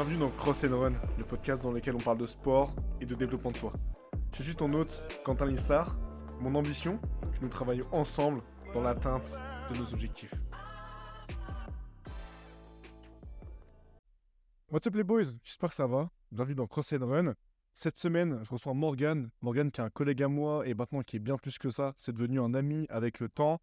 Bienvenue dans Cross and Run, le podcast dans lequel on parle de sport et de développement de soi. Je suis ton hôte, Quentin Lissard. Mon ambition, que nous travaillions ensemble dans l'atteinte de nos objectifs. What's up les boys? J'espère que ça va. Bienvenue dans Cross and Run. Cette semaine, je reçois Morgan. Morgan qui est un collègue à moi et maintenant qui est bien plus que ça. C'est devenu un ami avec le temps.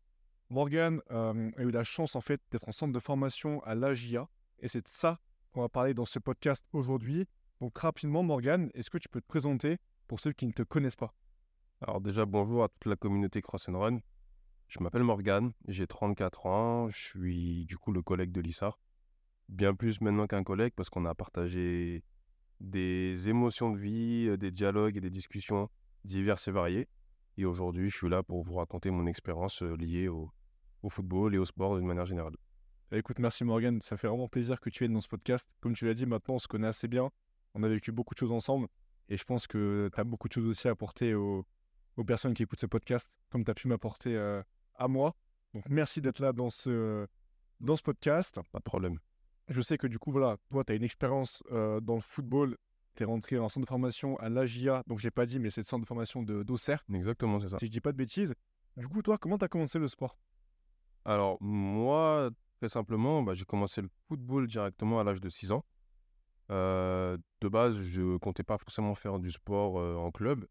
Morgan euh, a eu la chance en fait d'être en centre de formation à l'AGIA et c'est de ça qu'on va parler dans ce podcast aujourd'hui. Donc rapidement Morgan, est-ce que tu peux te présenter pour ceux qui ne te connaissent pas? Alors déjà bonjour à toute la communauté Cross Run. Je m'appelle Morgan, j'ai 34 ans, je suis du coup le collègue de Lissard. Bien plus maintenant qu'un collègue parce qu'on a partagé des émotions de vie, des dialogues et des discussions diverses et variées. Et aujourd'hui, je suis là pour vous raconter mon expérience euh, liée au football et au sport d'une manière générale. Écoute, merci Morgan, ça fait vraiment plaisir que tu viennes dans ce podcast. Comme tu l'as dit, maintenant on se connaît assez bien, on a vécu beaucoup de choses ensemble et je pense que tu as beaucoup de choses aussi à apporter aux, aux personnes qui écoutent ce podcast, comme tu as pu m'apporter euh, à moi. Donc merci d'être là dans ce, dans ce podcast. Pas de problème. Je sais que du coup, voilà, toi, tu as une expérience euh, dans le football. Tu es rentré en centre de formation à l'AGIA, donc j'ai pas dit, mais c'est le centre de formation de d'Auxerre. Exactement, c'est ça. Si je dis pas de bêtises. Du coup, toi, comment tu as commencé le sport? Alors, moi, très simplement, bah, j'ai commencé le football directement à l'âge de 6 ans. Euh, de base, je comptais pas forcément faire du sport euh, en club.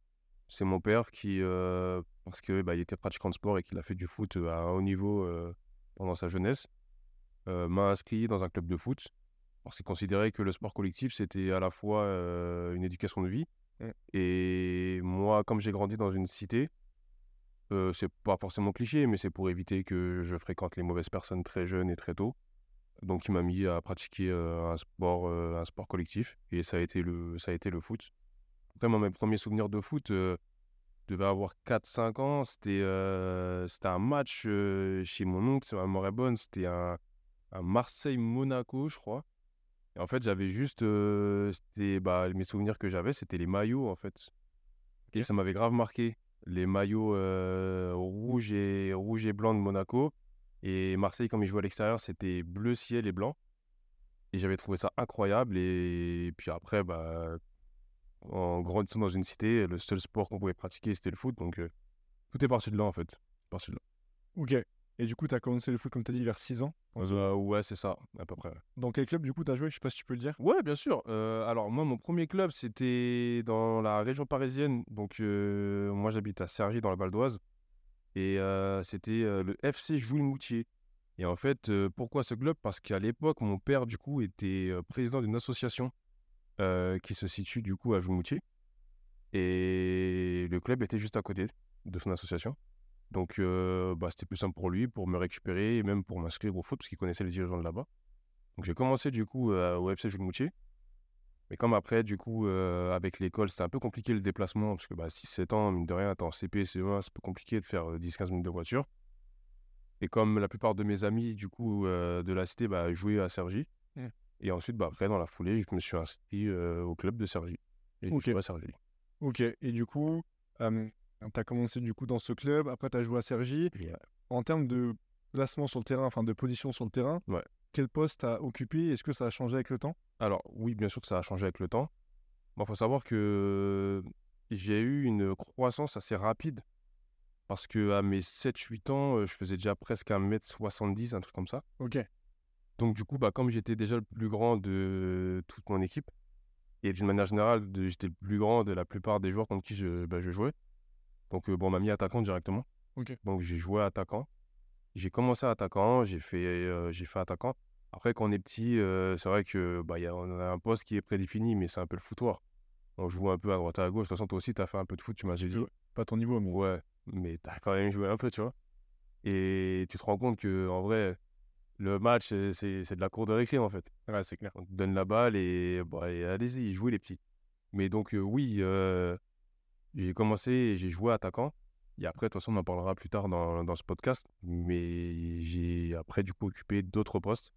C'est mon père qui, euh, parce que bah, était pratiquant de sport et qu'il a fait du foot à un haut niveau pendant sa jeunesse, m'a inscrit dans un club de foot. Parce qu'il considérait que le sport collectif, c'était à la fois une éducation de vie. Mm. Et moi, comme j'ai grandi dans une cité, euh, c'est pas forcément cliché, mais c'est pour éviter que je fréquente les mauvaises personnes très jeunes et très tôt. Donc, il m'a mis à pratiquer euh, un sport, euh, un sport collectif, et ça a été le, ça a été le foot. Après, moi, mes premiers souvenirs de foot, je devais avoir 4-5 ans. C'était, c'était un match chez mon oncle, c'est ma est bonne. C'était un, un Marseille-Monaco, je crois. Et en fait, j'avais juste, c'était, bah, mes souvenirs que j'avais, c'était les maillots, en fait. Et ça m'avait grave marqué. Les maillots euh, rouges et rouge et blanc de Monaco. Et Marseille, comme ils jouaient à l'extérieur, c'était bleu ciel et blanc. Et j'avais trouvé ça incroyable. Et, puis après, bah, en grandissant dans une cité, le seul sport qu'on pouvait pratiquer, c'était le foot. Donc, euh, tout est parti de là, en fait. Parti de là. Ok. Et du coup, tu as commencé le foot, comme tu as dit, vers 6 ans. Euh, ouais, c'est ça, à peu près. Dans quel club, du coup, tu as joué? Je sais pas si tu peux le dire. Ouais, bien sûr. Euh, alors, moi, mon premier club, c'était dans la région parisienne. Donc, euh, moi, j'habite à Cergy, dans la Val d'Oise. Et c'était le FC Jouy-Moutier. Et en fait, pourquoi ce club? Parce qu'à l'époque, mon père, du coup, était président d'une association qui se situe, du coup, à Jouy-Moutier. Et le club était juste à côté de son association. Donc, euh, bah, c'était plus simple pour lui, pour me récupérer et même pour m'inscrire au foot, parce qu'il connaissait les dirigeants de là-bas. Donc, j'ai commencé, du coup, euh, au FC Jouy-Moutier. Mais comme après, du coup, euh, avec l'école, c'était un peu compliqué le déplacement, parce que bah, 6-7 ans, mine de rien, t'es en CP, CE1, c'est un peu compliqué de faire euh, 10-15 minutes de voiture. Et comme la plupart de mes amis, du coup, de la cité, bah, jouaient à Cergy. Mm. Et ensuite, bah, après, dans la foulée, je me suis inscrit au club de Cergy. Et Ok. je joue à Cergy. Ok. Et du coup, tu as commencé du coup dans ce club. Après, tu as joué à Sergi. En termes de placement sur le terrain, enfin de position sur le terrain, Ouais. quel poste tu as occupé? Est-ce que ça a changé avec le temps? Alors, oui, bien sûr que ça a changé avec le temps. Il faut savoir que j'ai eu une croissance assez rapide. Parce que à mes 7-8 ans, euh, je faisais déjà presque 1m70, un truc comme ça. Ok. Donc, du coup, bah, comme j'étais déjà le plus grand de toute mon équipe, et d'une manière générale, j'étais le plus grand de la plupart des joueurs contre qui je, bah, je jouais. Donc, euh, bon, on m'a mis attaquant directement. Donc, j'ai joué attaquant. J'ai commencé attaquant, j'ai fait, euh, j'ai fait attaquant. Après, quand on est petit, euh, c'est vrai que bah, y a, on a un poste qui est prédéfini, mais c'est un peu le foutoir. On joue un peu à droite à gauche. De toute façon, toi aussi, tu as fait un peu de foot, tu m'as dit. Pas ton niveau, mais. Ouais, mais tu as quand même joué un peu, tu vois. Et tu te rends compte que en vrai, le match, c'est c'est de la cour de récré, en fait. Ouais, c'est clair. On te donne la balle et, bah, et allez-y, jouez les petits. Mais donc, euh, oui, euh, j'ai commencé et j'ai joué attaquant. Et après, de toute façon, on en parlera plus tard dans, dans ce podcast. Mais j'ai après, du coup, occupé d'autres postes.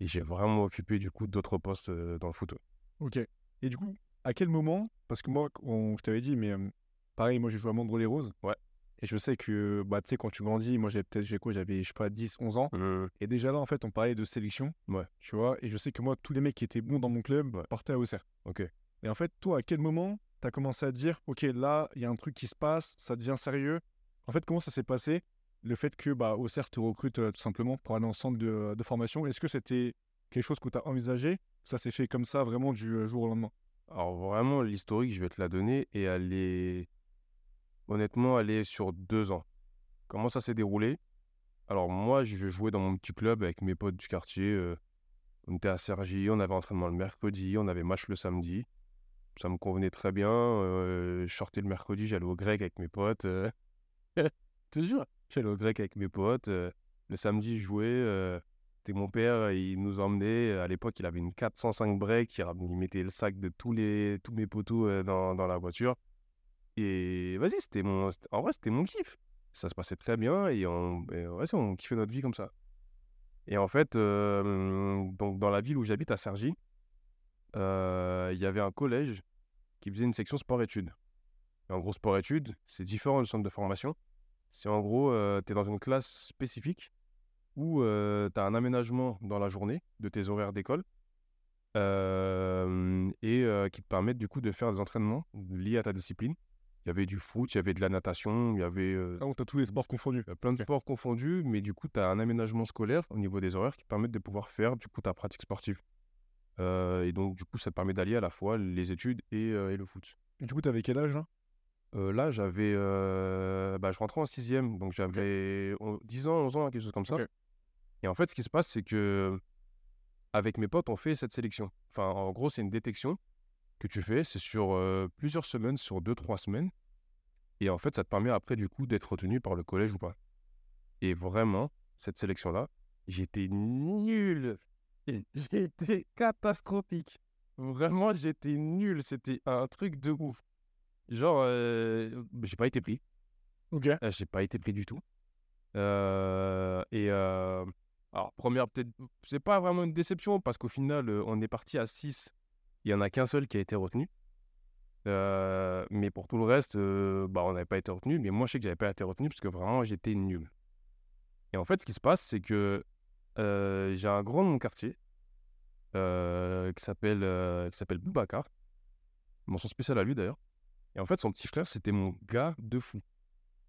Et j'ai vraiment occupé, du coup, d'autres postes euh, dans le foot. Ok. Et du coup, à quel moment Parce que moi, on- je t'avais dit, mais euh, pareil, moi j'ai joué à Mandre les Roses. Ouais. Et je sais que, bah, tu sais, quand tu grandis, moi, j'avais peut-être, j'ai quoi, j'avais, je sais pas, 10, 11 ans. Mmh. Et déjà là, en fait, on parlait de sélection. Ouais. Tu vois, et je sais que moi, tous les mecs qui étaient bons dans mon club Ouais. partaient à Auxerre. Ok. Et en fait, toi, à quel moment tu as commencé à dire, OK, là, il y a un truc qui se passe, ça devient sérieux En fait, comment ça s'est passé Le fait que bah, Auxerre te recrute euh, tout simplement pour aller en centre de, de formation, est-ce que c'était quelque chose que tu as envisagé Ça s'est fait comme ça, vraiment du euh, jour au lendemain? Alors vraiment, l'historique, je vais te la donner et elle est... Honnêtement, elle sur deux ans. Comment ça s'est déroulé? Alors moi, je jouais dans mon petit club avec mes potes du quartier. euh, on était à Cergy, on avait entraînement le mercredi, on avait match le samedi. Ça me convenait très bien. euh, je sortais le mercredi, j'allais au grec avec mes potes. euh. Toujours, j'allais au grec avec mes potes. euh, le samedi, je jouais. euh, c'était mon père, il nous emmenait. À l'époque, il avait une 405 break. Il, mettait le sac de tous, les, tous mes poteaux dans, dans la voiture. Et vas-y, c'était mon, en vrai, c'était mon kiff. Ça se passait très bien et on, et ouais, on kiffait notre vie comme ça. Et en fait, donc dans la ville où j'habite, à euh, il y avait un collège qui faisait une section sport-études. En gros, sport-études, c'est différent du centre de formation. C'est en gros, tu es dans une classe spécifique où tu as un aménagement dans la journée de tes horaires d'école euh, et euh, qui te permettent du coup de faire des entraînements liés à ta discipline. Il y avait du foot, il y avait de la natation, il y avait euh, Ah, on t'a tous les sports confondus. plein de sports confondus, mais du coup, tu as un aménagement scolaire au niveau des horaires qui permettent de pouvoir faire du coup ta pratique sportive. Et donc, du coup, ça te permet d'allier à la fois les études et, et le foot. Et du coup, t'avais quel âge là? Euh, là, j'avais. euh, bah, je rentrais en sixième, donc j'avais on- 10 ans, 11 ans, quelque chose comme ça. Et en fait, ce qui se passe, c'est que avec mes potes, on fait cette sélection. Enfin, en gros, c'est une détection que tu fais. C'est sur euh, plusieurs semaines, sur 2-3 semaines. Et en fait, ça te permet après, du coup, d'être retenu par le collège ou pas. Et vraiment, cette sélection-là, j'étais nul. Et J'étais catastrophique. Vraiment, j'étais nul. C'était un truc de ouf. Genre, euh, j'ai pas été pris. Ok. Euh, J'ai pas été pris du tout. Euh, et alors, première, peut-être, c'est pas vraiment une déception parce qu'au final, on est parti à 6. Il y en a qu'un seul qui a été retenu. Mais pour tout le reste, bah, on n'avait pas été retenu. Mais moi, je sais que j'avais pas été retenu parce que vraiment, j'étais nul. Et en fait, ce qui se passe, c'est que euh, j'ai un grand de mon quartier euh, qui s'appelle euh, qui s'appelle Boubacar. Mention spéciale à lui d'ailleurs. Et en fait, son petit frère, c'était mon gars de fou.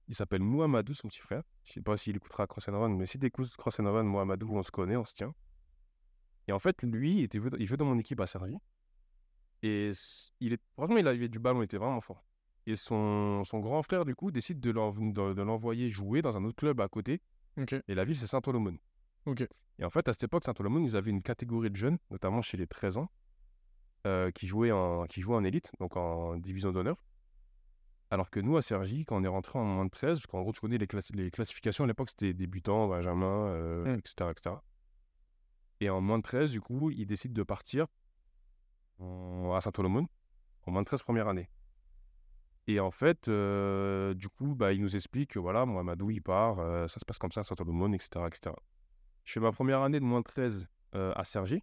Il s'appelle Mouhamadou, son petit frère. Je sais pas s'il écoutera Cross and Run, mais si t'écoutes Cross and Run, Mouhamadou, on se connaît, on se tient. Et en fait, lui, il, était, il jouait dans mon équipe à Sergi. Et il est, franchement, il avait du ballon, il était vraiment fort. Et son, son grand frère, du coup, décide de l'en- de- de l'envoyer jouer dans un autre club à côté. Et la ville, c'est Saint-Olomone. Et en fait, à cette époque, Saint-Olomone, ils avaient une catégorie de jeunes, notamment chez les 13 ans, euh, qui, jouaient en, qui jouaient en élite, donc en division d'honneur. Alors que nous, à Sergi, quand on est rentré en moins de 13, parce qu'en gros, tu connais les, classi- les classifications à l'époque, c'était débutant, Benjamin, euh, Mm. etc., etc. Et en moins de 13, du coup, ils décident de partir en- à Saint-Olomone, en moins de 13 première année. Et en fait, euh, du coup, bah, il nous explique que voilà, Mohamedou, il part, euh, ça se passe comme ça à Saint-Olomone, etc., etc. Je fais ma première année de moins de 13 euh, à Cergy.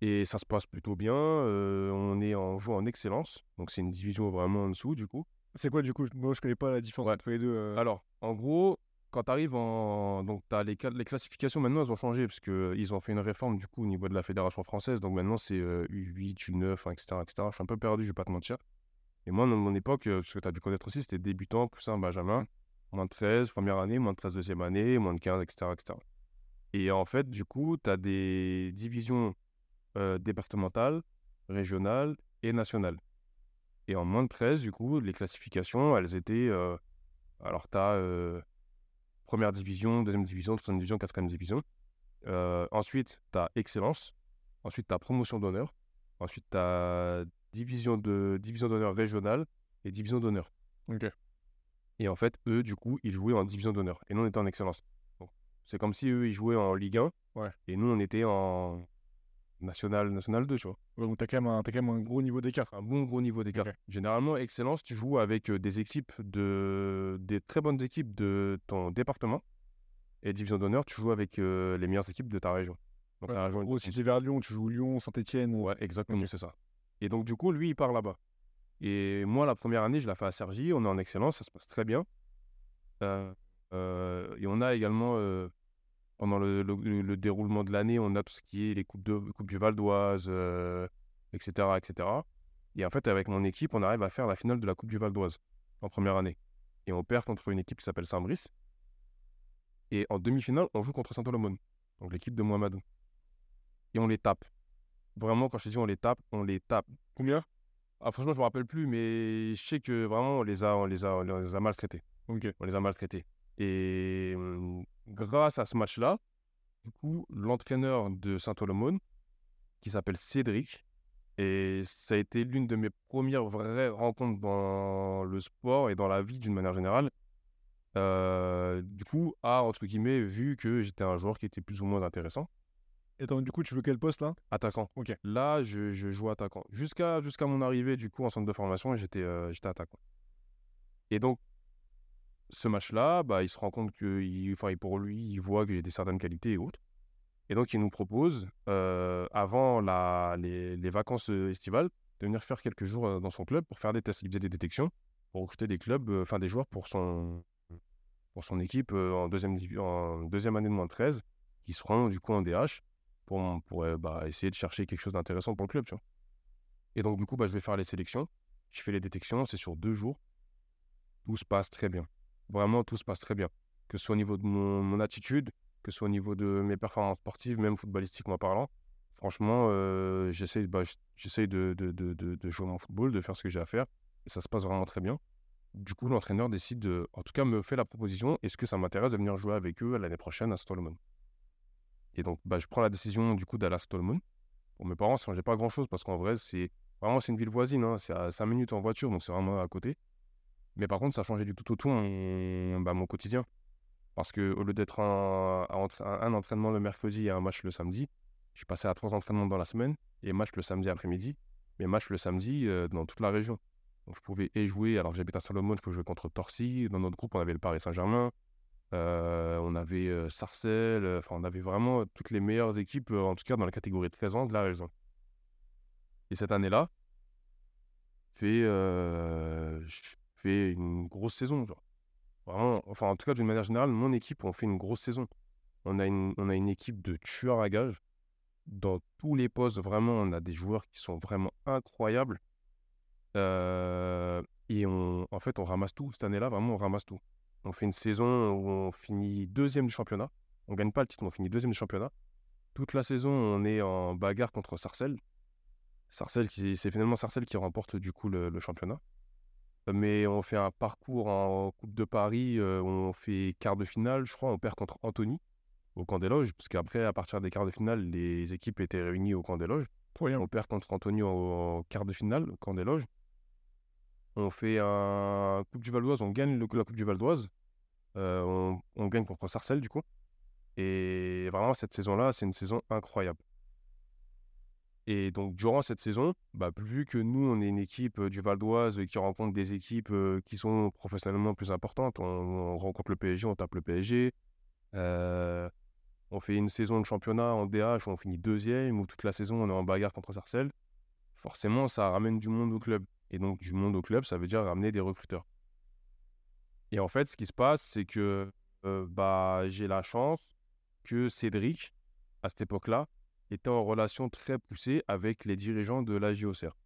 Et ça se passe plutôt bien. euh, on est en joue en excellence. Donc c'est une division vraiment en dessous du coup. C'est quoi du coup? Moi, je connais pas la différence Ouais. entre les deux. euh. Alors, en gros, quand tu arrives en. Donc, tu as les, les classifications maintenant, elles ont changé parce qu'ils ont fait une réforme du coup au niveau de la fédération française. Donc maintenant, c'est euh, U8, U9, hein, etc., etc. Je suis un peu perdu, je vais pas te mentir. Et moi, dans mon époque, ce que tu as dû connaître aussi, c'était débutant, poussin, benjamin, moins de 13, première année, moins de 13, deuxième année, moins de 15, etc. etc. Et en fait, du coup, tu as des divisions euh, départementales, régionales et nationales. Et en moins de 13, du coup, les classifications, elles étaient. euh, alors, tu as première division, deuxième division, troisième division, quatrième division. Euh, ensuite, tu as excellence. Ensuite, tu as promotion d'honneur. Ensuite, tu as division d'honneur régionale et division d'honneur. Ok. Et en fait, eux, du coup, ils jouaient en division d'honneur et nous, on était en excellence. C'est comme si eux, ils jouaient en Ligue 1 Ouais. et nous, on était en National, national 2, tu vois. Ouais, donc t'as quand, même un- t'as quand même un gros niveau d'écart. Un bon gros niveau d'écart. Généralement, excellence, tu joues avec euh, des équipes de. des très bonnes équipes de ton département. Et division d'honneur, tu joues avec euh, les meilleures équipes de ta région. Donc Ouais, région En est gros, si tu es vers Lyon, tu joues Lyon, Saint-Etienne. Ouais, exactement, c'est ça. Et donc, du coup, lui, il part là-bas. Et moi, la première année, je la fais à Sergi. On est en excellence, ça se passe très bien. Euh, euh, et on a également, euh, pendant le, le- le déroulement de l'année, on a tout ce qui est les coupes, de, coupes du Val d'Oise, etc., etc. Et en fait, avec mon équipe, on arrive à faire la finale de la Coupe du Val d'Oise en première année. Et on perd contre une équipe qui s'appelle Saint-Brice. Et en demi-finale, on joue contre Saint-Olomone, donc l'équipe de Mohamedou. Et on les tape. Vraiment, quand je dis on les tape, on les tape. Combien? Ah, franchement, je me rappelle plus, mais je sais que vraiment, on les a, on les a, on les a maltraités. On les a maltraités. Et hum, grâce à ce match-là, du coup, l'entraîneur de Saint-Olomone, qui s'appelle Cédric, et ça a été l'une de mes premières vraies rencontres dans le sport et dans la vie d'une manière générale. euh, du coup, a, entre guillemets, vu que j'étais un joueur qui était plus ou moins intéressant. Et donc, du coup, tu veux quel poste là? Attaquant. Ok. Là, je, je joue attaquant. Jusqu'à jusqu'à mon arrivée, du coup, en centre de formation, j'étais euh, j'étais attaquant. Et donc, ce match-là, bah, il se rend compte que, il- pour lui, il voit que j'ai des certaines qualités et autres. Et donc, il nous propose, euh, avant la, les, les vacances euh, estivales, de venir faire quelques jours dans son club pour faire des tests. Il faisait des détections pour recruter des clubs, euh, enfin des joueurs pour son, pour son équipe euh, en, deuxième, en deuxième année de moins de 13, qui seront du coup en DH pour, pour euh, bah, essayer de chercher quelque chose d'intéressant pour le club. Et donc, du coup, bah, je vais faire les sélections. Je fais les détections, c'est sur deux jours. Tout se passe très bien. Vraiment, tout se passe très bien. Que ce soit au niveau de mon, attitude, que ce soit au niveau de mes performances sportives, même footballistiquement parlant. Franchement, euh, j'essaye bah, de jouer mon football, de faire ce que j'ai à faire. Et ça se passe vraiment très bien. Du coup, l'entraîneur décide de, en tout cas, me fait la proposition est-ce que ça m'intéresse de venir jouer avec eux l'année prochaine à Stolomon Et donc, bah, je prends la décision du coup d'aller à Stolomon. Pour mes parents, ça changeait pas grand-chose parce qu'en vrai, c'est vraiment c'est une ville voisine. hein. C'est à 5 minutes en voiture, donc c'est vraiment à côté. Mais par contre, ça changeait du tout au tout mon, bah, mon quotidien. Parce que au lieu d'être un, un entra- un entraînement le mercredi et un match le samedi, je passais à trois entraînements dans la semaine et match le samedi après-midi, mais match le samedi euh, dans toute la région. Donc je pouvais et jouer, alors j'habite à Salomon, je pouvais jouer contre Torcy. Dans notre groupe, on avait le Paris Saint-Germain, on avait euh, Sarcelles, euh, enfin on avait vraiment toutes les meilleures équipes, euh, en tout cas dans la catégorie de 13 ans de la région. Et cette année-là, fait, euh, je une grosse saison. Vraiment, enfin, en tout cas, d'une manière générale, mon équipe, on fait une grosse saison. On a une, on a une équipe de tueurs à gages. Dans tous les postes, vraiment, on a des joueurs qui sont vraiment incroyables. Euh, et en fait, on ramasse tout. Cette année-là, vraiment, on ramasse tout. On fait une saison où on finit deuxième du championnat. On gagne pas le titre, mais on finit deuxième du championnat. Toute la saison, on est en bagarre contre Sarcelles. Sarcelles, qui, c'est finalement Sarcelles qui remporte du coup le, le championnat. Mais on fait un parcours en Coupe de Paris, euh, on fait quart de finale, je crois, on perd contre Anthony au camp des loges, parce qu'après, à partir des quarts de finale, les équipes étaient réunies au camp des loges. On perd contre Anthony au, au quart de finale, au camp des loges. On fait un Coupe du Val d'Oise, on gagne la Coupe du Val d'Oise. Euh, on, gagne contre Sarcelles, du coup. Et vraiment, cette saison-là, c'est une saison incroyable. Et donc, durant cette saison, bah, vu que nous, on est une équipe euh, du Val d'Oise qui rencontre des équipes euh, qui sont professionnellement plus importantes, on, on rencontre le PSG, on tape le PSG. On fait une saison de championnat en DH où on finit deuxième, où toute la saison, on est en bagarre contre Sarcelles. Forcément, ça ramène du monde au club. Et donc, du monde au club, ça veut dire ramener des recruteurs. Et en fait, ce qui se passe, c'est que euh, bah, j'ai la chance que Cédric, à cette époque-là, était en relation très poussée avec les dirigeants de la JOCR.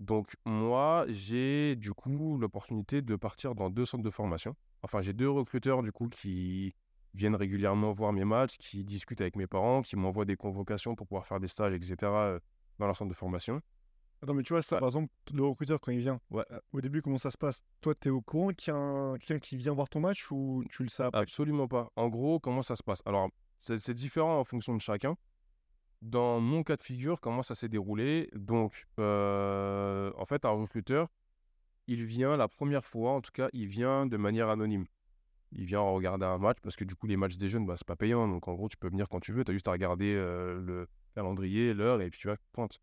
Donc moi, j'ai du coup l'opportunité de partir dans deux centres de formation. Enfin, j'ai deux recruteurs du coup qui viennent régulièrement voir mes matchs, qui discutent avec mes parents, qui m'envoient des convocations pour pouvoir faire des stages, etc. euh, dans leur centre de formation. Attends, mais tu vois, ça, par exemple, le recruteur, quand il vient, Ouais. euh, au début, comment ça se passe? Toi, tu es au courant qu'il y a un- quelqu'un qui vient voir ton match ou tu le sais après Absolument pas. En gros, comment ça se passe? Alors, c'est c'est différent en fonction de chacun. Dans mon cas de figure, comment ça s'est déroulé? Donc, euh, en fait, un recruteur, il vient la première fois, en tout cas, il vient de manière anonyme. Il vient regarder un match parce que du coup, les matchs des jeunes, bah, c'est pas payant. Donc, en gros, tu peux venir quand tu veux. Tu as juste à regarder euh, le calendrier, l'heure, et puis tu vas pointe.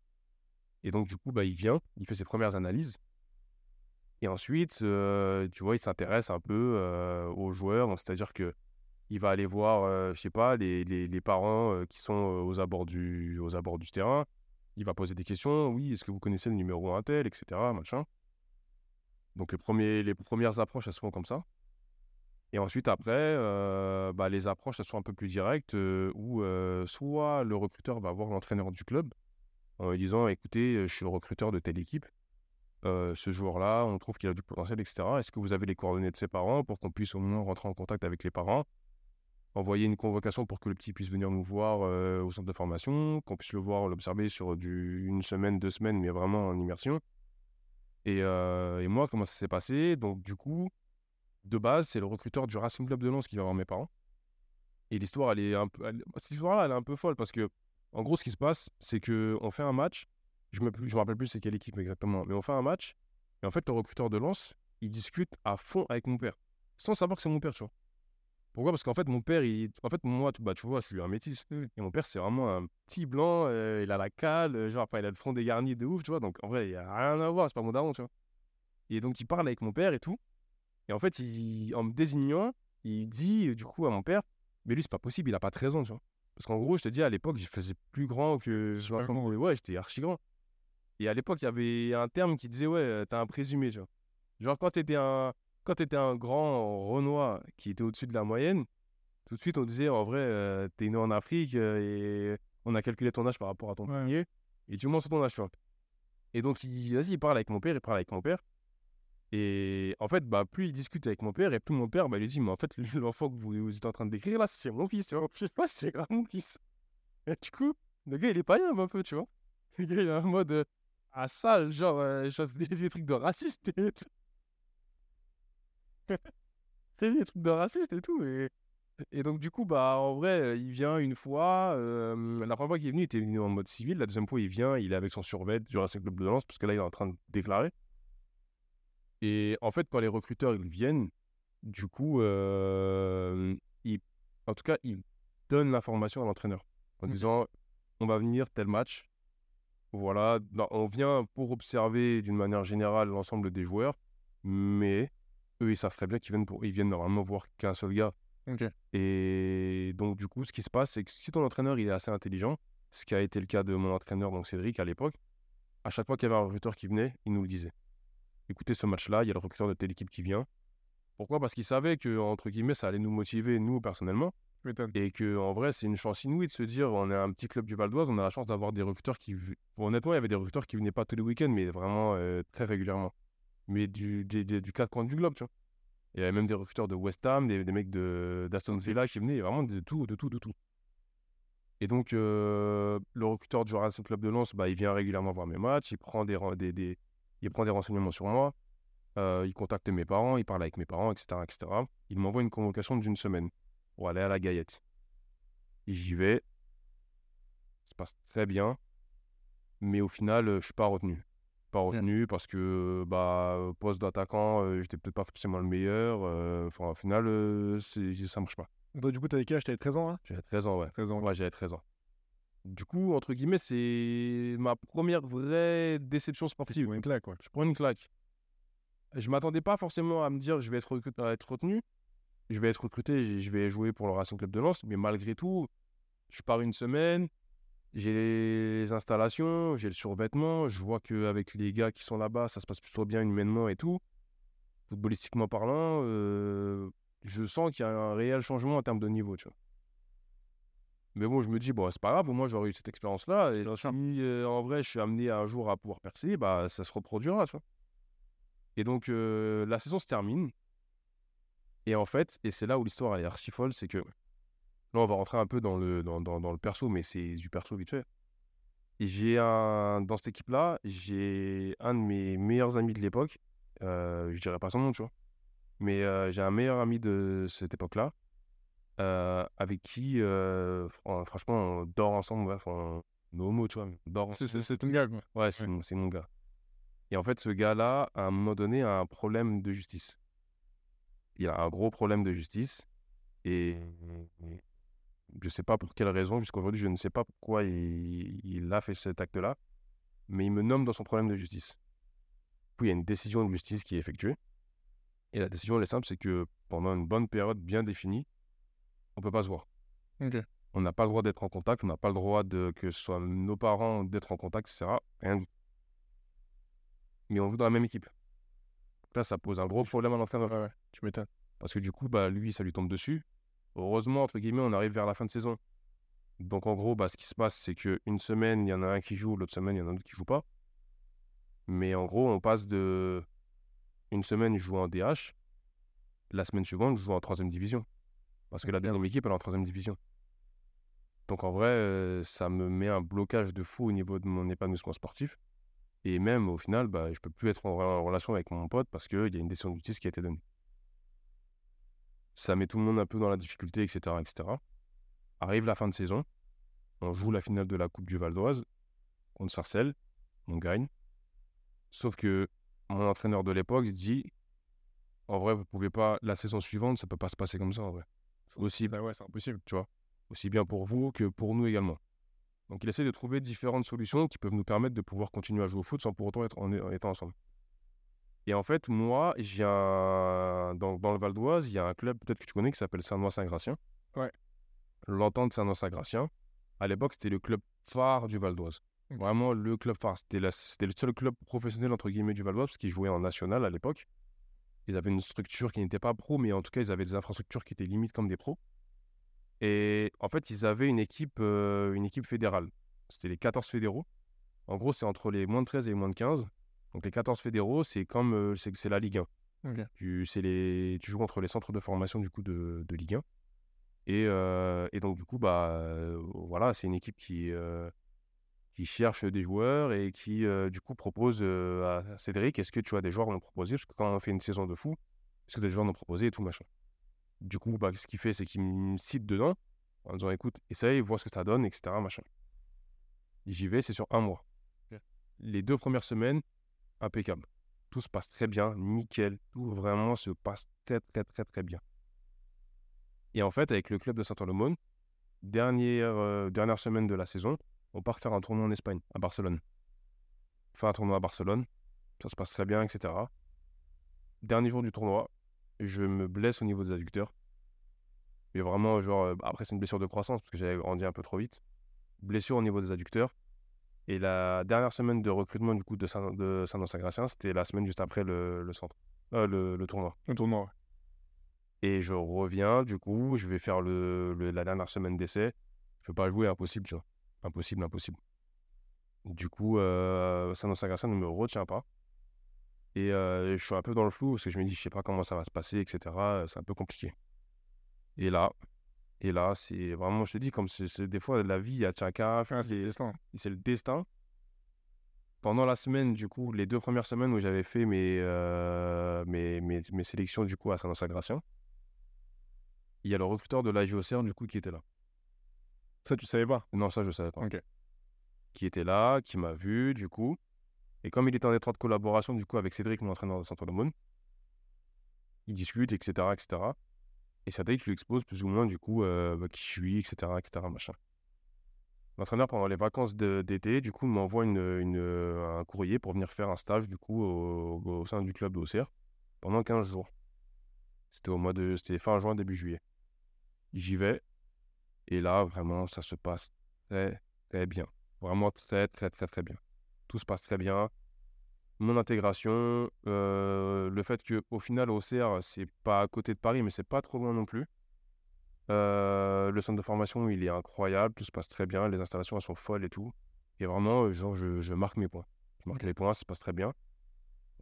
Et donc, du coup, bah, il vient, il fait ses premières analyses. Et ensuite, euh, tu vois, il s'intéresse un peu euh, aux joueurs. C'est-à-dire que il va aller voir, euh, je sais pas, les, les, parents euh, qui sont aux, abords du, aux abords du terrain. Il va poser des questions. Oui, est-ce que vous connaissez le numéro un tel, etc. Machin. Donc les, premiers, les premières approches, elles se font comme ça. Et ensuite, après, bah, les approches, elles sont un peu plus directes, où soit le recruteur va voir l'entraîneur du club en lui disant, écoutez, je suis le recruteur de telle équipe. ce joueur-là, on trouve qu'il a du potentiel, etc. Est-ce que vous avez les coordonnées de ses parents pour qu'on puisse au moins rentrer en contact avec les parents Envoyer une convocation pour que le petit puisse venir nous voir au centre de formation, qu'on puisse le voir, l'observer sur une semaine, deux semaines, mais vraiment en immersion? Et, et moi, comment ça s'est passé? Donc, du coup, de base, c'est le recruteur du Racing Club de Lens qui va voir mes parents. Et l'histoire, elle est un peu. cette histoire-là, elle est un peu folle parce que, en gros, ce qui se passe, c'est qu'on fait un match. Je me, rappelle plus c'est quelle équipe exactement, mais on fait un match. Et en fait, le recruteur de Lens, il discute à fond avec mon père, sans savoir que c'est mon père, tu vois. Pourquoi? Parce qu'en fait, mon père, il... en fait, moi, tu, bah, tu vois, je suis un métis. Et mon père, c'est vraiment un petit blanc. Euh, il a la cale, euh, genre, il a le front dégarni de ouf, tu vois. Donc, en vrai, il n'y a rien à voir, c'est pas mon daron, tu vois. Et donc, il parle avec mon père et tout. Et en fait, en me désignant, il dit du coup à mon père, mais lui, c'est pas possible, il a pas 13 ans, tu vois. Parce qu'en gros, je te dis, à l'époque, je faisais plus grand que. Je ouais, j'étais archi grand. Et à l'époque, il y avait un terme qui disait, ouais, euh, t'as un présumé, tu vois. Genre, quand t'étais un, quand étais un grand Renoir qui était au-dessus de la moyenne, tout de suite, on disait, en vrai, euh, t'es né en Afrique et on a calculé ton âge par rapport à ton premier. Et tu montes sur ton âge, tu vois. Et donc, il, vas-y, il parle avec mon père, il parle avec mon père. Et en fait, bah, plus il discute avec mon père, et plus mon père bah, lui dit Mais en fait, l'enfant que vous, êtes en train de décrire là, c'est mon fils, c'est grave mon fils. Et du coup, le gars, il est pas bien un peu, tu vois. Le gars, il est en mode euh, à sale, genre, euh, des, trucs de raciste et tout. des trucs de raciste et tout. Et, donc, du coup, bah, en vrai, il vient une fois. Euh, la première fois qu'il est venu, il était venu en mode civil. La deuxième fois, il vient, il est avec son survêt du Racing Club de Lens, parce que là, il est en train de déclarer. Et en fait, quand les recruteurs ils viennent, du coup, euh, en tout cas, ils donnent l'information à l'entraîneur en disant on va venir tel match. Voilà, on vient pour observer d'une manière générale l'ensemble des joueurs, mais eux, ils savent très bien qu'ils viennent, pour, ils viennent normalement voir qu'un seul gars. Et donc, du coup, ce qui se passe, c'est que si ton entraîneur il est assez intelligent, ce qui a été le cas de mon entraîneur, donc Cédric, à l'époque, à chaque fois qu'il y avait un recruteur qui venait, il nous le disait écoutez, ce match-là, il y a le recruteur de telle équipe qui vient. Pourquoi? Parce qu'il savait que, entre guillemets, ça allait nous motiver, nous, personnellement. Et que en vrai, c'est une chance inouïe de se dire on est un petit club du Val d'Oise, on a la chance d'avoir des recruteurs qui. honnêtement, il y avait des recruteurs qui venaient pas tous les week-ends, mais vraiment euh, très régulièrement. Mais du, du quatre coins du globe, tu vois. Il y avait même des recruteurs de West Ham, des, mecs d'Aston Villa qui venaient, vraiment de tout, de tout, de tout. Et donc, euh, le recruteur du Racing Club de Lens, bah, il vient régulièrement voir mes matchs, il prend des, des, il prend des renseignements sur moi, euh, il contacte mes parents, il parle avec mes parents, etc. etc. Il m'envoie une convocation d'une semaine pour aller à la Gaillette. J'y vais, ça se passe très bien, mais au final, je suis pas retenu. Pas retenu parce que bah, poste d'attaquant, euh, j'étais peut-être pas forcément le meilleur. Euh, enfin, au final, ça marche pas. Donc, du coup, t'avais quel âge? T'avais 13 ans là J'avais 13 ans, ouais. 13 ans. Ouais, j'avais 13 ans. Du coup, entre guillemets, c'est ma première vraie déception sportive. une claque, Je prends une claque. Je m'attendais pas forcément à me dire je vais être, être retenu, je vais être recruté, je vais jouer pour le Racing Club de Lens, mais malgré tout, je pars une semaine, j'ai les installations, j'ai le survêtement, je vois qu'avec les gars qui sont là-bas, ça se passe plutôt bien humainement et tout. Footballistiquement parlant, euh, je sens qu'il y a un réel changement en termes de niveau, tu vois. Mais bon, je me dis, bon, c'est pas grave, moi j'aurais eu cette expérience-là. Et si euh, en vrai je suis amené un jour à pouvoir percer, bah ça se reproduira, tu vois. Et donc euh, la saison se termine. Et en fait, et c'est là où l'histoire est archi folle, c'est que là on va rentrer un peu dans le, dans, dans, le perso, mais c'est du perso vite fait. J'ai un, dans cette équipe-là, j'ai un de mes meilleurs amis de l'époque. Euh, je dirais pas son nom, tu vois. Mais euh, j'ai un meilleur ami de cette époque-là euh, avec qui, euh, franchement, on dort ensemble, bref, on homo, tu vois, dort ensemble. C'est ton gars, quoi. Ouais, c'est mon, gars. Et en fait, ce gars-là, à un moment donné, a un problème de justice. Il a un gros problème de justice. Et je ne sais pas pour quelle raison, jusqu'à aujourd'hui, je ne sais pas pourquoi il, il a fait cet acte-là. Mais il me nomme dans son problème de justice. Puis il y a une décision de justice qui est effectuée. Et la décision, elle est simple, c'est que pendant une bonne période bien définie, on peut pas se voir. On n'a pas le droit d'être en contact, on n'a pas le droit de que ce soit nos parents d'être en contact, etc. Rien tout. Mais on joue dans la même équipe. Là, ça pose un gros problème à l'entraîneur. Ouais, ouais, tu m'étonnes. Parce que du coup, bah, lui, ça lui tombe dessus. Heureusement, entre guillemets, on arrive vers la fin de saison. Donc en gros, bah, ce qui se passe, c'est qu'une semaine, il y en a un qui joue, l'autre semaine, il y en a un autre qui joue pas. Mais en gros, on passe de. Une semaine, je joue en DH. La semaine suivante, je joue en troisième division. Parce que la deuxième équipe, est en troisième division. Donc en vrai, euh, ça me met un blocage de fou au niveau de mon épanouissement sportif. Et même au final, bah, je peux plus être en, relation avec mon pote parce qu'il y a une décision de justice qui a été donnée. Ça met tout le monde un peu dans la difficulté, etc. etc. Arrive la fin de saison. On joue la finale de la Coupe du Val d'Oise contre Sarcelles. On gagne. Sauf que mon entraîneur de l'époque dit En vrai, vous pouvez pas. La saison suivante, ça peut pas se passer comme ça en vrai. Aussi, Bah ouais, c'est impossible. tu vois. Aussi bien pour vous que pour nous également. Donc il essaie de trouver différentes solutions qui peuvent nous permettre de pouvoir continuer à jouer au foot sans pour autant être en, en étant ensemble. Et en fait, moi, j'ai un... dans, dans le Val d'Oise, il y a un club peut-être que tu connais qui s'appelle Saint-Noix-Saint-Gratien. Ouais. L'entente Saint-Noix-Saint-Gratien. À l'époque, c'était le club phare du Val d'Oise. Vraiment le club phare. C'était, la- c'était le seul club professionnel, entre guillemets, du Val d'Oise, parce qu'ils jouaient en national à l'époque. Ils avaient une structure qui n'était pas pro, mais en tout cas, ils avaient des infrastructures qui étaient limite comme des pros. Et en fait, ils avaient une équipe, euh, une équipe fédérale. C'était les 14 fédéraux. En gros, c'est entre les moins de 13 et les moins de 15. Donc les 14 fédéraux, c'est comme euh, c'est, la Ligue 1. Ok. Tu, c'est les, tu joues contre les centres de formation du coup de, de Ligue 1. Et, euh, et donc du coup, bah, voilà, c'est une équipe qui, qui cherche des joueurs et qui euh, du coup propose euh, à Cédric, est-ce que tu as des joueurs à nous proposer? Parce que quand on fait une saison de fou, est-ce que des joueurs à nous proposer et tout machin? Du coup, bah, ce qu'il fait, c'est qu'il me cite dedans en disant, écoute, essaye, vois ce que ça donne, etc. Machin. J'y vais, c'est sur un mois. Les deux premières semaines, impeccable. Tout se passe très bien, nickel. Tout vraiment se passe très, très, très, très bien. Et en fait, avec le club de Saint-Olomone, dernière, euh, dernière semaine de la saison, on part faire un tournoi en Espagne, à Barcelone. On fait un tournoi à Barcelone, ça se passe très bien, etc. Dernier jour du tournoi, je me blesse au niveau des adducteurs. Mais vraiment, genre, euh, après, c'est une blessure de croissance parce que j'avais grandi un peu trop vite. Blessure au niveau des adducteurs. Et la dernière semaine de recrutement du coup de Saint- de Saint-Gratien, c'était la semaine juste après le, le centre, euh, le, le tournoi. Le tournoi, ouais. Et je reviens, du coup, je vais faire le, le- la dernière semaine d'essai. Je peux pas jouer, impossible, tu vois. Impossible, impossible. Du coup, euh, Saint-Gratien ne me retient pas. Et euh, je suis un peu dans le flou parce que je me dis, je sais pas comment ça va se passer, etc. C'est un peu compliqué. Et là, et là, c'est vraiment, je te dis, comme c'est des fois la vie, il y a chacun, Ouais, c'est le destin. c'est le destin. Pendant la semaine, du coup, les deux premières semaines où j'avais fait mes, euh, mes, mes, mes sélections, du coup, à Saint-Gratien, il y a le recruteur de la JOCR, du coup, qui était là. Ça, tu savais pas? Non, ça, je savais pas. Ok. Qui était là, qui m'a vu, du coup. Et comme il était en étroite collaboration, du coup, avec Cédric, mon entraîneur de Saint-Olomone, il discute, etc., etc. Et Cédric lui expose plus ou moins, du coup, euh, bah, qui je suis, etc., etc., machin. L'entraîneur, pendant les vacances d'été, du coup, m'envoie une, une, euh, un courrier pour venir faire un stage, du coup, au, au sein du club Auxerre, pendant 15 jours. C'était au mois de... C'était fin juin, début juillet. J'y vais. Et là, vraiment, ça se passe très, très bien. Vraiment très, très, très, très bien. Tout se passe très bien. Mon intégration, euh, le fait qu'au final, Auxerre, c'est pas à côté de Paris, mais c'est pas trop loin non plus. Euh, le centre de formation, il est incroyable, tout se passe très bien, les installations, elles sont folles et tout. Et vraiment, euh, genre, je, marque mes points. Je marque les points, ça se passe très bien.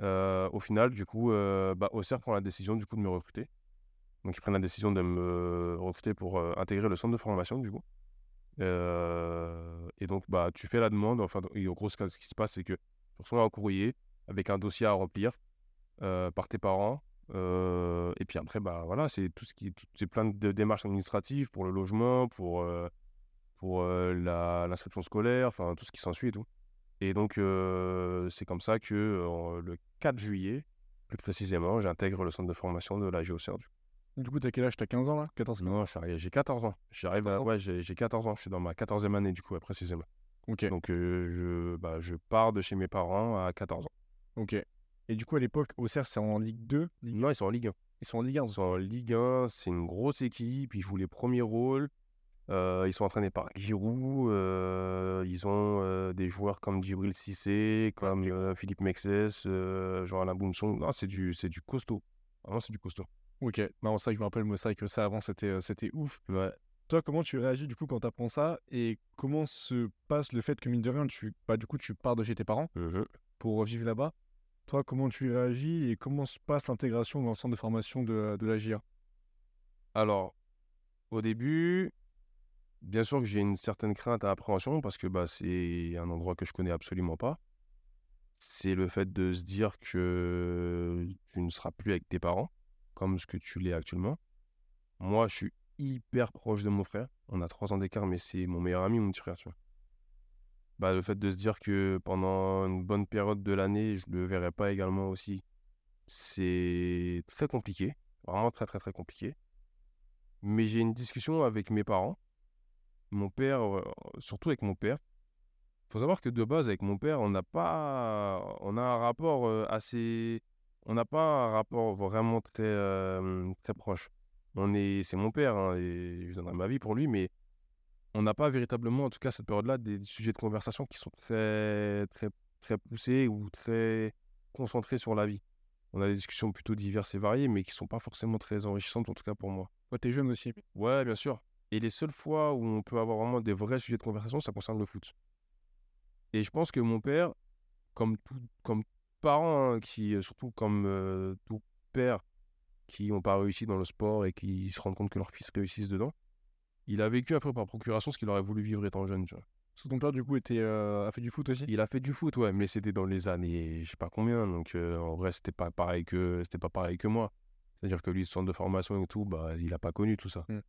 Au final, du coup, euh, bah, Auxerre prend la décision du coup de me recruter. Donc, ils prennent la décision de me recruter pour intégrer le centre de formation, du coup. Et donc, bah, tu fais la demande. Enfin, en gros, ce qui se passe, c'est que tu reçois un courrier avec un dossier à remplir par tes parents. Et puis après, bah, voilà, c'est tout ce qui, plein de démarches administratives pour le logement, pour, pour l'inscription scolaire, enfin, tout ce qui s'ensuit et tout. Et donc, c'est comme ça que le 4 juillet, plus précisément, j'intègre le centre de formation de la GeoCer. du coup. Du coup, t'as quel âge? T'as 15 ans là? 14 Non, j'ai 14 ans. J'arrive à- 14 ans? ouais, j'ai j'ai 14 ans. Je suis dans ma 14e année, du coup, précisément. Ok. Donc, euh, je, bah, je pars de chez mes parents à 14 ans. Ok. Et du coup, à l'époque, Auxerre, c'est en Ligue 2 Ligue- Non, ils sont en Ligue 1. Ils sont en Ligue 1. Ils sont en Ligue 1, c'est une grosse équipe, ils jouent les premiers rôles. Euh, ils sont entraînés par Giroud. euh, ils ont euh, des joueurs comme Djibril Cissé, comme euh, Philippe Mexès, euh, Jean-Alain Boumson. Non, c'est du, c'est du costaud. Vraiment, c'est du costaud. Ok, non, ça, je me rappelle, moi, c'est vrai que ça, avant, c'était euh, c'était ouf. Ouais. Toi, comment tu réagis, du coup, quand tu apprends ça Et comment se passe le fait que, mine de rien, tu, bah, du coup, tu pars de chez tes parents Mhm. pour vivre là-bas? Toi, comment tu réagis et comment se passe l'intégration dans le centre de formation de, de la GIA Alors, au début, bien sûr que j'ai une certaine crainte et appréhension parce que bah, c'est un endroit que je connais absolument pas. C'est le fait de se dire que tu ne seras plus avec tes parents comme ce que tu l'es actuellement. Moi, je suis hyper proche de mon frère. On a trois ans d'écart, mais c'est mon meilleur ami, mon petit frère. Bah, le fait de se dire que pendant une bonne période de l'année, je ne le verrai pas également aussi, c'est très compliqué. Vraiment très, très, très compliqué. Mais j'ai une discussion avec mes parents, mon père, euh, surtout avec mon père. faut savoir que de base, avec mon père, on n'a pas. On a un rapport euh, assez. On n'a pas un rapport vraiment très, euh, très proche. On est, c'est mon père, hein, et je donnerai ma vie pour lui, mais on n'a pas véritablement, en tout cas, cette période-là, des sujets de conversation qui sont très, très, très poussés ou très concentrés sur la vie. On a des discussions plutôt diverses et variées, mais qui ne sont pas forcément très enrichissantes, en tout cas pour moi. Toi, t'es jeune aussi. Ouais, bien sûr. Et les seules fois où on peut avoir vraiment des vrais sujets de conversation, ça concerne le foot. Et je pense que mon père, comme tout, comme parent, hein, qui, euh, surtout comme euh, tout père, qui n'ont pas réussi dans le sport et qui se rendent compte que leur fils réussisse dedans, il a vécu un peu par procuration ce qu'il aurait voulu vivre étant jeune, tu vois. Parce que ton père, du coup, était, euh, a fait du foot aussi? Il a fait du foot, ouais, mais c'était dans les années, je sais pas combien, donc euh, en vrai, c'était pas pareil que, c'était pas pareil que moi. C'est-à-dire que lui, centre de formation et tout, bah, il a pas connu tout ça. Mm.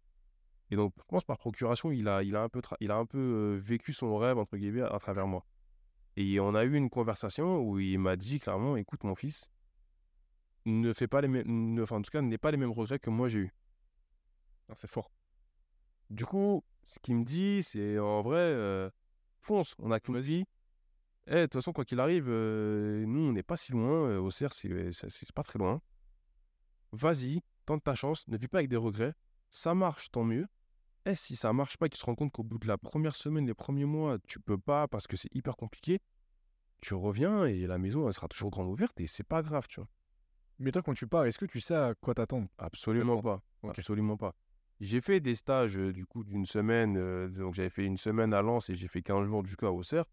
Et donc, je pense par procuration, il a, il a un peu, il a un peu euh, vécu son rêve entre guillemets à travers moi. Et on a eu une conversation où il m'a dit clairement, écoute mon fils, ne fais pas les mêmes, enfin en tout cas, n'aie pas les mêmes regrets que moi j'ai eu. Ah, C'est fort. Du coup, ce qu'il me dit, c'est en vrai, euh, fonce, on a qu'une vie. Eh, de toute façon, quoi qu'il arrive, euh, nous, on n'est pas si loin. euh, au c'est- c'est pas très loin. Vas-y, tente ta chance, ne vis pas avec des regrets. Ça marche, tant mieux. Et si ça marche pas, qu'il se rend compte qu'au bout de la première semaine, les premiers mois, tu peux pas parce que c'est hyper compliqué, tu reviens et la maison, elle sera toujours grande ouverte et c'est pas grave, tu vois. Mais toi, quand tu pars, est-ce que tu sais à quoi t'attendre? Absolument pas. Absolument pas. J'ai fait des stages euh, du coup d'une semaine. euh, donc j'avais fait une semaine à Lens et j'ai fait 15 jours du coup à Auxerre.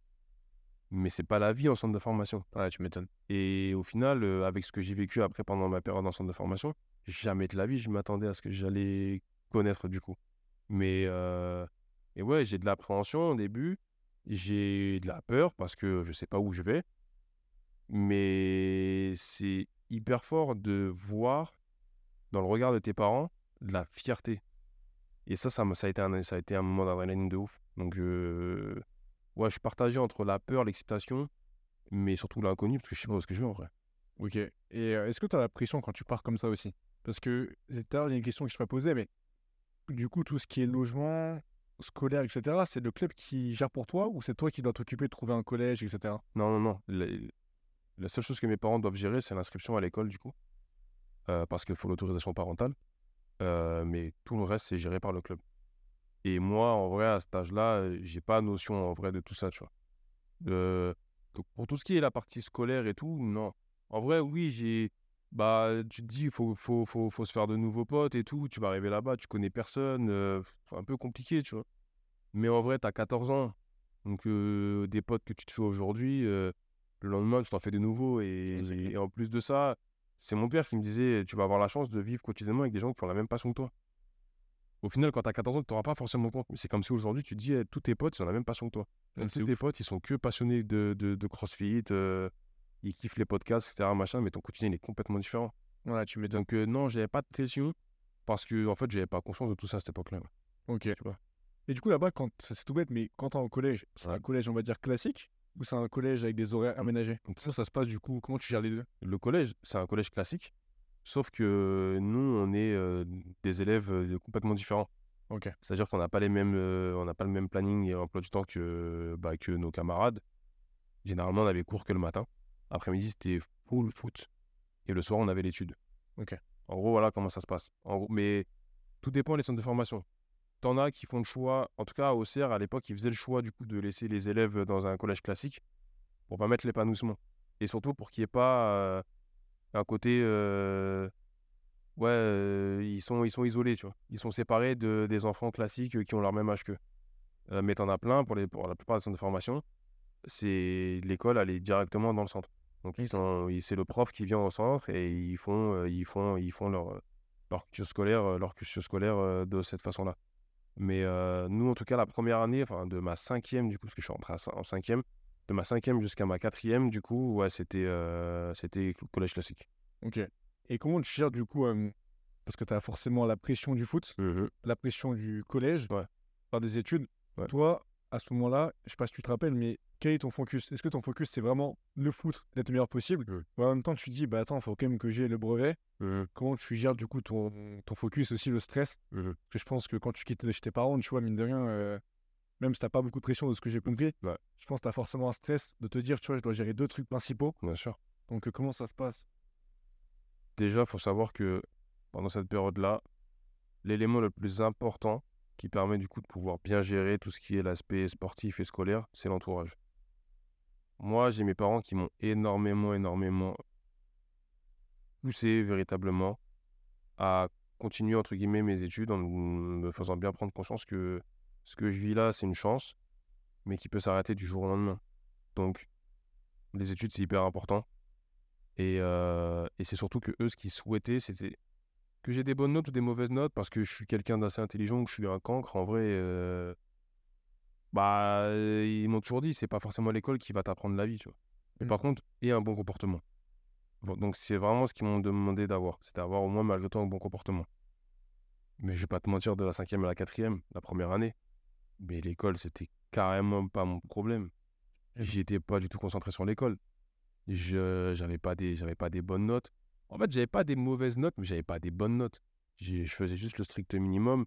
Mais c'est pas la vie en centre de formation. Ouais, tu m'étonnes. Et au final, euh, avec ce que j'ai vécu après pendant ma période en centre de formation, jamais de la vie je m'attendais à ce que j'allais connaître du coup. Mais et ouais, j'ai de l'appréhension au début. J'ai de la peur parce que je sais pas où je vais. Mais c'est hyper fort de voir dans le regard de tes parents de la fierté. Et ça, ça, a, été un, ça a été un moment d'adrénaline de ouf. Donc, je... ouais, je partagé entre la peur, l'excitation, mais surtout l'inconnu, parce que je sais pas où ce que je vais en vrai. Ok. Et est-ce que tu as la pression quand tu pars comme ça aussi? Parce que tout à il y a une question que je t'ai posée, mais du coup, tout ce qui est logement, scolaire, etc., c'est le club qui gère pour toi ou c'est toi qui dois t'occuper de trouver un collège, etc. Non, non, non. La, seule chose que mes parents doivent gérer, c'est l'inscription à l'école, du coup, euh, parce qu'il faut l'autorisation parentale. Euh, mais tout le reste, c'est géré par le club. Et moi, en vrai, à cet âge-là, j'ai pas notion en vrai de tout ça, tu vois. Euh, donc, pour tout ce qui est la partie scolaire et tout, non. En vrai, oui, j'ai. Bah, tu te dis, il faut, faut, faut, faut se faire de nouveaux potes et tout. Tu vas arriver là-bas, tu connais personne. euh, c'est un peu compliqué, tu vois. Mais en vrai, t'as 14 ans. Donc, euh, des potes que tu te fais aujourd'hui, euh, le lendemain, tu t'en fais de nouveaux. Et, en plus de ça, c'est mon père qui me disait tu vas avoir la chance de vivre quotidiennement avec des gens qui ont la même passion que toi. Au final, quand tu as 14 ans, tu n'auras pas forcément compte. Mais c'est comme si aujourd'hui, tu te dis eh, tous tes potes, ils ont la même passion que toi. Ouais, tous tes potes, ils sont que passionnés de, de, de crossfit, ils kiffent les podcasts, etc. Machin, mais ton quotidien il est complètement différent. Voilà, tu m'étonnes. Donc, euh, non, j'avais pas de pression parce que, en fait, j'avais pas conscience de tout ça à cette époque-là. Ok. Tu vois. Et du coup, là-bas, quand c'est tout bête, mais quand t'es en collège, c'est Ouais. un collège, on va dire, classique ou c'est un collège avec des horaires aménagés? Ça, ça se passe du coup, comment tu gères les deux? Le collège, c'est un collège classique, sauf que nous, on est euh, des élèves euh, complètement différents. Ok. C'est-à-dire qu'on n'a pas les mêmes, euh, on pas le même planning et emploi du temps que, bah, que nos camarades. Généralement, on avait cours que le matin. Après-midi, c'était full foot. Et le soir, on avait l'étude. Ok. En gros, voilà comment ça se passe. En gros, mais tout dépend des centres de formation. t'en as qui font le choix, en tout cas au CER à l'époque, ils faisaient le choix du coup de laisser les élèves dans un collège classique pour pas mettre l'épanouissement. Et surtout pour qu'il n'y ait pas euh, un côté. euh, ouais, euh, ils, sont, ils sont isolés, tu vois. Ils sont séparés de, des enfants classiques qui ont leur même âge qu'eux. Euh, mais t'en as plein pour, les, pour la plupart des centres de formation. C'est l'école, elle est directement dans le centre. Donc ils sont, c'est le prof qui vient au centre et ils font, euh, ils font, ils font leur, leur cursus scolaire, euh, leur cursus scolaire euh, de cette façon-là. Mais euh, nous, en tout cas, la première année, enfin de ma cinquième, du coup, parce que je suis rentré en cinquième, de ma cinquième jusqu'à ma quatrième, du coup, ouais, c'était, euh, c'était collège classique. Ok. Et comment tu gères du coup euh, Parce que tu as forcément la pression du foot, la pression du collège, Ouais. par des études. Ouais. Toi, à ce moment-là, je sais pas si tu te rappelles, mais quel est ton focus? Est-ce que ton focus c'est vraiment le foot, d'être le meilleur possible? Ou en même temps, tu te dis, bah attends, il faut quand même que j'ai le brevet. Comment tu gères du coup ton, ton focus aussi, le stress? Parce que je pense que quand tu quittes chez tes parents, tu vois, mine de rien, euh, même si t'as pas beaucoup de pression de ce que j'ai compris, Ouais. je pense que tu as forcément un stress de te dire, tu vois, je dois gérer deux trucs principaux. Bien sûr. Donc euh, comment ça se passe? Déjà, il faut savoir que pendant cette période-là, l'élément le plus important qui permet du coup de pouvoir bien gérer tout ce qui est l'aspect sportif et scolaire, c'est l'entourage. Moi, j'ai mes parents qui m'ont énormément, énormément poussé véritablement à continuer entre guillemets mes études en me faisant bien prendre conscience que ce que je vis là, c'est une chance, mais qui peut s'arrêter du jour au lendemain. Donc, les études, c'est hyper important. Et, euh, et c'est surtout que eux, ce qu'ils souhaitaient, c'était que j'ai des bonnes notes ou des mauvaises notes parce que je suis quelqu'un d'assez intelligent, que je suis un cancre. En vrai, euh, bah, ils m'ont toujours dit, c'est pas forcément l'école qui va t'apprendre la vie, tu vois. Mais Mm. par contre, et un bon comportement. Bon, donc c'est vraiment ce qu'ils m'ont demandé d'avoir, c'est d'avoir au moins malgré tout un bon comportement. Mais je vais pas te mentir, de la cinquième à la quatrième, la première année, mais l'école, c'était carrément pas mon problème. Et- J'étais pas du tout concentré sur l'école. Je j'avais pas des j'avais pas des bonnes notes. En fait, j'avais pas des mauvaises notes, mais j'avais pas des bonnes notes. J'ai- Je faisais juste le strict minimum.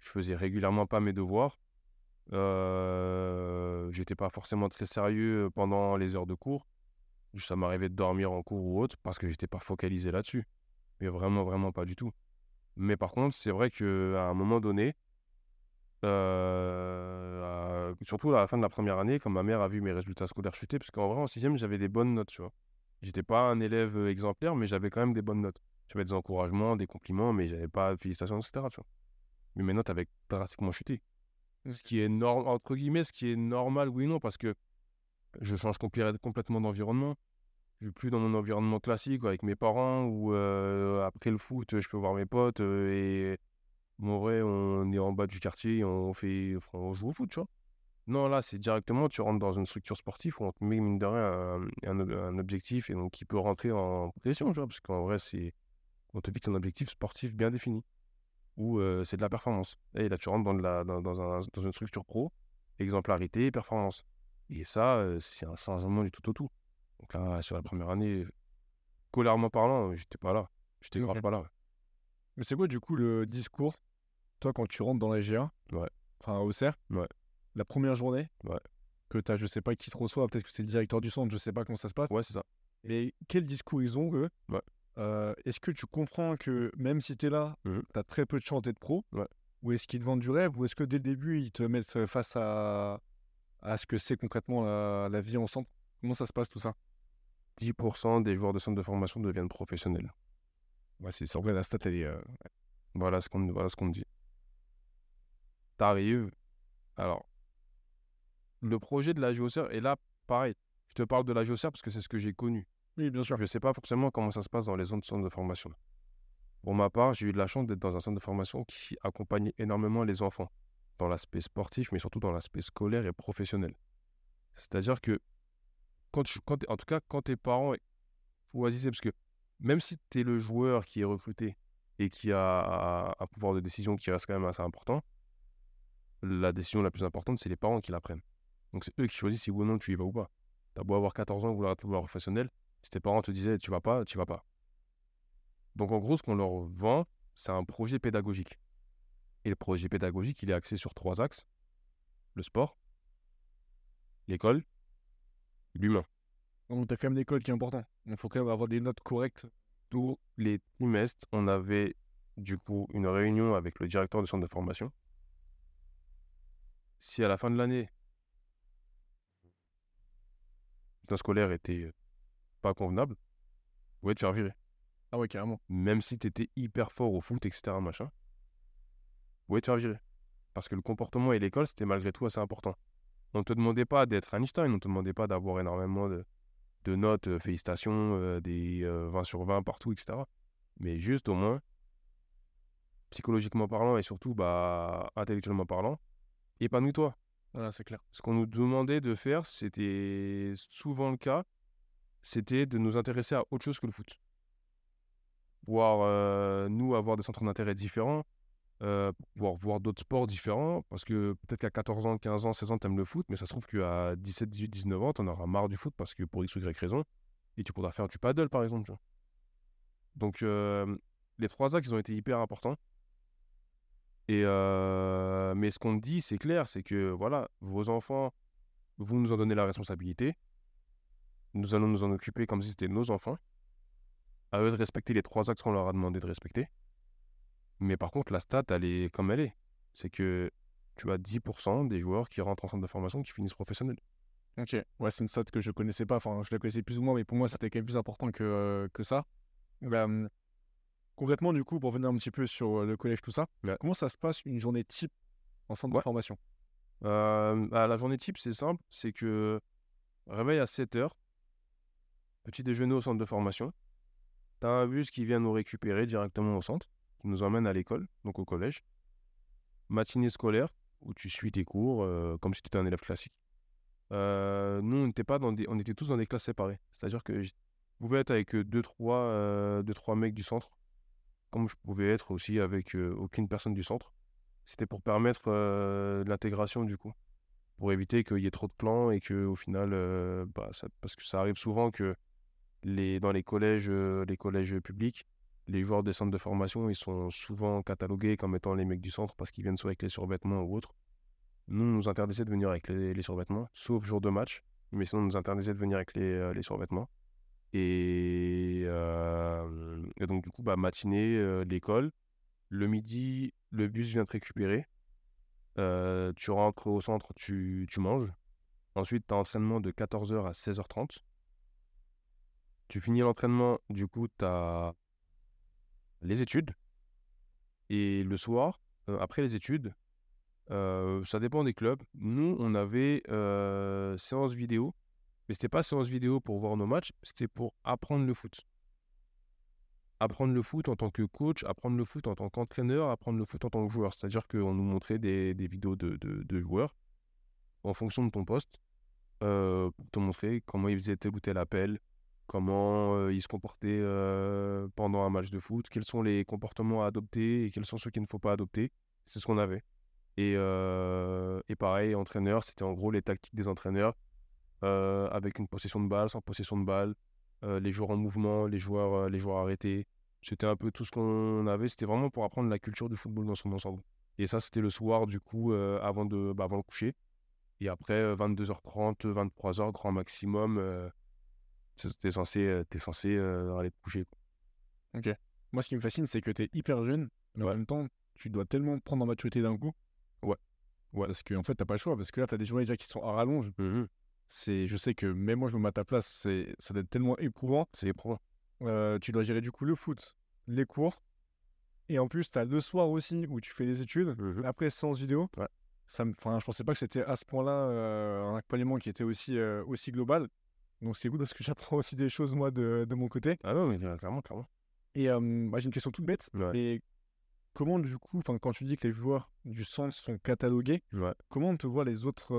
Je faisais régulièrement pas mes devoirs. J'étais pas forcément très sérieux pendant les heures de cours. Ça m'arrivait de dormir en cours ou autre parce que j'étais pas focalisé là-dessus. Mais vraiment, vraiment pas du tout. Mais par contre, c'est vrai qu'à un moment donné, surtout à la fin de la première année, quand ma mère a vu mes résultats scolaires chuter, parce qu'en vrai, en sixième, j'avais des bonnes notes, tu vois. J'étais pas un élève exemplaire, mais j'avais quand même des bonnes notes. J'avais des encouragements, des compliments, mais j'avais pas de félicitations, etc. Mais mes notes avaient drastiquement chuté. Ce qui est normal, entre guillemets, ce qui est normal, oui, non, parce que je change complètement d'environnement. Je suis plus dans mon environnement classique avec mes parents ou euh, après le foot, je peux voir mes potes euh, et vrai, on est en bas du quartier, on fait, on joue au foot, tu vois. Non, là, c'est directement, tu rentres dans une structure sportive où on te met, mine de rien, un, objectif et donc qui peut rentrer en pression, parce qu'en vrai, c'est, on te fixe un objectif sportif bien défini où euh, c'est de la performance. Et là, tu rentres dans, de la, dans, dans un- dans une structure pro, exemplarité, performance. Et ça, euh, c'est un changement du tout au tout. Donc là, sur la première année, scolairement parlant, j'étais pas là. J'étais grave pas là. Mais c'est quoi du coup le discours, toi, quand tu rentres dans la GA Ouais. Enfin, au CER Ouais. La première journée? Ouais. Que tu as, je sais pas qui te reçoit, peut-être que c'est le directeur du centre, je sais pas comment ça se passe. Ouais, c'est ça. Mais quel discours ils ont, eux? Ouais. Euh, Est-ce que tu comprends que même si tu es là, Mhm. tu as très peu de chance d'être pro? Ouais. Ou est-ce qu'ils te vendent du rêve? Ou est-ce que dès le début, ils te mettent face à, à ce que c'est concrètement la, la vie en centre? Comment ça se passe tout ça? 10% des joueurs de centre de formation deviennent professionnels. Ouais, c'est en vrai, la stat, elle est. euh, Voilà ce qu'on voilà ce qu'on dit. T'arrives. Alors, le projet de la géocère, et là, pareil, je te parle de la géocère parce que c'est ce que j'ai connu. Oui, bien sûr. Je ne sais pas forcément comment ça se passe dans les autres centres de formation. Pour ma part, j'ai eu de la chance d'être dans un centre de formation qui accompagnait énormément les enfants, dans l'aspect sportif, mais surtout dans l'aspect scolaire et professionnel. C'est-à-dire que, quand tu- en tout cas, quand tes parents choisissaient, parce que même si tu es le joueur qui est recruté et qui a un pouvoir de décision qui reste quand même assez important, la décision la plus importante, c'est les parents qui la prennent. Donc c'est eux qui choisissent si oui ou non tu y vas ou pas. T'as beau avoir 14 ans et vouloir être professionnel, si tes parents te disaient tu vas pas, tu vas pas. Donc en gros, ce qu'on leur vend, c'est un projet pédagogique. Et le projet pédagogique, il est axé sur trois axes. Le sport, l'école, l'humain. Donc, tu as quand même l'école qui est important. Il faut quand même avoir des notes correctes. Tous les trimestres, on avait du coup une réunion avec le directeur du centre de formation si à la fin de l'année, ton scolaire était pas convenable, vous pouvez te faire virer. Ah ouais, carrément. Même si tu étais hyper fort au foot, etc., machin, vous pouvez te faire virer. Parce que le comportement et l'école, c'était malgré tout assez important. On ne te demandait pas d'être Einstein, on ne te demandait pas d'avoir énormément de, de notes, euh, félicitations, euh, des 20 euh, sur 20 partout, etc. Mais juste au moins, psychologiquement parlant et surtout bah, intellectuellement parlant, épanouis-toi. Voilà, c'est clair. Ce qu'on nous demandait de faire, c'était souvent le cas, c'était de nous intéresser à autre chose que le foot. Voir, nous, avoir des centres d'intérêt différents, euh, pouvoir voir d'autres sports différents. Parce que peut-être qu'à 14 ans, 15 ans, 16 ans, tu aimes le foot, mais ça se trouve qu'à 17, 18, 19 ans, tu en auras marre du foot parce que pour X ou Y raison, et tu pourras faire du paddle par exemple. Donc, euh, les trois axes, ont été hyper importants. Et euh, mais ce qu'on dit, c'est clair, c'est que voilà, vos enfants, vous nous en donnez la responsabilité. Nous allons nous en occuper comme si c'était nos enfants. À eux de respecter les trois axes qu'on leur a demandé de respecter. Mais par contre, la stat, elle est comme elle est. C'est que tu as 10% des joueurs qui rentrent en centre de formation qui finissent professionnels. Ok, ouais, c'est une stat que je connaissais pas. Enfin, je la connaissais plus ou moins, mais pour moi, c'était quand même plus important que, euh, que ça. Bah, hum, concrètement, du coup, pour revenir un petit peu sur euh, le collège, tout ça, comment ça se passe une journée type en centre de formation? Euh, bah, La journée type, c'est simple c'est que réveil à 7 h, petit déjeuner au centre de formation, tu as un bus qui vient nous récupérer directement au centre nous emmène à l'école, donc au collège. Matinée scolaire, où tu suis tes cours euh, comme si tu étais un élève classique. Euh, nous, on n'était pas dans des, on était tous dans des classes séparées. C'est-à-dire que je pouvais être avec deux trois, euh, deux, trois mecs du centre, comme je pouvais être aussi avec aucune personne du centre. C'était pour permettre l'intégration du coup, pour éviter qu'il y ait trop de clans et que au final, bah, parce que ça arrive souvent que les, dans les collèges, les collèges publics, les joueurs des centres de formation, ils sont souvent catalogués comme étant les mecs du centre parce qu'ils viennent soit avec les survêtements ou autre. Nous, on nous interdisait de venir avec les, survêtements, sauf jour de match. Mais sinon, on nous interdisait de venir avec les, euh, survêtements. Euh, et, donc, du coup, bah, matinée, euh, l'école. Le midi, le bus vient te récupérer. tu rentres au centre, tu, tu manges. Ensuite, tu as entraînement de 14h à 16h30. Tu finis l'entraînement, du coup, tu as les études. Et le soir, euh, après les études, euh, ça dépend des clubs. Nous, on avait euh, séance vidéo, mais c'était pas séance vidéo pour voir nos matchs, c'était pour apprendre le foot. Apprendre le foot en tant que coach, apprendre le foot en tant qu'entraîneur, apprendre le foot en tant que joueur. C'est-à-dire qu'on nous montrait des, vidéos de, de, joueurs en fonction de ton poste pour te montrer comment ils faisaient tel ou tel appel, comment ils se comportaient pendant un match de foot, quels sont les comportements à adopter et quels sont ceux qu'il ne faut pas adopter. C'est ce qu'on avait. Et, pareil, entraîneur, c'était en gros les tactiques des entraîneurs avec une possession de balle, sans possession de balle, les joueurs en mouvement, les joueurs, les joueurs arrêtés. C'était un peu tout ce qu'on avait. C'était vraiment pour apprendre la culture du football dans son ensemble. Et ça, c'était le soir, du coup, avant, de, bah, avant le coucher. Et après, 22h30, 23h, grand maximum T'es censé, euh, es censé aller te coucher. Ok. Moi, ce qui me fascine, c'est que tu es hyper jeune, mais en même temps, tu dois tellement prendre en maturité d'un coup. Ouais. Ouais. Parce qu'en fait, t'as pas le choix. Parce que là, tu as des journées déjà qui sont à rallonge. Mmh c'est, je sais que même moi, je me mets à ta place. C'est, ça doit être tellement éprouvant. C'est éprouvant. Euh, tu dois gérer du coup le foot, les cours. Et en plus, tu as le soir aussi où tu fais les études. Mmh Après, séance vidéo. Ouais. Ça me, je pensais pas que c'était à ce point-là un accompagnement qui était aussi, aussi global. Donc c'est cool parce que j'apprends aussi des choses moi de, de, mon côté. Ah non, mais clairement, clairement. Et moi j'ai une question toute bête. Mais comment du coup, quand tu dis que les joueurs du centre sont catalogués, comment on te voit les autres,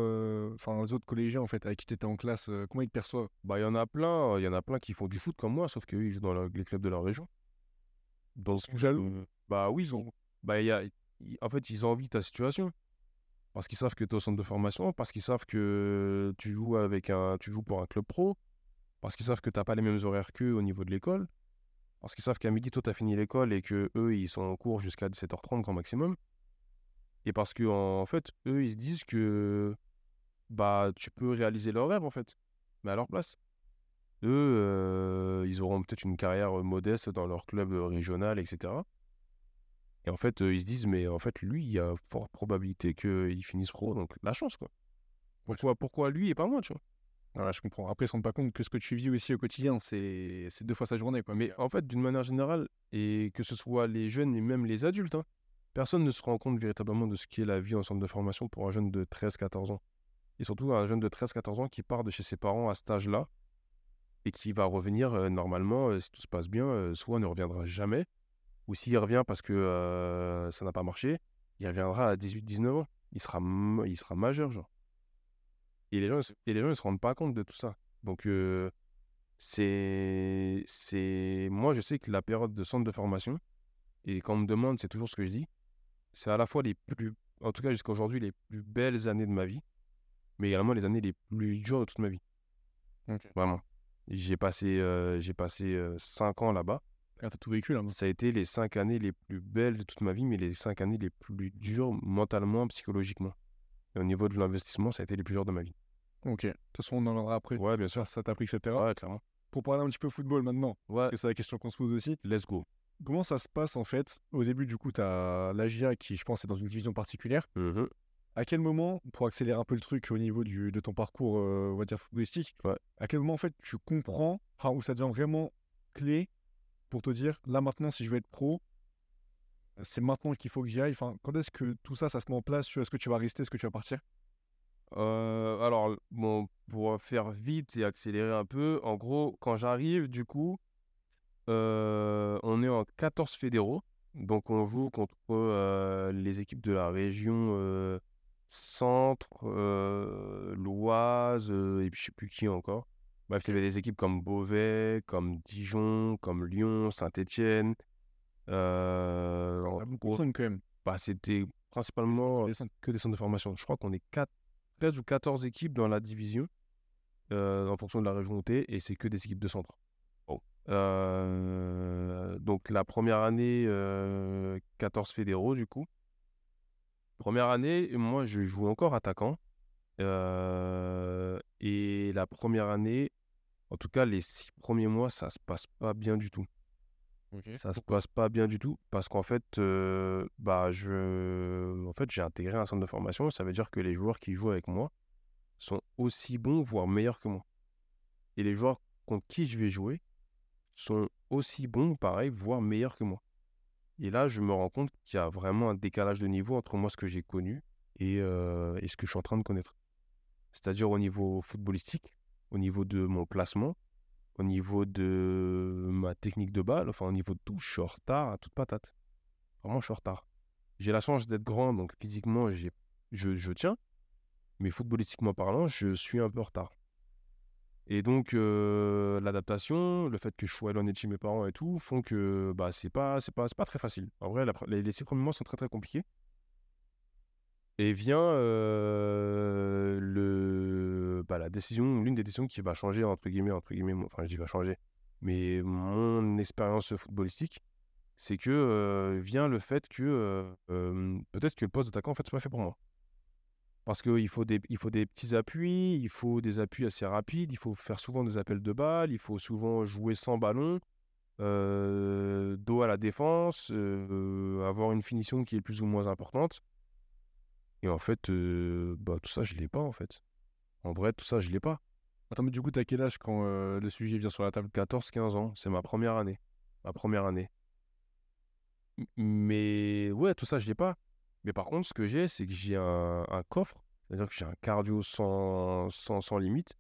enfin les autres collégiens en fait avec qui tu étais en classe, comment ils te perçoivent? Bah il y en a plein, il y en a plein qui font du foot comme moi, sauf qu'ils jouent dans les clubs de leur région. Ils sont jaloux. Euh, bah oui, ils ont. Bah y a, en fait ils ont envie de ta situation parce qu'ils savent que tu es au centre de formation, parce qu'ils savent que tu joues, avec un, tu joues pour un club pro, parce qu'ils savent que tu n'as pas les mêmes horaires qu'eux au niveau de l'école, parce qu'ils savent qu'à midi, toi, tu as fini l'école et que eux ils sont en cours jusqu'à 17h30 grand maximum. Et parce que en fait, eux, ils se disent que bah tu peux réaliser leur rêve, en fait, mais à leur place. Eux, euh, ils auront peut-être une carrière modeste dans leur club régional, etc. Et en fait, ils se disent, mais en fait, lui, il y a forte probabilité qu'il finisse pro, donc la chance, quoi. Pourquoi, pourquoi lui et pas moi, tu vois? Voilà, je comprends. Après, ils se rendent pas compte que ce que tu vis aussi au quotidien, c'est deux fois sa journée, quoi. Mais en fait, d'une manière générale, et que ce soit les jeunes et même les adultes, hein, personne ne se rend compte véritablement de ce qu'est la vie en centre de formation pour un jeune de 13-14 ans. Et surtout un jeune de 13-14 ans qui part de chez ses parents à cet âge-là et qui va revenir euh, normalement, euh, si tout se passe bien, euh, soit ne reviendra jamais, ou s'il revient parce que euh, ça n'a pas marché, il reviendra à 18-19 ans. Il sera, il sera majeur, genre. Et les gens, et les gens, ils se rendent pas compte de tout ça. Donc, euh, c'est, c'est, moi, je sais que la période de centre de formation, et quand on me demande, c'est toujours ce que je dis, c'est à la fois les plus, en tout cas jusqu'à aujourd'hui, les plus belles années de ma vie, mais également les années les plus dures de toute ma vie. Vraiment. J'ai passé, euh, j'ai passé euh, cinq ans là-bas. Ah, t'as tout vécu, là. Ça a été les cinq années les plus belles de toute ma vie, mais les cinq années les plus dures mentalement, psychologiquement. Et au niveau de l'investissement, ça a été les plus durs de ma vie. Ok. De toute façon, on en reviendra après. Ouais, bien sûr. Ça t'a pris, etc. Ouais, clairement. Pour parler un petit peu football maintenant, Ouais, parce que c'est la question qu'on se pose aussi. let's go. Comment ça se passe, en fait Au début, du coup, t'as l'AGIA qui, je pense, est dans une division particulière. Mhm. À quel moment, pour accélérer un peu le truc au niveau du, de ton parcours, euh, on va dire, footballistique, Ouais. à quel moment, en fait, tu comprends, enfin, où ça devient vraiment clé pour te dire, là, maintenant, si je veux être pro, c'est maintenant qu'il faut que j'y aille. Enfin, quand est-ce que tout ça, ça se met en place Est-ce que tu vas rester Est-ce que tu vas partir? Euh, alors, bon, pour faire vite et accélérer un peu, en gros, quand j'arrive, du coup, euh, on est en 14 fédéraux. Donc, on joue contre euh, les équipes de la région Centre, l'Oise, et je sais plus qui encore. Bref, il y avait des équipes comme Beauvais, comme Dijon, comme Lyon, Saint-Étienne. Euh, On en a beaucoup gros, de zones, quand même. bah, c'était principalement centres. que des centres de formation. Je crois qu'on est 4, 13 ou 14 équipes dans la division euh, en fonction de la région où es, et c'est que des équipes de centre. Euh, donc la première année, euh, 14 fédéraux du coup. Première année, moi je joue encore attaquant. Euh, et la première année, en tout cas les six premiers mois, ça se passe pas bien du tout. Ça se passe pas bien du tout parce qu'en fait, euh, bah, je... en fait, j'ai intégré un centre de formation. Ça veut dire que les joueurs qui jouent avec moi sont aussi bons, voire meilleurs que moi. Et les joueurs contre qui je vais jouer sont aussi bons, pareil, voire meilleurs que moi. Et là, je me rends compte qu'il y a vraiment un décalage de niveau entre moi, ce que j'ai connu, et, euh, et ce que je suis en train de connaître. C'est-à-dire au niveau footballistique, au niveau de mon placement, au niveau de ma technique de balle, enfin au niveau de tout, je suis en retard à toute patate. Vraiment, je suis en retard. J'ai la chance d'être grand, donc physiquement, je, je tiens. Mais footballistiquement parlant, je suis un peu en retard. Et donc, euh, l'adaptation, le fait que je sois éloigné de chez mes parents et tout, font que bah, c'est pas, c'est pas, c'est pas très facile. En vrai, les, les six premiers mois sont très très compliqués. Et vient euh, le, la décision, l'une des décisions qui va changer, entre guillemets, entre guillemets, enfin je dis va changer, mais mon expérience footballistique, c'est que vient le fait que peut-être que le poste d'attaquant, en fait, c'est pas fait pour moi. Parce qu'il faut des, faut des petits appuis, il faut des appuis assez rapides, il faut faire souvent des appels de balles, il faut souvent jouer sans ballon, dos à la défense, avoir une finition qui est plus ou moins importante. Et en fait, bah, tout ça, je l'ai pas, en fait. En vrai, tout ça, je l'ai pas. Attends, mais du coup, t'as quel âge quand euh, le sujet vient sur la table? 14-15 ans, c'est ma première année. Ma première année. Mais ouais, tout ça, je l'ai pas. Mais par contre, ce que j'ai, c'est que j'ai un, coffre. C'est-à-dire que j'ai un cardio sans, sans, sans limite.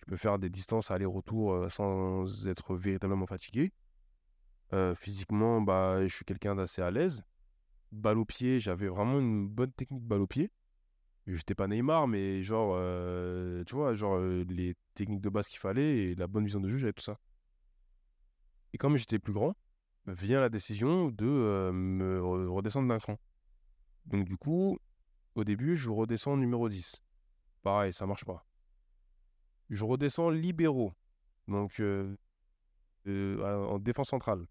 Je peux faire des distances aller-retour euh, sans être véritablement fatigué. Euh, physiquement, bah, je suis quelqu'un d'assez à l'aise. Balle au pied, j'avais vraiment une bonne technique balle au pied. J'étais pas Neymar, mais genre, euh, tu vois, genre euh, les techniques de base qu'il fallait et la bonne vision de jeu, j'avais tout ça. Et comme j'étais plus grand, vient la décision de euh, me re- redescendre d'un cran. Donc du coup, au début, je redescends numéro 10. Pareil, ça marche pas. Je redescends libéraux, donc en défense centrale.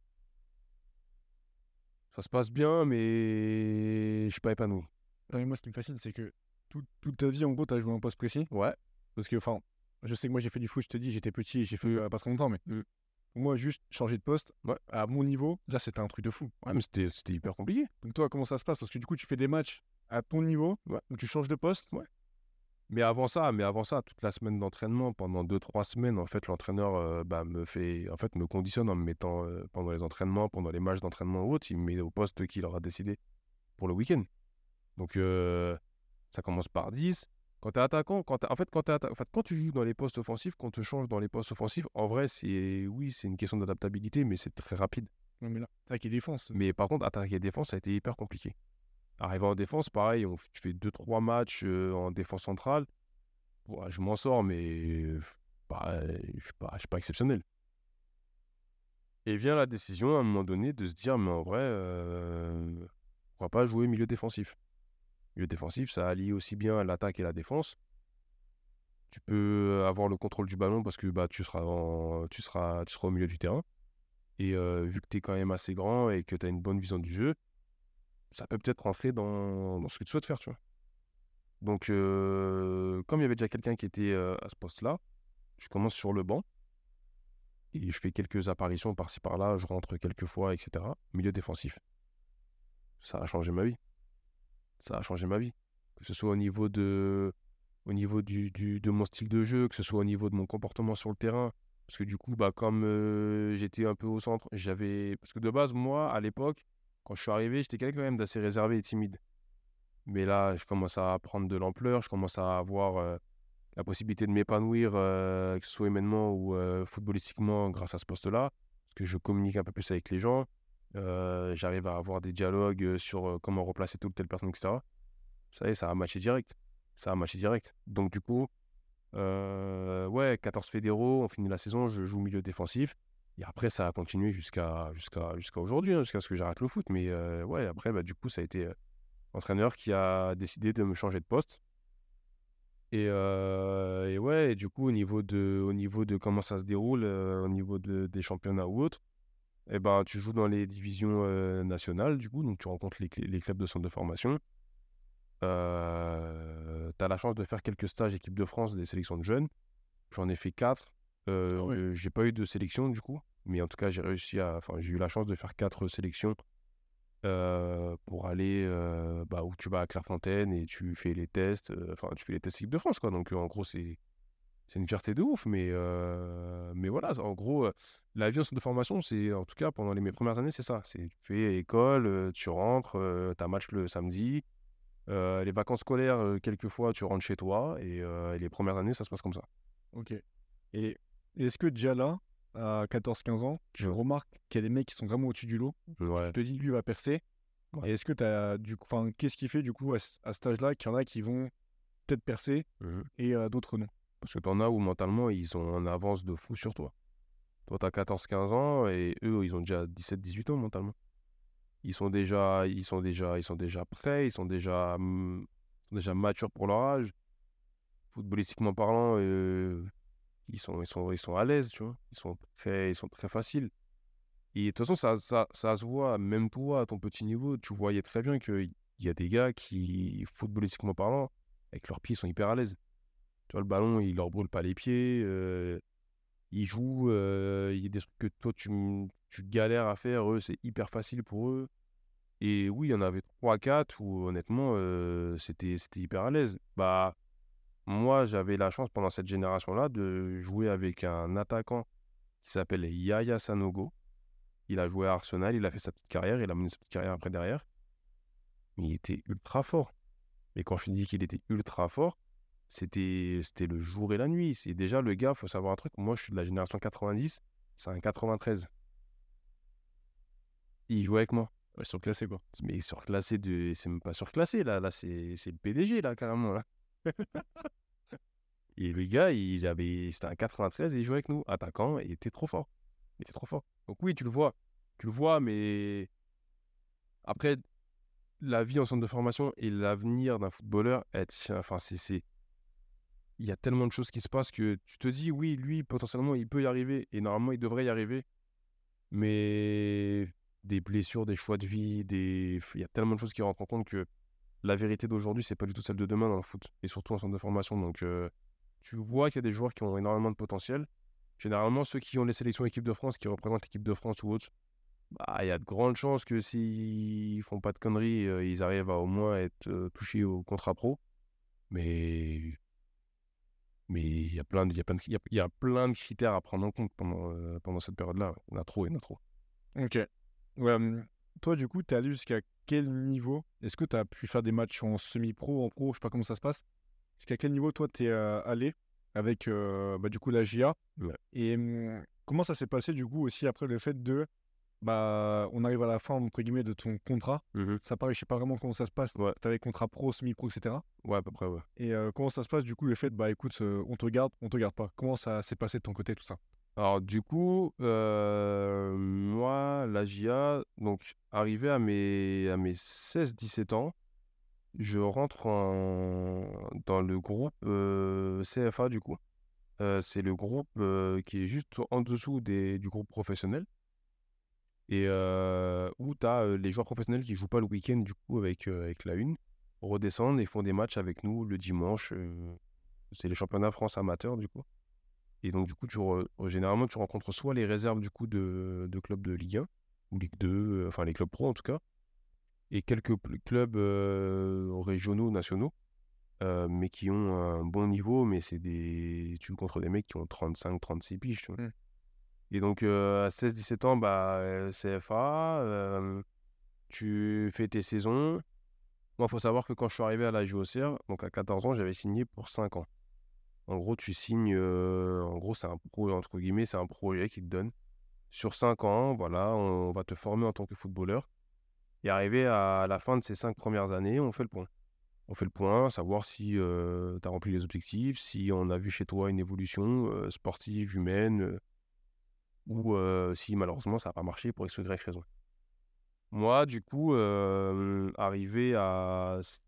Ça se passe bien, mais je suis pas épanoui. Moi, ce qui me fascine, c'est que tout- toute ta vie, en gros, t'as joué un poste précis. Ouais. Parce que, enfin, je sais que moi, j'ai fait du foot, je te dis, j'étais petit, j'ai fait Mm. euh, pas très longtemps, mais Mm. Moi, juste changer de poste, Ouais. à mon niveau, déjà, c'était un truc de fou. Ouais, mais c'était hyper compliqué. Donc, toi, comment ça se passe? Parce que du coup, tu fais des matchs à ton niveau, Ouais. où tu changes de poste. Ouais. Mais avant ça, mais avant ça, toute la semaine d'entraînement, pendant 2-3 semaines, en fait, l'entraîneur euh, bah, me fait, en fait, me conditionne en me mettant euh, pendant les entraînements, pendant les matchs d'entraînement ou autres, il me met au poste qu'il aura décidé pour le week-end. Donc euh, ça commence par 10. Quand tu es attaquant, quand en fait, quand, t'es atta- en fait, quand tu joues dans les postes offensifs, quand tu changes dans les postes offensifs, en vrai, c'est oui, c'est une question d'adaptabilité, mais c'est très rapide. Non, mais là, qui défense. Mais par contre, attaquer et défense, ça a été hyper compliqué. Arrivé en défense, pareil, on, tu fais 2-3 matchs euh, en défense centrale. Ouais, je m'en sors, mais bah, je ne suis pas, je suis pas exceptionnel. Et vient la décision à un moment donné de se dire, mais en vrai, euh, pourquoi pas jouer milieu défensif? Milieu défensif, ça allie aussi bien l'attaque et la défense. Tu peux avoir le contrôle du ballon parce que bah, tu, seras tu, seras, tu seras au milieu du terrain. Et vu que tu es quand même assez grand et que tu as une bonne vision du jeu, ça peut peut-être rentrer dans, dans ce que tu souhaites faire, tu vois. Donc, comme il y avait déjà quelqu'un qui était à ce poste-là, je commence sur le banc et je fais quelques apparitions par-ci par-là, je rentre quelques fois, etc. Milieu défensif. Ça a changé ma vie. Ça a changé ma vie. Que ce soit au niveau de, au niveau du, du- de mon style de jeu, que ce soit au niveau de mon comportement sur le terrain. Parce que du coup, bah, comme euh, j'étais un peu au centre, j'avais. Parce que de base, moi, à l'époque, quand je suis arrivé, j'étais quelqu'un quand même d'assez réservé et timide. Mais là, je commence à prendre de l'ampleur, je commence à avoir euh, la possibilité de m'épanouir, euh, que ce soit humainement ou footballistiquement, grâce à ce poste-là. Parce que je communique un peu plus avec les gens. Euh, J'arrive à avoir des dialogues euh, sur euh, comment replacer telle ou telle personne, etc. Ça y ça a matché direct. Ça a matché direct. Donc, du coup, ouais, 14 fédéraux, on finit la saison, je joue milieu défensif. Et après, ça a continué jusqu'à jusqu'à jusqu'à aujourd'hui, hein, jusqu'à ce que j'arrête le foot. Mais ouais, après, bah, du coup, ça a été l'entraîneur qui a décidé de me changer de poste. Et, et ouais, du coup, au niveau de, au niveau de comment ça se déroule, au niveau de- des championnats ou autres, eh ben, tu joues dans les divisions euh, nationales, du coup, donc tu rencontres les, clubs de centre de formation. tu as la chance de faire quelques stages équipe de France des sélections de jeunes. J'en ai fait quatre. Euh, Ah ouais. euh, j'ai pas eu de sélection du coup, mais en tout cas j'ai réussi à, enfin j'ai eu la chance de faire quatre sélections euh, pour aller euh, bah, où tu vas à Clairefontaine et tu fais les tests, euh, enfin tu fais les tests équipe de France quoi. Donc euh, en gros c'est c'est une fierté de ouf, mais euh, mais voilà, en gros la vie en centre de formation c'est en tout cas pendant les, mes premières années c'est ça, c'est tu fais école, tu rentres, euh, t'as match le samedi. Euh, les vacances scolaires, quelquefois, tu rentres chez toi et, euh, et les premières années, ça se passe comme ça. Ok. Et est-ce que déjà là, à 14-15 ans, je remarque qu'il y a des mecs qui sont vraiment au-dessus du lot Ouais. Je te dis, lui va percer. Ouais. Et est-ce que tu as du coup, enfin, qu'est-ce qui fait du coup à, ce- à cet âge-là qu'il y en a qui vont peut-être percer Mhm. et d'autres non? Parce que t'en as où mentalement, ils sont en avance de fou sur toi. Toi, t'as 14-15 ans et eux, ils ont déjà 17-18 ans mentalement. Ils sont déjà, ils sont déjà, ils sont déjà prêts, ils sont déjà, hum, sont déjà matures pour leur âge. Footballistiquement parlant, euh, ils sont, ils sont, ils sont à l'aise, tu vois. Ils sont très, ils sont très faciles. Et de toute façon, ça, ça, ça se voit, même toi, à ton petit niveau, tu voyais très bien qu'il y a des gars qui, footballistiquement parlant, avec leurs pieds, ils sont hyper à l'aise. Tu vois, le ballon, il leur brûle pas les pieds. euh, ils jouent. Il y a des trucs que toi, tu, tu galères à faire. Eux, c'est hyper facile pour eux. Et oui, il y en avait 3-4 où, honnêtement, euh, c'était hyper à l'aise. Bah, moi, j'avais la chance pendant cette génération-là de jouer avec un attaquant qui s'appelle Yaya Sanogo. Il a joué à Arsenal, il a fait sa petite carrière, il a mené sa petite carrière après derrière. Il était ultra fort. Et quand je dis qu'il était ultra fort, c'était le jour et la nuit. C'est déjà le gars, faut savoir un truc. Moi, je suis de la génération 90, c'est un 93. Il jouait avec moi. Ouais, surclassé quoi. Mais surclassé de. C'est même pas surclassé là. Là, c'est le PDG là, carrément. Là. et le gars, il avait. C'était un 93 et il jouait avec nous. Attaquant, il était trop fort. Il était trop fort. Donc oui, tu le vois. Tu le vois, mais. Après, la vie en centre de formation et l'avenir d'un footballeur, enfin, c'est. Il y a tellement de choses qui se passent que tu te dis, oui, lui, potentiellement, il peut y arriver. Et normalement, il devrait y arriver. Mais des blessures, des choix de vie, des... il y a tellement de choses qui rentrent en compte que la vérité d'aujourd'hui, c'est pas du tout celle de demain dans le foot, et surtout en centre de formation. Donc, tu vois qu'il y a des joueurs qui ont énormément de potentiel. généralement, ceux qui ont les sélections équipe de France, qui représentent l'équipe de France ou autre, bah, il y a de grandes chances que s'ils font pas de conneries, ils arrivent à au moins être touchés au contrat pro. Mais mais il y a plein de, il y a plein de, il y a- il y a plein de critères à prendre en compte pendant, euh, pendant cette période-là. En a trop, il y en a trop. Ok. Ouais, toi, du coup, tu es allé jusqu'à quel niveau? Est-ce que tu as pu faire des matchs en semi-pro, en pro Je sais pas comment ça se passe. Jusqu'à quel niveau, toi, tu es allé avec euh, bah, du coup la GIA Ouais. Et comment ça s'est passé, du coup, aussi après le fait de. Bah, on arrive à la fin, entre guillemets, de ton contrat. Ça paraît, je sais pas vraiment comment ça se passe. Ouais. Tu avais contrat pro, semi-pro, etc. Ouais, à peu près, ouais. Et euh, comment ça se passe, du coup, le fait, bah écoute, euh, on te garde, on te garde pas Comment ça s'est passé de ton côté, tout ça? Alors, du coup, euh, moi, la GIA, donc, arrivé à mes, à mes 16-17 ans, je rentre en, dans le groupe CFA, du coup. C'est le groupe qui est juste en dessous des, du groupe professionnel. Et où tu as les joueurs professionnels qui jouent pas le week-end, du coup, avec, avec la une, redescendent et font des matchs avec nous le dimanche. c'est les championnats France amateurs, du coup. Et donc, du coup, tu généralement, tu rencontres soit les réserves du coup de, de clubs de Ligue 1 ou Ligue 2, euh, enfin les clubs pro en tout cas, et quelques clubs régionaux, nationaux, mais qui ont un bon niveau, mais c'est des. Tu contre des mecs qui ont 35, 36 piges, tu vois. Mm. Et donc, euh, à 16-17 ans, bah, euh, CFA, euh, tu fais tes saisons. Moi, il faut savoir que quand je suis arrivé à la JOCR, donc à 14 ans, j'avais signé pour 5 ans. En gros, tu signes, euh, en gros, c'est un pro, entre guillemets, c'est un projet qui te donne. Sur 5 ans, voilà, on va te former en tant que footballeur. Et arrivé à la fin de ces 5 premières années, on fait le point. On fait le point, savoir si tu as rempli les objectifs, si on a vu chez toi une évolution euh, sportive, humaine, euh, ou si malheureusement ça n'a pas marché pour X ou Y raison. Moi, du coup, arrivé à s-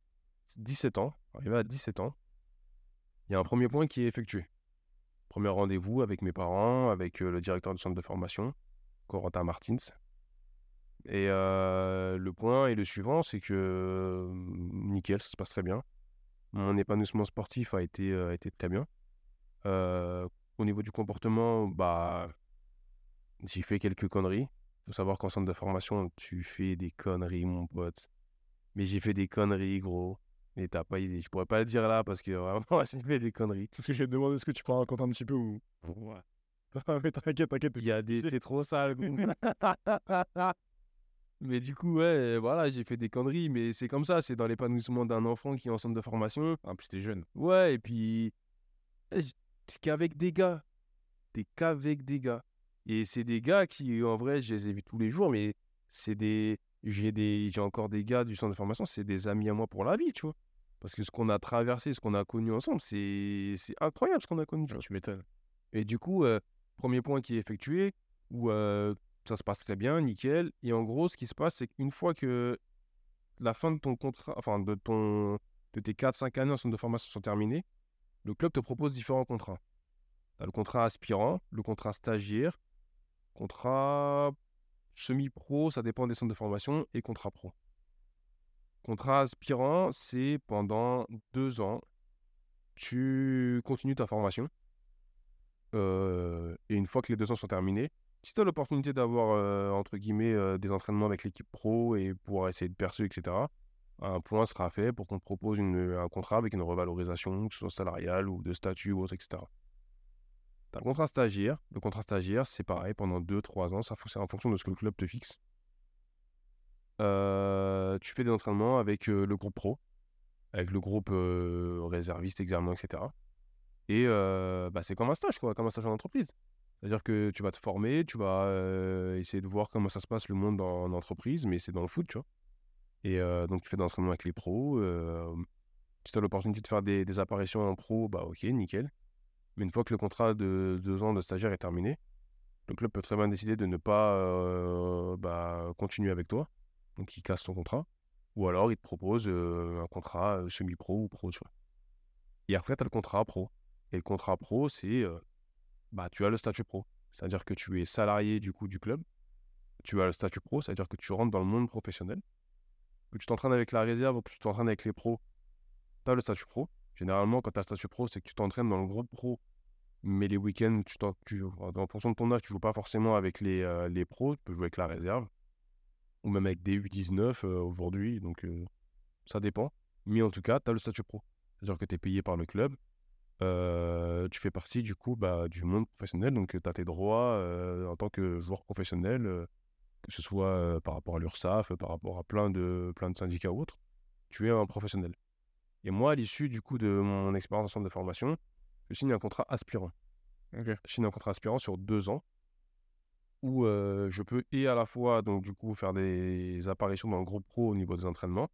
17 ans, arrivé à 17 ans, il y a un premier point qui est effectué. Premier rendez-vous avec mes parents, avec le directeur du centre de formation, Corentin Martins. Et le point est le suivant, c'est que euh, nickel, ça se passe très bien. Mon épanouissement sportif a été, été très bien. Au niveau du comportement, bah, j'ai fait quelques conneries. Il faut savoir qu'en centre de formation, tu fais des conneries, mon pote. Mais j'ai fait des conneries, gros. Mais t'as pas idée. Je pourrais pas le dire là parce que vraiment, j'ai fait des conneries. C'est ce que j'ai demandé, est-ce que tu peux en raconter un petit peu ou... Ouais. Mais t'inquiète, t'inquiète. Il y a des... C'est trop sale, gros. mais du coup, ouais, voilà, j'ai fait des conneries. Mais c'est comme ça, c'est dans l'épanouissement d'un enfant qui est en centre de formation. Ah, puis t'es jeune. Ouais, et puis... eh, j- C'est qu'avec des gars. T'es qu'avec des gars. Et c'est des gars qui, en vrai, je les ai vus tous les jours, mais c'est des... J'ai des... j'ai encore des gars du centre de formation, c'est des amis à moi pour la vie, tu vois. Parce que ce qu'on a traversé, ce qu'on a connu ensemble, c'est c'est incroyable ce qu'on a connu, tu vois. Tu m'étonnes. Et du coup, euh, premier point qui est effectué, où euh, ça se passe très bien, nickel. Et en gros, ce qui se passe, c'est qu'une fois que la fin de ton contrat, enfin de, ton, de tes 4-5 années en centre de formation sont terminées, le club te propose différents contrats. Tu as le contrat aspirant, le contrat stagiaire, contrat semi-pro, ça dépend des centres de formation, et contrat pro. Contrat aspirant, c'est pendant deux ans, tu continues ta formation. Euh, et une fois que les deux ans sont terminés, si tu as l'opportunité d'avoir, euh, entre guillemets, euh, des entraînements avec l'équipe pro et pouvoir essayer de percer, etc., un point sera fait pour qu'on te propose un contrat avec une revalorisation, que ce soit salariale ou de statut ou autre, etc. Le contrat stagiaire. C'est pareil, pendant 2-3 ans, ça c'est en fonction de ce que le club te fixe. Euh, tu fais des entraînements avec euh, le groupe pro, avec le groupe euh, réserviste, examen, etc. Et bah, c'est comme un stage, quoi, comme un stage en entreprise. C'est-à-dire que tu vas te former, tu vas essayer de voir comment ça se passe le monde en entreprise, mais c'est dans le foot, tu vois. Et donc, tu fais des entraînements avec les pros. si tu as l'opportunité de faire des, des apparitions en pro, bah ok, nickel. Mais une fois que le contrat de deux ans de stagiaire est terminé, le club peut très bien décider de ne pas euh, bah, continuer avec toi. Donc, il casse son contrat. Ou alors, il te propose euh, un contrat euh, semi-pro ou pro, tu vois. Et après, tu as le contrat pro. Et le contrat pro, c'est bah, tu as le statut pro. C'est-à-dire que tu es salarié du coup du club. Tu as le statut pro, c'est-à-dire que tu rentres dans le monde professionnel. Que tu t'entraînes avec la réserve ou que tu t'entraînes avec les pros, tu as le statut pro. Généralement, quand tu as le statut pro, c'est que tu t'entraînes dans le groupe pro Mais les week-ends, tu, en fonction de ton âge, tu joues pas forcément avec les, euh, les pros, tu peux jouer avec la réserve. Ou même avec des U19 euh, aujourd'hui. Donc, euh, ça dépend. Mais en tout cas, tu as le statut pro. C'est-à-dire que tu es payé par le club. Tu fais partie du coup bah, du monde professionnel. Donc, tu as tes droits en tant que joueur professionnel, que ce soit par rapport à l'URSSAF, par rapport à plein de, plein de syndicats ou autres. Tu es un professionnel. Et moi, à l'issue du coup de mon expérience en centre de formation, je signe un contrat aspirant. Je signe un contrat aspirant sur deux ans où euh, je peux et à la fois donc du coup faire des apparitions dans le groupe pro au niveau des entraînements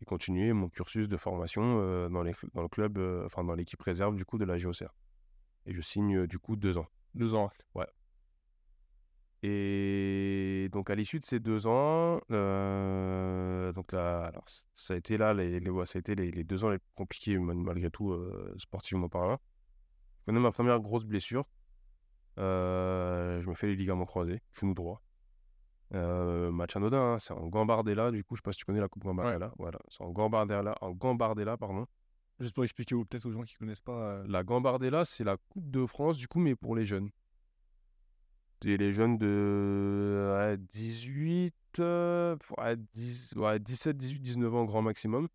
et continuer mon cursus de formation euh, dans, les, dans le club, euh, enfin dans l'équipe réserve du coup de la GOCR. Et je signe du coup deux ans. Deux ans. Et donc à l'issue de ces deux ans, euh, donc là, alors, ça a été là, les, ça a été les, les deux ans les plus compliqués mal- malgré tout, euh, sportivement parlant. Je connais ma première grosse blessure. Euh, je me fais les ligaments croisés, genou droit. Euh, match anodin, hein, c'est en Gambardella, du coup, je sais pas si tu connais la coupe Gambardella. Voilà, c'est en Gambardella, en Gambardella, pardon. Juste pour expliquer peut-être aux gens qui connaissent pas. La Gambardella, c'est la Coupe de France, du coup, mais pour les jeunes. Les jeunes de ouais, 18, ouais, 10 ouais, 17, 18, 19 ans grand maximum.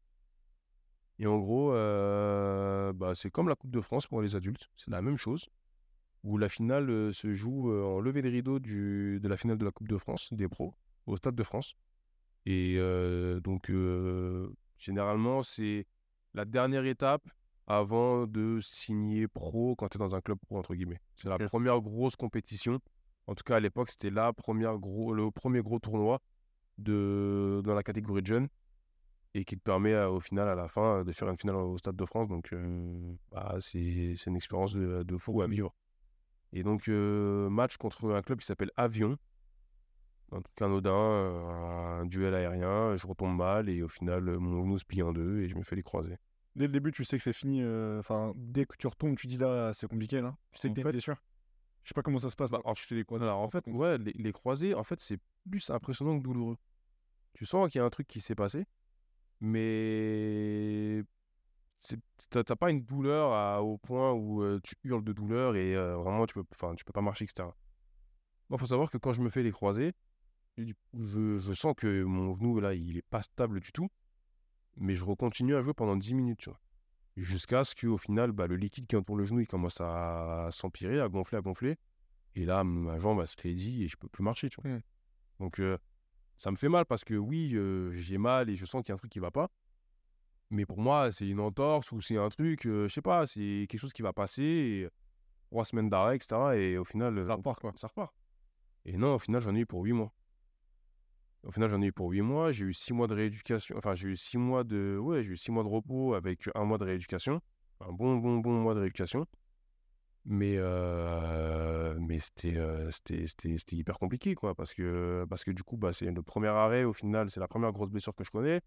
Et en gros, euh, bah, c'est comme la Coupe de France pour les adultes. C'est la même chose. Où la finale euh, se joue euh, en levée de rideau du, de la finale de la Coupe de France des pros au Stade de France. Et donc, généralement, c'est la dernière étape avant de signer pro quand tu es dans un club pro, entre guillemets. C'est la première grosse compétition. En tout cas, à l'époque, c'était la première gros, le premier gros tournoi de, dans la catégorie de jeunes et qui te permet euh, au final, à la fin, de faire une finale au Stade de France. Donc, euh, bah, c'est une expérience de, de fou à vivre. Et donc, euh, match contre un club qui s'appelle Avion. Un truc anodin, un duel aérien, je retombe mal et au final, mon genou se plie en deux et je me fais les croisés. Dès le début, tu sais que c'est fini. euh, Enfin, dès que tu retombes, tu dis là, c'est compliqué là. Tu sais En que t'es sûr. Je sais pas comment ça se passe. Alors en fait, ouais, les, croisés, en fait, c'est plus impressionnant que douloureux. Tu sens qu'il y a un truc qui s'est passé, mais t'as pas une douleur au point où euh, tu hurles de douleur et euh, vraiment tu peux, tu peux pas marcher, etc. Moi, faut savoir que quand je me fais les croisés, je, je sens que mon genou là, il est pas stable du tout, mais je recontinue à jouer pendant 10 minutes, tu vois. Jusqu'à ce qu'au final, bah, le liquide qui entoure le genou, il commence à s'empirer, à gonfler, à gonfler. Et là, ma jambe, elle se raidit et je peux plus marcher, tu vois. Mm. Donc, euh, ça me fait mal parce que oui, euh, j'ai mal et je sens qu'il y a un truc qui va pas. Mais pour moi, c'est une entorse ou c'est un truc, euh, je sais pas, c'est quelque chose qui va passer. Et trois semaines d'arrêt, etc. Et au final, Ça repart quoi. ça repart. Et non, au final, j'en ai eu pour 8 mois. Au final, j'en ai eu pour 8 mois. J'ai eu 6 mois de rééducation. Enfin, j'ai eu 6 mois de. Ouais, j'ai eu 6 mois de repos avec un mois de rééducation. Un bon, bon, bon mois de rééducation. Mais, euh, mais c'était, euh, c'était, hyper compliqué, quoi. Parce que, parce que du coup, bah, c'est le premier arrêt, au final, c'est la première grosse blessure que je connais.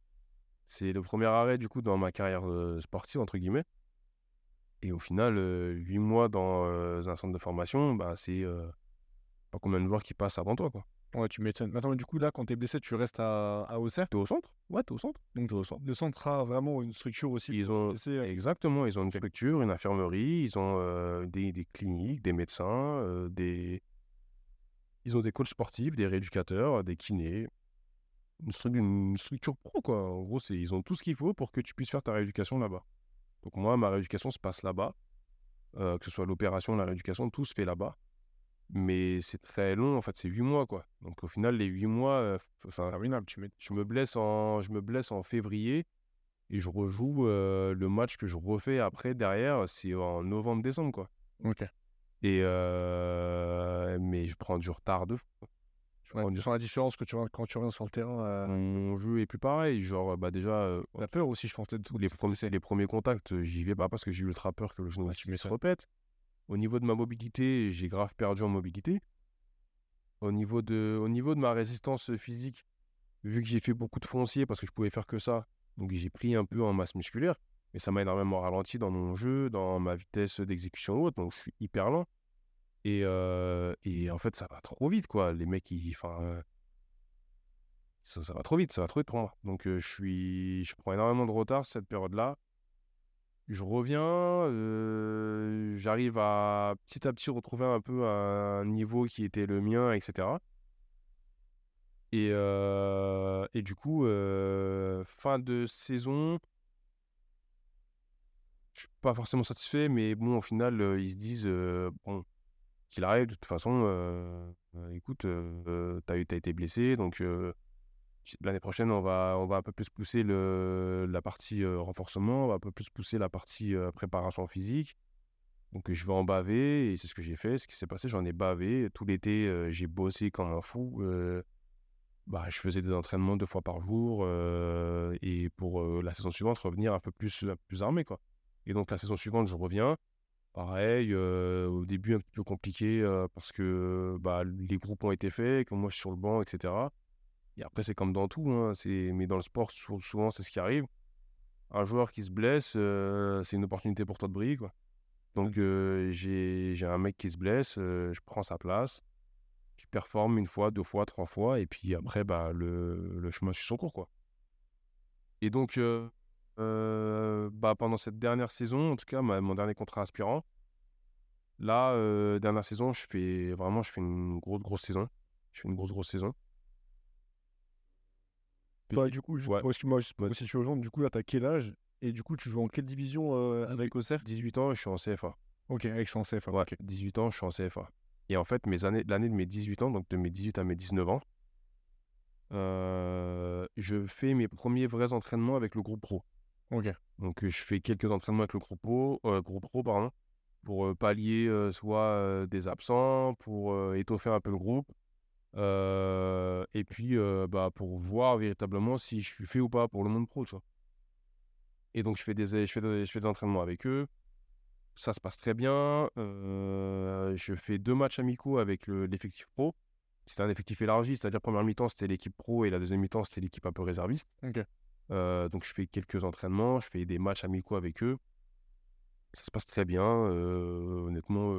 C'est le premier arrêt, du coup, dans ma carrière euh, sportive, entre guillemets. Et au final, euh, 8 mois dans un centre de formation, bah, c'est pas combien de joueurs qui passent avant toi, quoi. Ouais, tu m'étonnes. Mais du coup, là, quand t'es blessé, tu restes à, à Auxerre? T'es au centre? Ouais, t'es au centre. Donc, le centre a vraiment une structure aussi. Ils ont, exactement, ils ont une structure, une infirmerie, ils ont euh, des, des cliniques, des médecins, euh, des... ils ont des coachs sportifs, des rééducateurs, des kinés. Une, stru- une structure pro, quoi. En gros, ils ont tout ce qu'il faut pour que tu puisses faire ta rééducation là-bas. Donc moi, ma rééducation se passe là-bas. Euh, que ce soit l'opération, la rééducation, tout se fait là-bas. Mais c'est très long, en fait, c'est 8 mois, quoi. Donc au final, les 8 mois, euh, enfin, interminable, tu mets. je me blesse en, je me blesse en février et je rejoue euh, le match que je refais après derrière, c'est en novembre-décembre quoi. Ok. Et euh, mais je prends du retard de fou. Je Ouais, prends tu du- sens la différence que tu vois quand tu reviens sur le terrain. euh, Mon jeu est plus pareil, genre bah déjà T'as peur aussi, je pense, peut-être. les premiers, les premiers contacts, j'y vais pas parce que j'ai eu ultra peur que le genou Ouais, se m'étonnes. Au niveau de ma mobilité, j'ai grave perdu en mobilité. Au niveau de, au niveau de ma résistance physique, vu que j'ai fait beaucoup de foncier parce que je pouvais faire que ça, donc j'ai pris un peu en masse musculaire, mais ça m'a énormément ralenti dans mon jeu, dans ma vitesse d'exécution ou autre, donc je suis hyper lent. Et, euh, et en fait, ça va trop vite, quoi. Les mecs, ils, enfin, ça, ça va trop vite, ça va trop vite pour. Donc euh, je suis, je prends énormément de retard cette période-là. Je reviens, euh, j'arrive à petit à petit retrouver un peu un niveau qui était le mien, etc. Et, euh, et du coup, euh, fin de saison, je suis pas forcément satisfait, mais bon, au final, ils se disent, bon, qu'il arrive, de toute façon, écoute, eu, t'as été blessé, donc l'année prochaine, on va, on va un peu plus pousser le, la partie euh, renforcement, on va un peu plus pousser la partie euh, préparation physique. Donc je vais en baver, et c'est ce que j'ai fait. Ce qui s'est passé, j'en ai bavé. Tout l'été, euh, j'ai bossé comme un fou. bah, je faisais des entraînements deux fois par jour, et pour la saison suivante, revenir un peu plus, plus armé, quoi. Et donc la saison suivante, je reviens. Pareil, au début un petit peu compliqué parce que bah, les groupes ont été faits, que moi je suis sur le banc, etc. Et après, c'est comme dans tout, hein, mais dans le sport, sou- souvent, c'est ce qui arrive. Un joueur qui se blesse, euh, c'est une opportunité pour toi de briller, quoi. Donc, euh, j'ai, j'ai un mec qui se blesse, euh, je prends sa place, je performe une fois, deux fois, trois fois, et puis après, bah, le, le chemin suit son cours, quoi. Et donc, bah, pendant cette dernière saison, en tout cas, ma- mon dernier contrat aspirant, là, dernière saison, je fais vraiment, je fais une grosse, grosse saison. Je fais une grosse, grosse saison. Bah, du coup, Ouais. moi, excuse-moi, juste pour Ouais. situer aux gens, du coup, là, t'as quel âge Et du coup, tu joues en quelle division euh, avec Auxerre 18 ans, je suis en CFA. Ok, avec en CFA. Ouais, ok. 18 ans, je suis en CFA. Et en fait, mes années, l'année de mes 18 ans, donc de mes 18 à mes 19 ans, euh, je fais mes premiers vrais entraînements avec le groupe pro. Ok. Donc, je fais quelques entraînements avec le groupe pro, euh, groupe pro pardon, pour euh, pallier soit des absents, pour étoffer un peu le groupe, euh, et puis euh, bah, pour voir véritablement si je suis fait ou pas pour le monde pro, tu vois. Et donc, je fais des, je fais des, je fais des entraînements avec eux. Ça se passe très bien. Euh, je fais deux matchs amicaux avec le- l'effectif pro. C'était un effectif élargi, c'est-à-dire première mi-temps, c'était l'équipe pro et la deuxième mi-temps, c'était l'équipe un peu réserviste. Donc je fais quelques entraînements, je fais des matchs amicaux avec eux. Ça se passe très bien. honnêtement,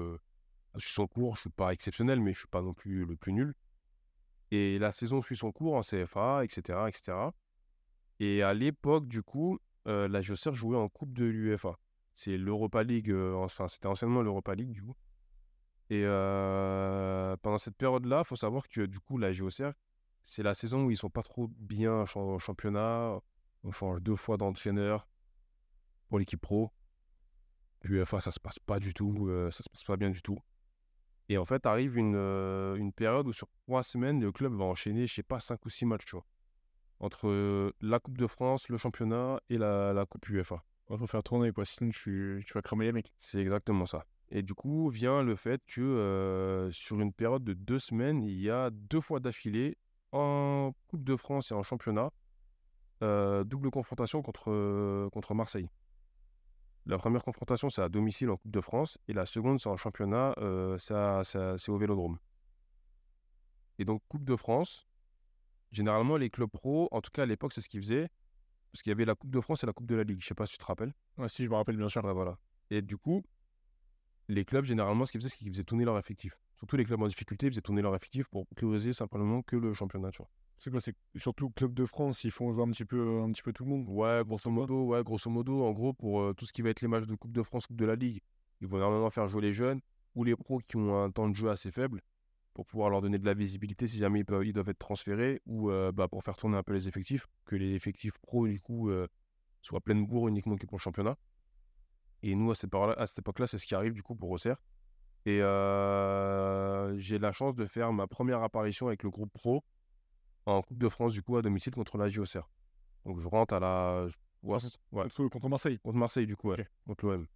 je suis son cours, je suis pas exceptionnel, mais je suis pas non plus le plus nul. Et la saison suit son cours en CFA, etc., etc. Et à l'époque, du coup, euh, la Josser jouait en Coupe de l'UEFA. C'est l'Europa League, euh, enfin c'était anciennement l'Europa League, du coup. Et euh, pendant cette période-là, il faut savoir que du coup, la JOCR, c'est la saison où ils sont pas trop bien en championnat. On change deux fois d'entraîneur pour l'équipe pro. L'UEFA, ça se passe pas du tout, ça se passe pas bien du tout. Et en fait, arrive une, euh, une période où sur trois semaines, le club va enchaîner, je sais pas, cinq ou six matchs, tu vois. Entre euh, la Coupe de France, le championnat et la, la Coupe UEFA. Il faut faire tourner, quoi. Sinon, tu, tu vas cramer les mecs. C'est exactement ça. Et du coup, vient le fait que euh, sur une période de deux semaines, il y a deux fois d'affilée en Coupe de France et en championnat, double confrontation contre, contre Marseille. La première confrontation, c'est à domicile en Coupe de France, et la seconde, c'est en championnat, euh, c'est au Vélodrome. Et donc, Coupe de France, généralement, les clubs pro, en tout cas à l'époque, c'est ce qu'ils faisaient, parce qu'il y avait la Coupe de France et la Coupe de la Ligue. Je sais pas si tu te rappelles. Ouais, si, je me rappelle bien sûr. Ouais, voilà. Et du coup, les clubs, généralement, ce qu'ils faisaient, c'est qu'ils faisaient tourner leur effectif. Surtout les clubs en difficulté, ils faisaient tourner leur effectif pour prioriser simplement que le championnat, tu vois. C'est quoi C'est surtout Club de France, ils font jouer un petit peu, un petit peu tout le monde. Ouais, grosso modo, ouais, grosso modo, en gros, pour euh, tout ce qui va être les matchs de Coupe de France, Coupe de la Ligue, ils vont normalement faire jouer les jeunes ou les pros qui ont un temps de jeu assez faible pour pouvoir leur donner de la visibilité si jamais ils, peuvent- ils doivent être transférés ou euh, bah, pour faire tourner un peu les effectifs, que les effectifs pros, du coup, euh, soient pleine bourre uniquement que pour le championnat. Et nous, à cette, à cette époque-là, c'est ce qui arrive du coup pour Auxerre. Et euh, j'ai la chance de faire ma première apparition avec le groupe pro en Coupe de France, du coup, à domicile contre la Auxerre. Donc je rentre à la. ouais, Contre, contre Marseille. contre Marseille, du coup, ouais, Ok. contre l'OM.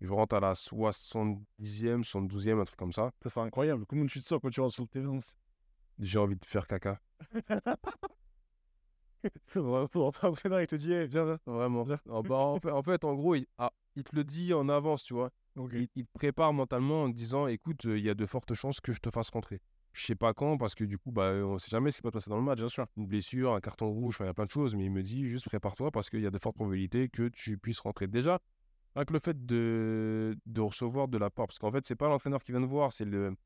Je rentre à la 70e, 72e, un truc comme ça. Ça, c'est incroyable. Comment tu te sens quand tu rentres sur le terrain J'ai envie de faire caca. Vraiment, il te dit, eh, viens, viens. Vraiment. Ah bah, en, fait, en fait, en gros, il, ah, il te le dit en avance, tu vois. Ok. Il, il te prépare mentalement en te disant écoute, euh, il y a de fortes chances que je te fasse rentrer. Je sais pas quand, parce que du coup, bah, on sait jamais ce qui peut se passer dans le match, bien sûr. Une blessure, un carton rouge, il y a plein de choses, mais il me dit juste prépare-toi parce qu'il y a de fortes probabilités que tu puisses rentrer. Déjà, avec le fait de, de recevoir de la part, parce qu'en fait, c'est pas l'entraîneur qui vient te voir, c'est le.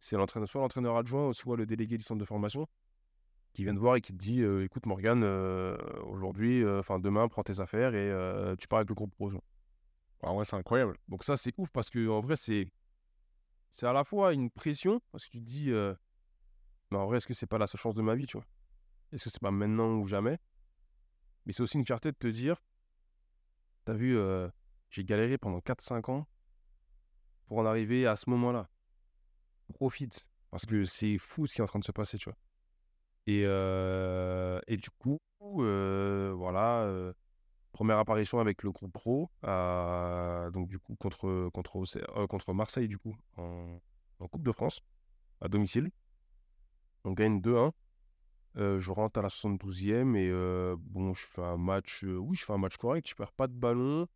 C'est l'entraîneur, soit l'entraîneur adjoint, soit le délégué du centre de formation qui vient te voir et qui te dit euh, écoute Morgane, euh, aujourd'hui, euh, enfin demain, prends tes affaires et tu pars avec le groupe pro. En vrai, c'est incroyable. Donc ça, c'est ouf parce que en vrai, c'est c'est à la fois une pression parce que tu te dis, mais en vrai, est-ce que c'est pas la seule chance de ma vie, tu vois? Est-ce que c'est pas maintenant ou jamais? Mais c'est aussi une fierté de te dire, t'as vu, j'ai galéré pendant 4-5 ans pour en arriver à ce moment-là. Profite parce que c'est fou ce qui est en train de se passer, tu vois? Et, et du coup, voilà, première apparition avec le groupe pro, à- donc du coup contre, contre, euh, contre Marseille, du coup, en, Coupe de France, à domicile. On gagne 2-1. Euh, je rentre à la 72e et euh, bon, je fais un match, euh, oui, je fais un match correct, je perds pas de ballon,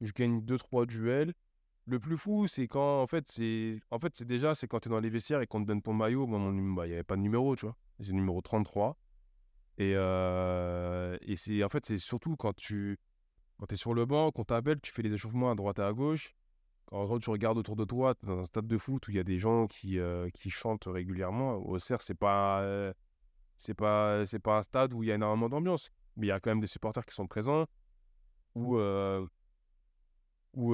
je gagne 2-3 duels. Le plus fou, c'est quand, en fait, c'est en fait, c'est déjà, c'est quand tu es dans les vestiaires et qu'on te donne ton maillot. Bah, il n'y avait pas de numéro, tu vois. C'est le numéro 33. Et, et c'est, en fait, c'est surtout quand tu quand es sur le banc, qu'on t'appelle, tu fais les échauffements à droite et à gauche. En gros, tu regardes autour de toi, tu dans un stade de foot où il y a des gens qui, qui chantent régulièrement. Au CERF, c'est pas, pas, pas un stade où il y a énormément d'ambiance. Mais il y a quand même des supporters qui sont présents. Où, où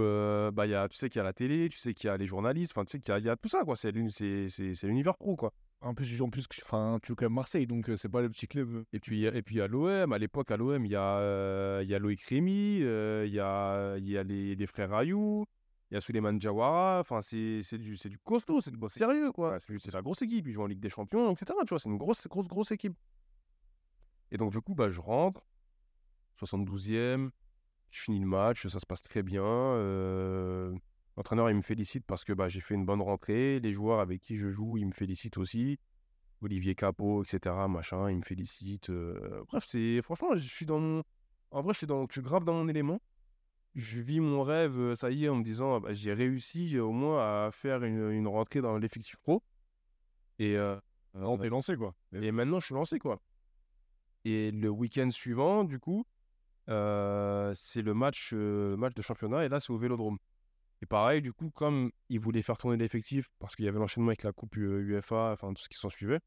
bah, y a, tu sais qu'il y a la télé, tu sais qu'il y a les journalistes, tu sais qu'il y a, tout ça, c'est- c'est l'univers pro, quoi. En plus, en plus, enfin, tu joues quand Marseille, donc euh, c'est pas le petit club. Et puis, et puis à l'OM, à l'époque, à l'OM, il y a, euh, il Loïc Rémy, euh, il y a, il y a les, frères Ayou, il y a Souleymane Diawara. Enfin, c'est du, du costaud, c'est boss sérieux, quoi. C'est la grosse équipe. Ils jouent en Ligue des Champions, etc. Tu vois, c'est une grosse, grosse, grosse équipe. Et donc, du coup, bah, je rentre, 72e, je finis le match, ça se passe très bien. L'entraîneur, il me félicite parce que bah, j'ai fait une bonne rentrée. Les joueurs avec qui je joue, ils me félicitent aussi. Olivier Capot, etc. Machin, il me félicite. euh, Bref, c'est franchement, je suis dans mon. En vrai, je suis, dans... je suis grave dans mon élément. Je vis mon rêve, euh, ça y est, en me disant, ah bah, j'ai réussi euh, au moins à faire une, une rentrée dans l'effectif pro. Et, euh, Non, t'es lancé, quoi. et maintenant, je suis lancé, quoi. Et le week-end suivant, du coup, euh, c'est le match, euh, le match de championnat, et là, c'est au Vélodrome. Et pareil, du coup, comme ils voulaient faire tourner l'effectif, parce qu'il y avait l'enchaînement avec la Coupe euh, UEFA, enfin, tout ce qui s'en suivait,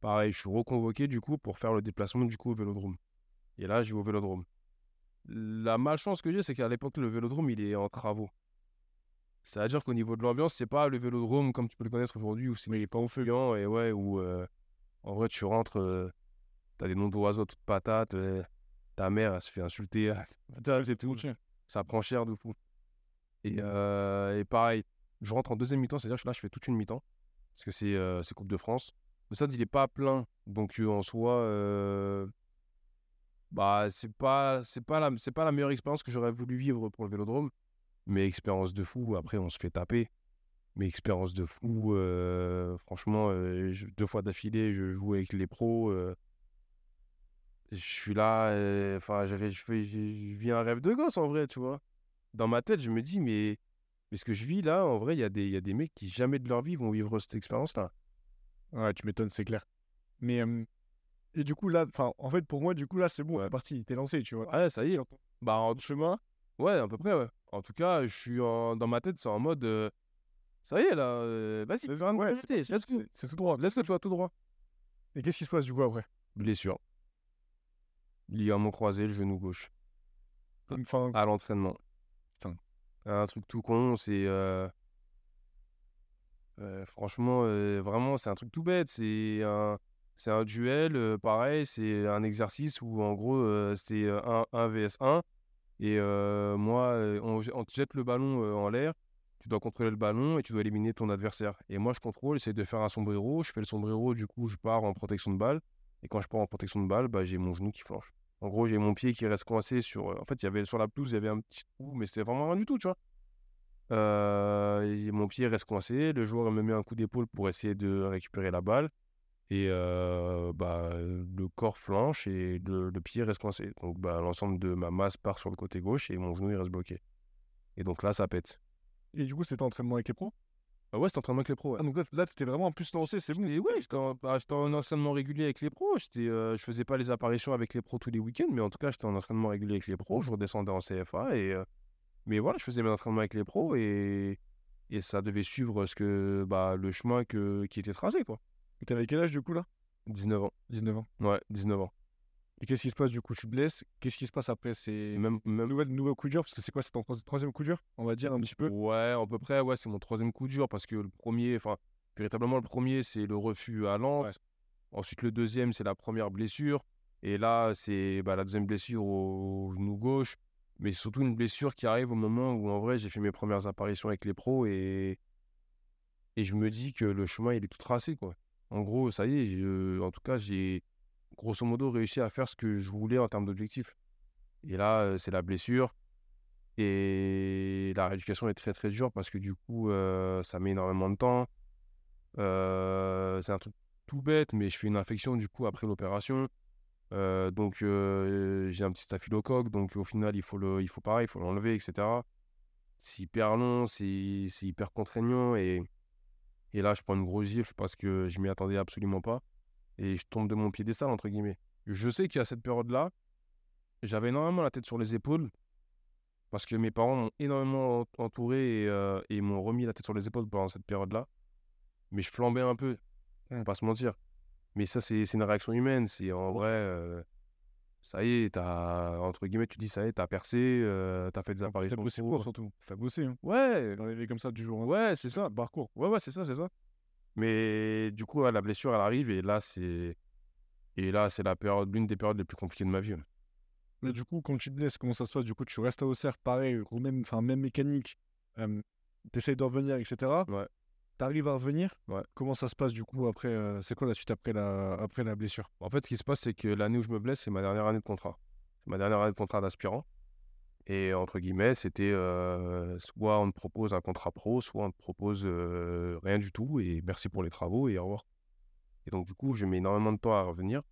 pareil, je suis reconvoqué, du coup, pour faire le déplacement, du coup, au Vélodrome. Et là, je vais au Vélodrome. La malchance que j'ai, c'est qu'à l'époque, le Vélodrome, il est en travaux. C'est-à-dire qu'au niveau de l'ambiance, c'est pas le Vélodrome comme tu peux le connaître aujourd'hui, où c'est Mais il est pas en feu, et ouais, où euh, en vrai, tu rentres, euh, t'as des noms d'oiseaux toutes patates, euh, ta mère, elle se fait insulter, c'est tout. Ça prend cher de fou. Et, euh, et pareil, je rentre en deuxième mi-temps, c'est-à-dire que là, je fais toute une mi-temps, parce que c'est euh, Coupe de France. Le stade, il est pas plein, donc euh, en soi, bah, c'est pas, pas, la, pas la meilleure expérience que j'aurais voulu vivre pour le vélodrome, mais expérience de fou. Après, on se fait taper. Mais expérience de fou, franchement, deux fois d'affilée, je joue avec les pros. je suis là, enfin, je vis un rêve de gosse en vrai, tu vois. Dans ma tête, je me dis, mais, mais ce que je vis là, en vrai, il y, a des- y a des mecs qui jamais de leur vie vont vivre cette expérience-là. Ouais, tu m'étonnes, c'est clair. Mais euh, et du coup là, en fait, pour moi, du coup là, c'est bon, Ouais. t'es parti, t'es lancé, tu vois. Ouais, ça y est. Bah, en, chemin. ouais, à peu près, ouais. En tout cas, je suis en- dans ma tête, c'est en mode, euh, ça y est là, euh, vas-y, ouais, c'est tout droit. laisse le choix tout droit. Et qu'est-ce qui se passe du coup après? Blessure. Ligament croisé, le genou gauche. Enfin, À l'entraînement. Un truc tout con, c'est. franchement, vraiment, c'est un truc tout bête. C'est un, c'est un duel, pareil, c'est un exercice où, en gros, c'est euh, un, 1 vs 1. Et moi, on, te jette le ballon en l'air, tu dois contrôler le ballon et tu dois éliminer ton adversaire. Et moi, je contrôle, j'essaie de faire un sombrero. Je fais le sombrero, du coup, je pars en protection de balle. Et quand je pars en protection de balle, bah, j'ai mon genou qui flanche. En gros, j'ai mon pied qui reste coincé sur. euh, En fait, il y avait sur la pelouse, il y avait un petit trou, mais c'était vraiment rien du tout, tu vois. Mon pied reste coincé. Le joueur me met un coup d'épaule pour essayer de récupérer la balle. Et bah, le corps flanche et le, le pied reste coincé. Donc bah, l'ensemble de ma masse part sur le côté gauche et mon genou il reste bloqué. Et donc là, ça pète. et du coup, c'était entraînement avec les pros? Ah ouais, c'était entraînement avec les pros. ouais. Ah, donc là, là t'étais vraiment en plus lancé, c'est bon. Ouais, j'étais en, bah, j'étais en entraînement régulier avec les pros. J'étais, euh, je faisais pas les apparitions avec les pros tous les week-ends, mais en tout cas, j'étais en entraînement régulier avec les pros. Je redescendais en CFA. Et, euh, mais voilà, je faisais mes entraînements avec les pros et, et ça devait suivre ce que, bah, le chemin que, qui était tracé. quoi. Et T'avais quel âge du coup là? 19 ans. 19 ans. Ouais, 19 ans. Et qu'est-ce qui se passe du coup? Tu te blesses Qu'est-ce qui se passe après? C'est Même, même... nouvelle, nouveau coup dur Parce que c'est quoi C'est ton troisi- troisième coup dur On va dire un petit peu? Ouais, à peu près, ouais, c'est mon troisième coup dur parce que le premier, enfin, véritablement, le premier, c'est le refus à Lens. Ouais. Ensuite, le deuxième, c'est la première blessure. Et là, c'est bah, la deuxième blessure au genou gauche. Mais surtout une blessure qui arrive au moment où, en vrai, j'ai fait mes premières apparitions avec les pros et, et je me dis que le chemin, il est tout tracé, quoi. En gros, ça y est, euh, en tout cas, j'ai grosso modo réussi à faire ce que je voulais en termes d'objectifs. Et là, c'est la blessure. Et la rééducation est très très dure parce que du coup, ça met énormément de temps. C'est un truc tout bête, mais je fais une infection du coup après l'opération. Donc j'ai un petit staphylocoque, donc au final, il faut, le, il faut pareil, il faut l'enlever, etc. C'est hyper long, c'est hyper contraignant. Et, et là, je prends une grosse gifle parce que je m'y attendais absolument pas. Et je tombe de mon piédestal, entre guillemets. Je sais qu'à cette période-là, j'avais énormément la tête sur les épaules parce que mes parents m'ont énormément en- entouré et, euh, et m'ont remis la tête sur les épaules pendant cette période-là. Mais je flambais un peu, on va pas se mentir. Mais ça, c'est une réaction humaine. C'est en vrai, euh, ça y est, t'as, entre guillemets, tu dis ça y est, t'as percé, euh, t'as fait des T'as apparitions. bossé pro. pour surtout. T'as bossé. Hein. Ouais, D'arriver comme ça du jour au ouais, c'est ça. parcours. Ouais, ouais, c'est ça, c'est ça. Mais du coup, la blessure, elle arrive et là, c'est et là, c'est la période, l'une des périodes les plus compliquées de ma vie. Mais du coup, quand tu te blesses, comment ça se passe? Du coup, tu restes à Auxerre, pareil, ou même, enfin, même mécanique. Euh, T'essayes de revenir, etc. Ouais. T'arrives à revenir. Ouais. Comment ça se passe du coup après euh, C'est quoi la suite après la, après la blessure? En fait, ce qui se passe, c'est que l'année où je me blesse, c'est ma dernière année de contrat. C'est ma dernière année de contrat d'aspirant. Et entre guillemets, c'était soit on te propose un contrat pro, soit on te propose rien du tout et merci pour les travaux et au revoir. Et donc, du coup, je mets énormément de temps à revenir.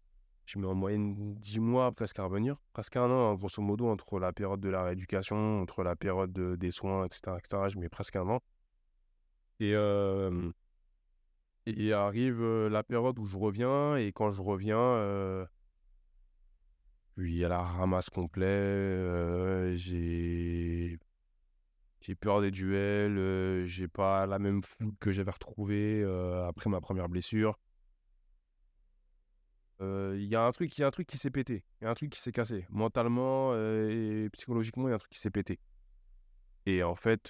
Je mets en moyenne 10 mois presque à revenir, presque un an, hein, grosso modo, entre la période de la rééducation, entre la période de- des soins, etc., etc. Je mets presque un an. Et, euh, et arrive la période où je reviens, et quand je reviens, il y a la ramasse complet. euh, j'ai j'ai peur des duels. euh, j'ai pas la même fougue que j'avais retrouvée euh, après ma première blessure. Euh, Il y a un truc, il y a un truc qui s'est pété. Il y a un truc qui s'est cassé. Mentalement et psychologiquement, il y a un truc qui s'est pété. Et en fait,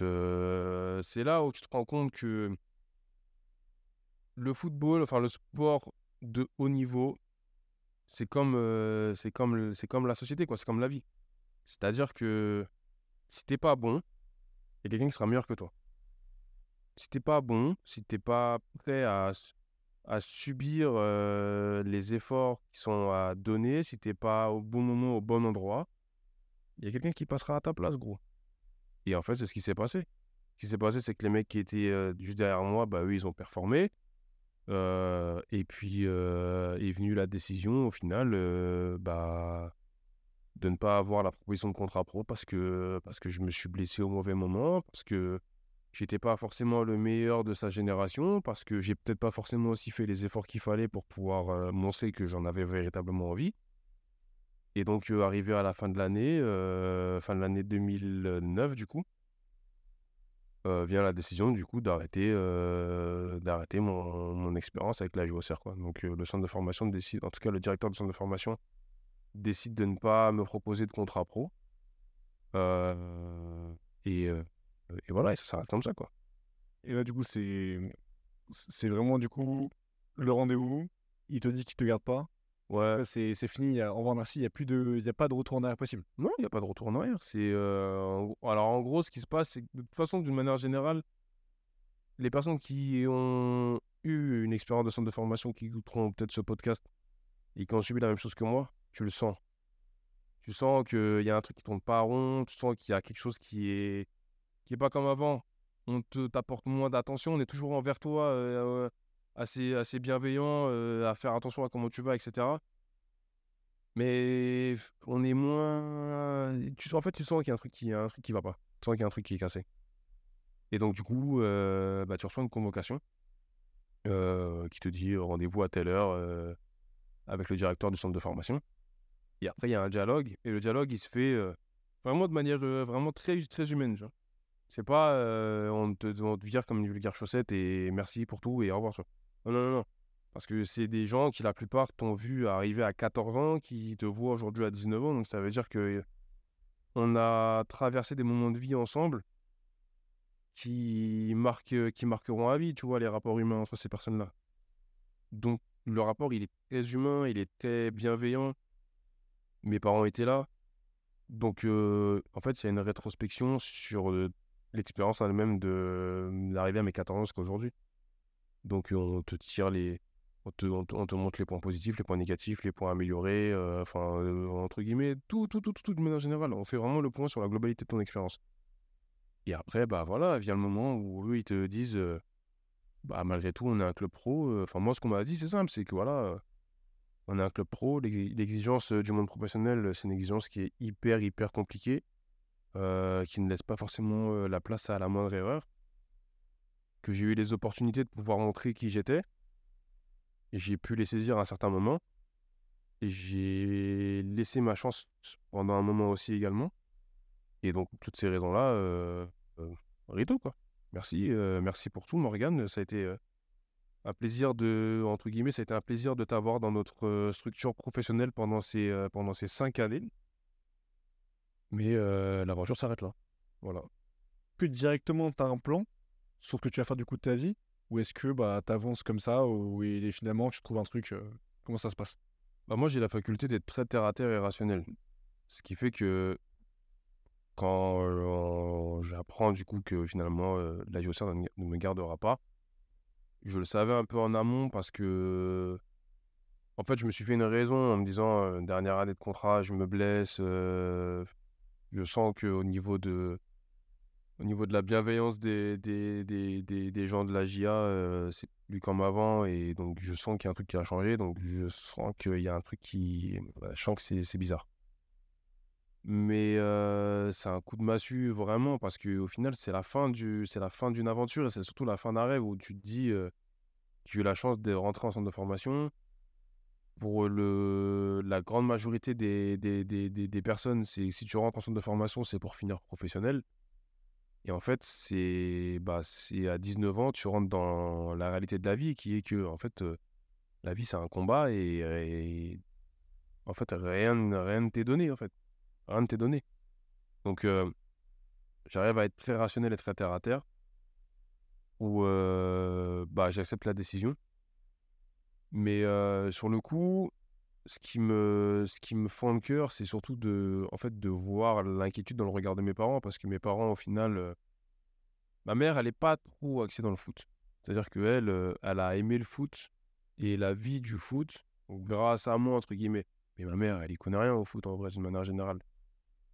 c'est là où tu te rends compte que le football, enfin le sport de haut niveau, c'est comme, euh, c'est comme, c'est comme la société, quoi. C'est comme la vie. C'est-à-dire que si t'es pas bon, il y a quelqu'un qui sera meilleur que toi. Si t'es pas bon, si t'es pas prêt à, à subir euh, les efforts qui sont à donner, si t'es pas au bon moment, au bon endroit, il y a quelqu'un qui passera à ta place, gros. Et en fait, c'est ce qui s'est passé. Ce qui s'est passé, c'est que les mecs qui étaient euh, juste derrière moi, bah, eux, ils ont performé. Euh, et puis euh, est venue la décision, au final, euh, bah, de ne pas avoir la proposition de contrat pro parce que, parce que je me suis blessé au mauvais moment, parce que j'étais pas forcément le meilleur de sa génération, parce que j'ai peut-être pas forcément aussi fait les efforts qu'il fallait pour pouvoir montrer que j'en avais véritablement envie. Et donc, arrivé à la fin de l'année, fin de l'année 2009, du coup, euh, vient la décision, du coup, d'arrêter euh, d'arrêter mon, expérience avec la JOCR, quoi. Donc, euh, le centre de formation décide, en tout cas, le directeur du centre de formation décide de ne pas me proposer de contrat pro. Et, et voilà, et ça s'arrête comme ça, quoi. Et là, du coup, c'est c'est vraiment du coup le rendez-vous. Il te dit qu'il te garde pas? Ouais. C'est fini. il y a- Au revoir, merci. Il n'y a plus de, il y a pas de retour en arrière possible. Non, il n'y a pas de retour en arrière. C'est, euh, Alors, en gros, ce qui se passe, c'est que de toute façon, d'une manière générale, les personnes qui ont eu une expérience de centre de formation, qui écouteront peut-être ce podcast et qui ont subi la même chose que moi, tu le sens. Tu sens qu'il y a un truc qui tourne pas rond, tu sens qu'il y a quelque chose qui est, qui est pas comme avant. On te t'apporte moins d'attention, on est toujours envers toi, euh, assez, assez bienveillant, euh, à faire attention à comment tu vas, etc. Mais on est moins. En fait, tu sens qu'il y a un truc qui, un truc qui va pas. Tu sens qu'il y a un truc qui est cassé. Et donc, du coup, euh, bah, tu reçois une convocation euh, qui te dit rendez-vous à telle heure avec le directeur du centre de formation. Et après, il y a un dialogue. Et le dialogue, il se fait vraiment de manière vraiment très, très humaine. C'est pas on, te, on vire comme une vulgaire chaussette et merci pour tout et au revoir. Non, non, non. Parce que c'est des gens qui, la plupart, t'ont vu arriver à 14 ans, qui te voient aujourd'hui à 19 ans. Donc ça veut dire que on a traversé des moments de vie ensemble qui, marquent, qui marqueront à vie, tu vois, les rapports humains entre ces personnes-là. Donc le rapport, il est très humain, il est très bienveillant. Mes parents étaient là. Donc, euh, en fait, a une rétrospection sur euh, l'expérience elle-même d'arriver à mes 14 ans jusqu'à aujourd'hui. Donc, on te tire les, on te, on, te, montre les points positifs, les points négatifs, les points améliorés, enfin, entre guillemets, tout, tout, tout, tout, tout, de manière générale. On fait vraiment le point sur la globalité de ton expérience. Et après, bah voilà, vient le moment où eux, ils te disent, bah malgré tout, on est un club pro. Enfin, moi, ce qu'on m'a dit, c'est simple, c'est que voilà, on est un club pro. L'exigence du monde professionnel, c'est une exigence qui est hyper, hyper compliquée, qui ne laisse pas forcément la place à la moindre erreur. Que j'ai eu les opportunités de pouvoir montrer qui j'étais j'ai pu les saisir à un certain moment. Et j'ai laissé ma chance pendant un moment aussi également. Et donc, toutes ces raisons-là, euh, euh Rito, quoi. Merci, euh, merci pour tout, Morgane. Ça a été euh, un plaisir de, entre guillemets, ça a été un plaisir de t'avoir dans notre structure professionnelle pendant ces, pendant ces cinq années. Mais l'aventure s'arrête là. Voilà. Que directement, tu as un plan? Sur ce que tu vas faire du coup de ta vie ou est-ce que bah, tu avances comme ça ou et finalement tu trouves un truc euh, Comment ça se passe? Bah, Moi, j'ai la faculté d'être très terre à terre et rationnel. Ce qui fait que quand euh, j'apprends du coup que finalement euh, la géocère ne, me gardera pas, je le savais un peu en amont parce que en fait, je me suis fait une raison en me disant dernière année de contrat, je me blesse. je sens qu'au niveau de au niveau de la bienveillance des, des, des, des, gens de la GIA, euh, c'est plus comme avant. Et donc, je sens qu'il y a un truc qui a changé. Donc, je sens qu'il y a un truc qui. je sens que c'est bizarre. Mais euh, c'est un coup de massue vraiment parce qu'au final, c'est la fin du, c'est la fin d'une aventure et c'est surtout la fin d'un rêve où tu te dis, euh, tu as eu la chance de rentrer en centre de formation. Pour le, la grande majorité des, des, des, des personnes, si tu rentres en centre de formation, c'est pour finir professionnel. Et en fait, c'est bah, à 19 ans, tu rentres dans la réalité de la vie qui est que, en fait, la vie, c'est un combat et, en fait, rien rien ne t'est donné, en fait. Rien ne t'est donné. Donc, j'arrive à être très rationnel et très terre à terre où bah, j'accepte la décision. Mais sur le coup, ce qui me, ce qui me fend le cœur, c'est surtout de, en fait, de voir l'inquiétude dans le regard de mes parents, parce que mes parents, au final, euh, ma mère, elle n'est pas trop axée dans le foot. C'est-à-dire qu'elle, euh, elle a aimé le foot et la vie du foot, grâce à moi, entre guillemets. Mais ma mère, elle y connaît rien au foot, en vrai, d'une manière générale.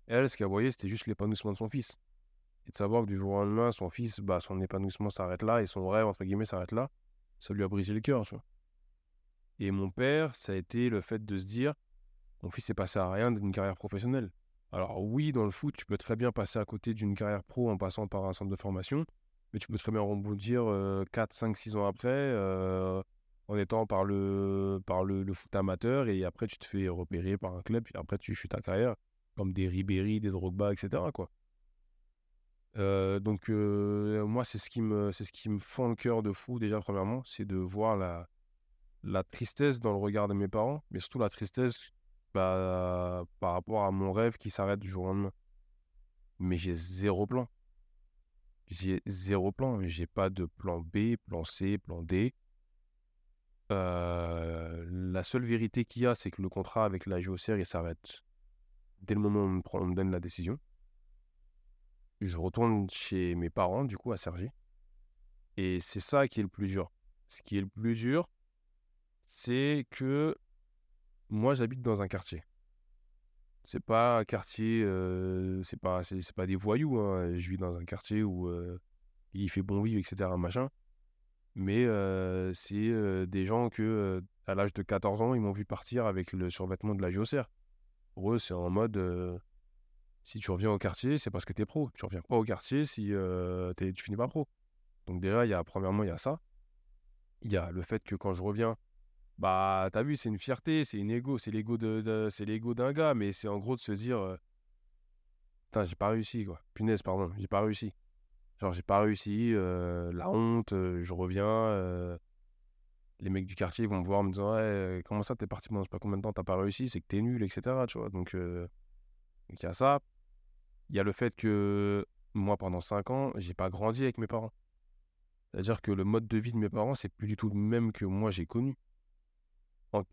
Elle, ce qu'elle voyait, c'était juste l'épanouissement de son fils. Et de savoir que du jour au lendemain, son fils, bah, son épanouissement s'arrête là et son rêve, entre guillemets, s'arrête là, ça lui a brisé le cœur, tu vois. Et mon père, ça a été le fait de se dire, mon fils est passé à rien d'une carrière professionnelle. Alors oui, dans le foot, tu peux très bien passer à côté d'une carrière pro en passant par un centre de formation, mais tu peux très bien rebondir 4, 5, 6 ans après euh, en étant par, le, par le, foot amateur et après tu te fais repérer par un club et après tu chutes ta carrière comme des Ribéry, des Drogba, etc. Euh, donc euh, moi, c'est ce, qui me, c'est ce qui me fend le cœur de fou déjà premièrement, c'est de voir la, la tristesse dans le regard de mes parents, mais surtout la tristesse bah, par rapport à mon rêve qui s'arrête du jour au lendemain. Mais j'ai zéro plan. J'ai zéro plan. J'ai pas de plan B, plan C, plan D. Euh, la seule vérité qu'il y a, c'est que le contrat avec la géocère, il s'arrête dès le moment où on me, donne la décision. Je retourne chez mes parents, du coup, à Sergi. Et c'est ça qui est le plus dur. Ce qui est le plus dur, c'est que moi, j'habite dans un quartier. C'est pas un quartier, euh, c'est pas, c'est, pas des voyous. Hein. Je vis dans un quartier où euh, il fait bon vivre, etc. Machin. Mais euh, c'est des gens que, à l'âge de 14 ans, ils m'ont vu partir avec le survêtement de la géocère. Pour eux, c'est en mode si tu reviens au quartier, c'est parce que tu es pro. Tu reviens pas au quartier si tu finis pas pro. Donc, déjà, y a, premièrement, il y a ça. Il y a le fait que quand je reviens, bah, t'as vu, c'est une fierté, c'est une ego, c'est l'ego de, c'est l'ego d'un gars, mais c'est en gros de se dire, putain, j'ai pas réussi, quoi. Punaise, pardon, j'ai pas réussi. Genre, j'ai pas réussi, la honte, je reviens, les mecs du quartier vont me voir me dire ouais comment ça t'es parti pendant je sais pas combien de temps t'as pas réussi c'est que t'es nul etc tu vois. Donc il y a ça. Il y a le fait que moi pendant 5 ans j'ai pas grandi avec mes parents. C'est à dire que le mode de vie de mes parents c'est plus du tout le même que moi j'ai connu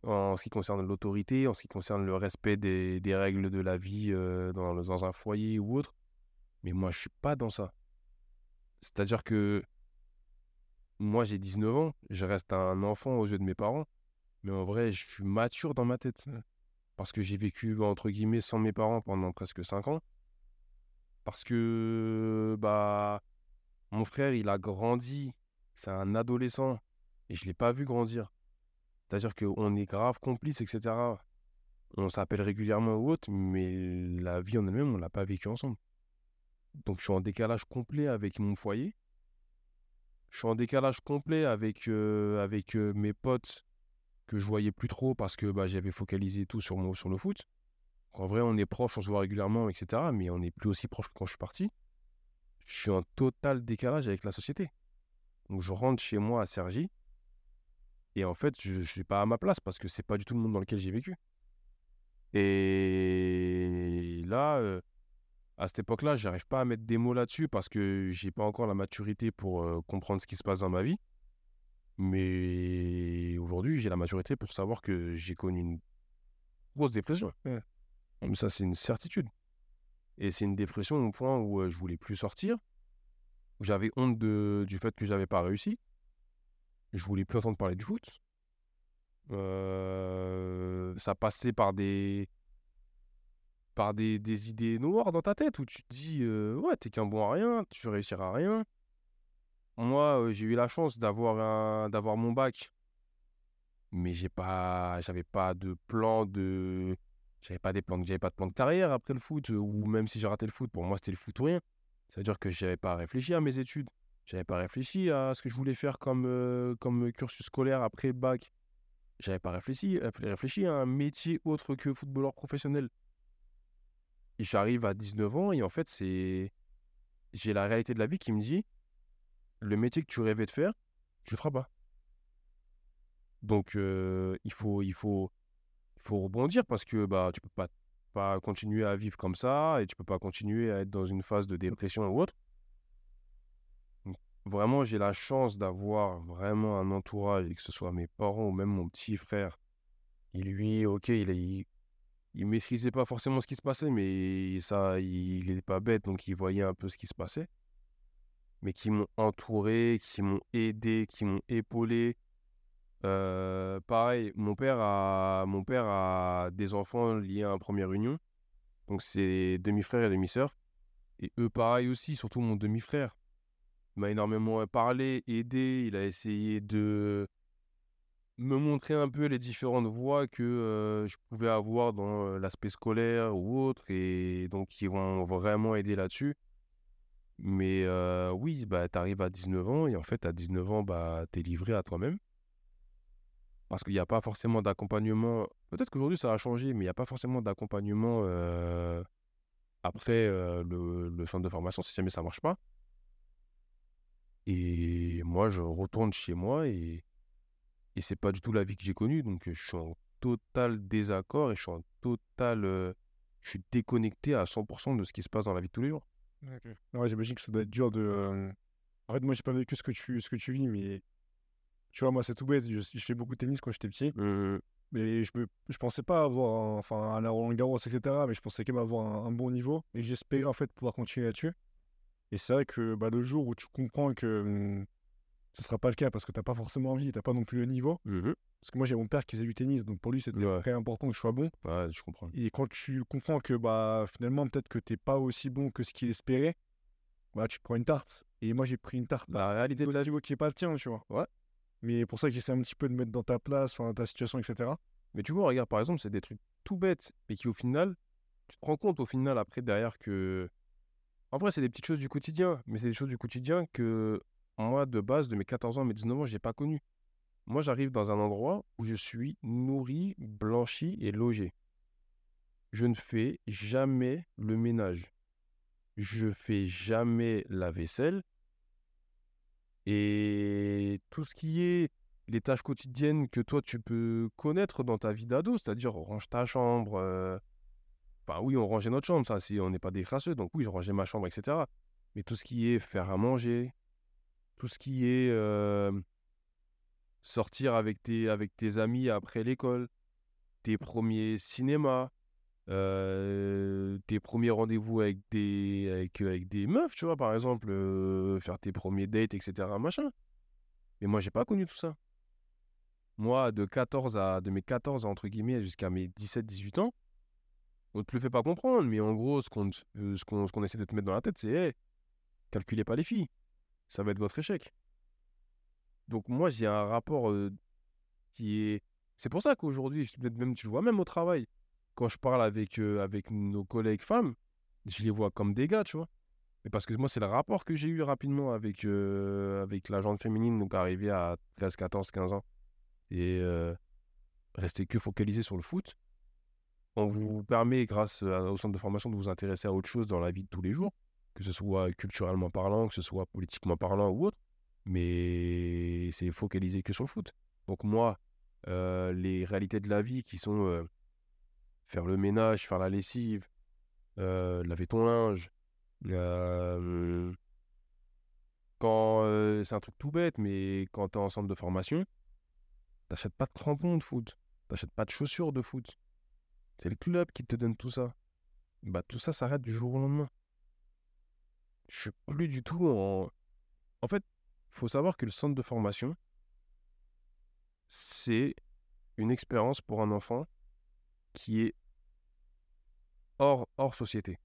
en, ce qui concerne l'autorité en ce qui concerne le respect des, règles de la vie euh, dans, un foyer ou autre mais moi je suis pas dans ça c'est à dire que moi, j'ai 19 ans, je reste un enfant aux yeux de mes parents, mais en vrai, je suis mature dans ma tête. Parce que j'ai vécu, entre guillemets, sans mes parents pendant presque 5 ans. Parce que, bah, mon frère, il a grandi, c'est un adolescent, et je ne l'ai pas vu grandir. C'est-à-dire qu'on est grave complices, etc. On s'appelle régulièrement ou autre, mais la vie en elle-même, on ne l'a pas vécu ensemble. Donc, je suis en décalage complet avec mon foyer je suis en décalage complet avec, euh, avec euh, mes potes que je voyais plus trop parce que bah, j'avais focalisé tout sur, mon, sur le foot. En vrai, on est proches, on se voit régulièrement, etc. Mais on n'est plus aussi proche que quand je suis parti. Je suis en total décalage avec la société. Donc je rentre chez moi à Sergi. Et en fait, je ne suis pas à ma place parce que c'est pas du tout le monde dans lequel j'ai vécu. Et là, euh, à cette époque-là, j'arrive pas à mettre des mots là-dessus parce que j'ai pas encore la maturité pour euh, comprendre ce qui se passe dans ma vie. Mais aujourd'hui, j'ai la maturité pour savoir que j'ai connu une grosse dépression. Mais ça, c'est une certitude. Et c'est une dépression au point où euh, je voulais plus sortir. J'avais honte de, du fait que j'avais pas réussi. Je voulais plus entendre parler du foot. Euh, ça passait par des, par des, idées noires dans ta tête où tu te dis euh, ouais t'es qu'un bon à rien tu réussiras à rien. Moi euh, j'ai eu la chance d'avoir un d'avoir mon bac mais j'ai pas j'avais pas de plan de j'avais pas des plans j'avais pas de plan de carrière après le foot ou même si j'ai raté le foot pour moi c'était le foot ou rien. Ça veut dire que j'avais pas réfléchi à mes études j'avais pas réfléchi à ce que je voulais faire comme comme cursus scolaire après bac j'avais pas réfléchi réfléchi à un métier autre que footballeur professionnel j'arrive à 19 ans et en fait, c'est. J'ai la réalité de la vie qui me dit le métier que tu rêvais de faire, tu le feras pas. Donc, euh, il, faut, il, faut, il faut rebondir parce que bah, tu peux pas, pas continuer à vivre comme ça et tu peux pas continuer à être dans une phase de dépression ou autre. Vraiment, j'ai la chance d'avoir vraiment un entourage, que ce soit mes parents ou même mon petit frère. Il lui, ok, il, est, il maîtrisait pas forcément ce qui se passait, mais ça, il n'est pas bête, donc il voyait un peu ce qui se passait. Mais qui m'ont entouré, qui m'ont aidé, qui m'ont épaulé. Euh, pareil, mon père, a, mon père a des enfants liés à un première union. Donc c'est demi-frère et demi-sœur. Et eux, pareil aussi, surtout mon demi-frère. Il m'a énormément parlé, aidé. Il a essayé de, me montrer un peu les différentes voies que je pouvais avoir dans l'aspect scolaire ou autre, et donc qui vont vraiment aider là-dessus. Mais oui, bah, tu arrives à 19 ans, et en fait, à 19 ans, bah, tu es livré à toi-même. Parce qu'il n'y a pas forcément d'accompagnement. Peut-être qu'aujourd'hui, ça a changé, mais il n'y a pas forcément d'accompagnement après le, le, centre de formation si jamais ça ne marche pas. Et moi, je retourne chez moi et et c'est pas du tout la vie que j'ai connue. Donc, je suis en total désaccord et je suis en total. je suis déconnecté à 100% de ce qui se passe dans la vie de tous les jours. Ouais, j'imagine que ça doit être dur de. En fait, moi, j'ai pas vécu ce que tu, ce que tu vis, mais. Tu vois, moi, c'est tout bête. Je, fais beaucoup de tennis quand j'étais petit. Mmh mais je, me, je pensais pas avoir. enfin, à la Roland Garros, etc. Mais je pensais quand même avoir un, bon niveau. Et j'espérais, en fait, pouvoir continuer là-dessus. Et c'est vrai que bah, le jour où tu comprends que mmh, ce sera pas le cas parce que tu n'as pas forcément envie, tu n'as pas non plus le niveau. Mmh parce que moi, j'ai mon père qui faisait du tennis, donc pour lui, c'était très important que je sois bon. Ouais, je comprends. Et quand tu comprends que bah, finalement, peut-être que tu n'es pas aussi bon que ce qu'il espérait, bah, tu prends une tarte. Et moi, j'ai pris une tarte. La réalité de la niveau qui n'est pas le tien, tu vois. Ouais. Mais pour ça que j'essaie un petit peu de mettre dans ta place, dans ta situation, etc. Mais tu vois, regarde, par exemple, c'est des trucs tout bêtes, mais qui au final, tu te rends compte au final, après, derrière, que. En vrai, c'est des petites choses du quotidien, mais c'est des choses du quotidien que moi, de base, de mes 14 ans mes 19 ans, je n'ai pas connu. Moi, j'arrive dans un endroit où je suis nourri, blanchi et logé. Je ne fais jamais le ménage. Je fais jamais la vaisselle. Et tout ce qui est les tâches quotidiennes que toi tu peux connaître dans ta vie d'ado, c'est-à-dire range ta chambre. euh, Enfin, oui, on rangeait notre chambre, ça, si on n'est pas des crasseux, donc oui, je rangeais ma chambre, etc. Mais tout ce qui est faire à manger, tout ce qui est sortir avec tes, avec tes amis après l'école, tes premiers cinémas, tes premiers rendez-vous avec des, avec, avec des meufs, tu vois, par exemple, faire tes premiers dates, etc. Machin. Mais moi, j'ai pas connu tout ça. Moi, de 14 à, de mes 14 entre guillemets jusqu'à mes 17-18 ans, on te le fait pas comprendre, mais en gros, ce qu'on te- euh, ce qu'on essaie de te mettre dans la tête, c'est hey, calculez pas les filles. Ça va être votre échec. Donc moi, j'ai un rapport qui est... C'est pour ça qu'aujourd'hui, peut-être même tu le vois même au travail, quand je parle avec, avec nos collègues femmes, je les vois comme des gars, tu vois. Mais parce que moi, c'est le rapport que j'ai eu rapidement avec, avec la gente féminine, donc arrivé à 13, 14, 15 ans. Et rester que focalisé sur le foot. On vous permet, grâce au centre de formation, de vous intéresser à autre chose dans la vie de tous les jours, que ce soit culturellement parlant, que ce soit politiquement parlant ou autre. Mais c'est focalisé que sur le foot. Donc moi, les réalités de la vie qui sont faire le ménage, faire la lessive, laver ton linge, quand c'est un truc tout bête, mais quand tu es en centre de formation, t'achètes pas de crampons de foot, t'achètes pas de chaussures de foot. C'est le club qui te donne tout ça. Bah tout ça s'arrête du jour au lendemain. Je suis plus du tout en. En fait, faut savoir que le centre de formation, c'est une expérience pour un enfant qui est hors, hors société,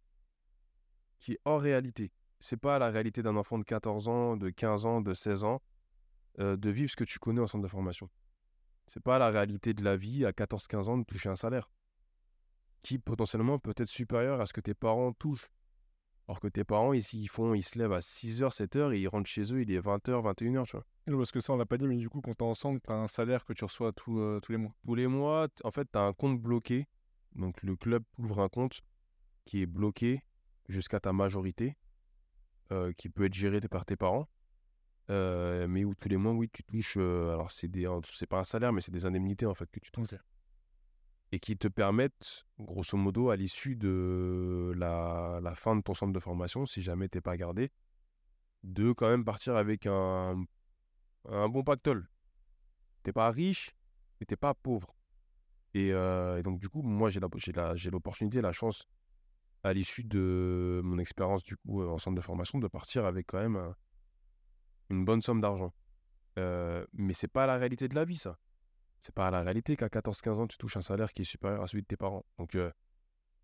qui est hors réalité. C'est pas la réalité d'un enfant de 14 ans, de 15 ans, de 16 ans, euh, de vivre ce que tu connais en centre de formation. C'est pas la réalité de la vie à 14-15 ans de toucher un salaire qui potentiellement peut être supérieur à ce que tes parents touchent. Alors que tes parents, ils, ils font, ils se lèvent à 6h, 7h et ils rentrent chez eux, il est 20h, 21h, tu vois. Non, Parce que ça, on l'a pas dit, mais du coup, quand t'es ensemble, t'as un salaire que tu reçois tous euh, tous les mois. Tous les mois, en fait, tu as un compte bloqué. Donc, le club ouvre un compte qui est bloqué jusqu'à ta majorité, euh, qui peut être géré par tes parents. Euh, mais où tous les mois, oui, tu touches. alors, c'est des, c'est pas un salaire, mais c'est des indemnités, en fait, que tu touches. Et qui te permettent, grosso modo, à l'issue de la, fin de ton centre de formation, si jamais t'es pas gardé, de quand même partir avec un, bon pactole. T'es pas riche, mais t'es pas pauvre. Et, euh, donc, du coup, moi, j'ai j'ai la- l'opportunité, la chance, à l'issue de mon expérience du coup en centre de formation, de partir avec quand même un- une bonne somme d'argent. Euh, mais c'est pas la réalité de la vie, ça. C'est pas la réalité qu'à 14-15 ans, tu touches un salaire qui est supérieur à celui de tes parents. Donc, euh,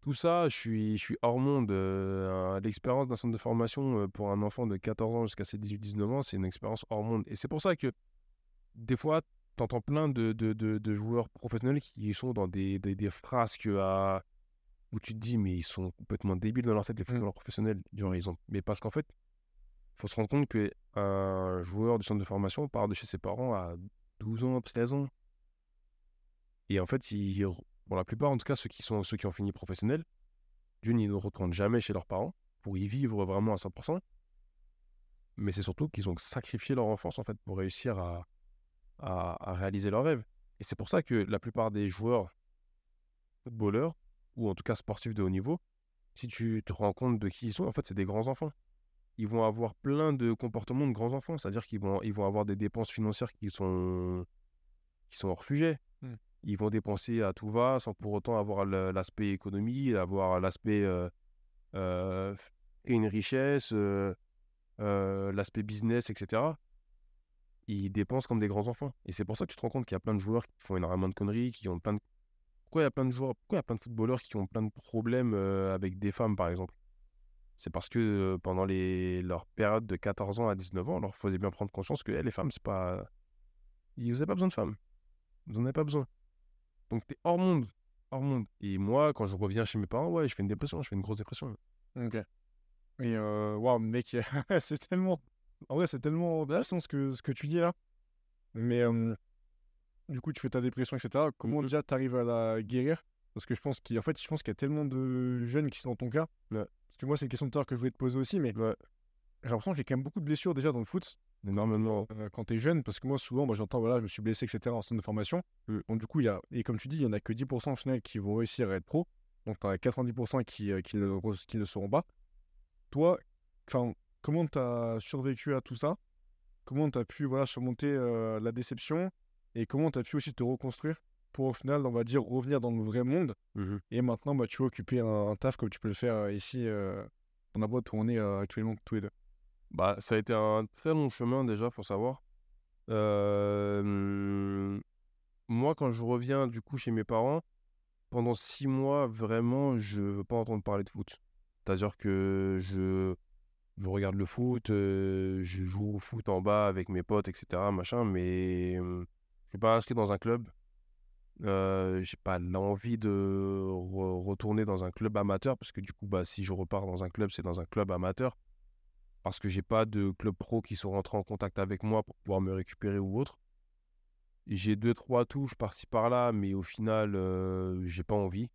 tout ça, je suis, je suis hors monde. Euh, L'expérience d'un centre de formation euh, pour un enfant de 14 ans jusqu'à ses 18-19 ans, c'est une expérience hors monde. Et c'est pour ça que, des fois, t'entends plein de, de, de, de joueurs professionnels qui sont dans des, des, des frasques à... où tu te dis, mais ils sont complètement débiles dans leur tête, les footballeurs professionnels. Genre, ils ont... Mais parce qu'en fait, il faut se rendre compte qu'un joueur du centre de formation part de chez ses parents à 12 ans, 16 ans. Et en fait, la plupart, en tout cas, ceux qui, sont... ceux qui ont fini professionnels, d'une, ils ne retournent jamais chez leurs parents pour y vivre vraiment à 100%. Mais c'est surtout qu'ils ont sacrifié leur enfance, en fait, pour réussir à, réaliser leurs rêves. Et c'est pour ça que la plupart des joueurs footballeurs, ou en tout cas sportifs de haut niveau, si tu te rends compte de qui ils sont, en fait, c'est des grands enfants. Ils vont avoir plein de comportements de grands enfants, c'est-à-dire qu'ils vont, ils vont avoir des dépenses financières qui sont, qui sont hors sujet. Mm. Ils vont dépenser à tout va sans pour autant avoir l'aspect économie, avoir l'aspect euh, euh, une richesse, euh, euh, l'aspect business, etc. Ils dépensent comme des grands enfants. Et c'est pour ça que tu te rends compte qu'il y a plein de joueurs qui font énormément de conneries, qui ont plein de... Pourquoi il y a plein de joueurs, pourquoi il y a plein de footballeurs qui ont plein de problèmes avec des femmes, par exemple? C'est parce que pendant les... leur période de 14 ans à 19 ans, on leur faisait bien prendre conscience que eh, les femmes, c'est pas... Ils n'avaient pas besoin de femmes. Vous n'en avez pas besoin. Donc t'es hors monde. Hors monde. Et moi, quand je reviens chez mes parents, ouais, je fais une dépression, je fais une grosse dépression. Ok. Et euh, waouh, mec, c'est tellement. En vrai, c'est tellement intéressant ce que, ce que tu dis là. Mais euh, du coup, tu fais ta dépression, etc. Comment déjà t'arrives à la guérir? Parce que je pense qu'il en fait, je pense qu'il y a tellement de jeunes qui sont dans ton cas. Ouais. Parce que moi, c'est une question de l'heure que je voulais te poser aussi, mais Ouais. j'ai l'impression qu'il y a quand même beaucoup de blessures déjà dans le foot. Énormément. euh, quand tu es jeune, parce que moi, souvent, moi, j'entends, voilà, je me suis blessé, etc. en centre de formation. Mm. Donc, du coup, il y a, et comme tu dis, il y en a que 10% au final qui vont réussir à être pro. Donc, tu en as 90% qui, euh, qui, qui ne seront pas. Toi, comment tu as survécu à tout ça? Comment tu as pu voilà, surmonter euh, la déception? Et comment tu as pu aussi te reconstruire pour, au final, on va dire, revenir dans le vrai monde? Mhm. Et maintenant, bah, tu vas occuper un, un taf comme tu peux le faire euh, ici, euh, dans la boîte où on est euh, actuellement tous les deux. Bah, ça a été un très long chemin déjà, faut savoir. Moi, quand je reviens du coup chez mes parents, pendant six mois, vraiment, je veux pas entendre parler de foot. C'est-à-dire que je, je regarde le foot, je joue au foot en bas avec mes potes, etc. Machin, mais euh, je suis pas inscrit dans un club. Euh, j'ai pas l'envie de re- retourner dans un club amateur parce que du coup, bah, si je repars dans un club, c'est dans un club amateur parce que j'ai pas de club pro qui sont rentrés en contact avec moi pour pouvoir me récupérer ou autre. J'ai deux, trois touches par-ci par-là, mais au final, euh, j'ai pas envie.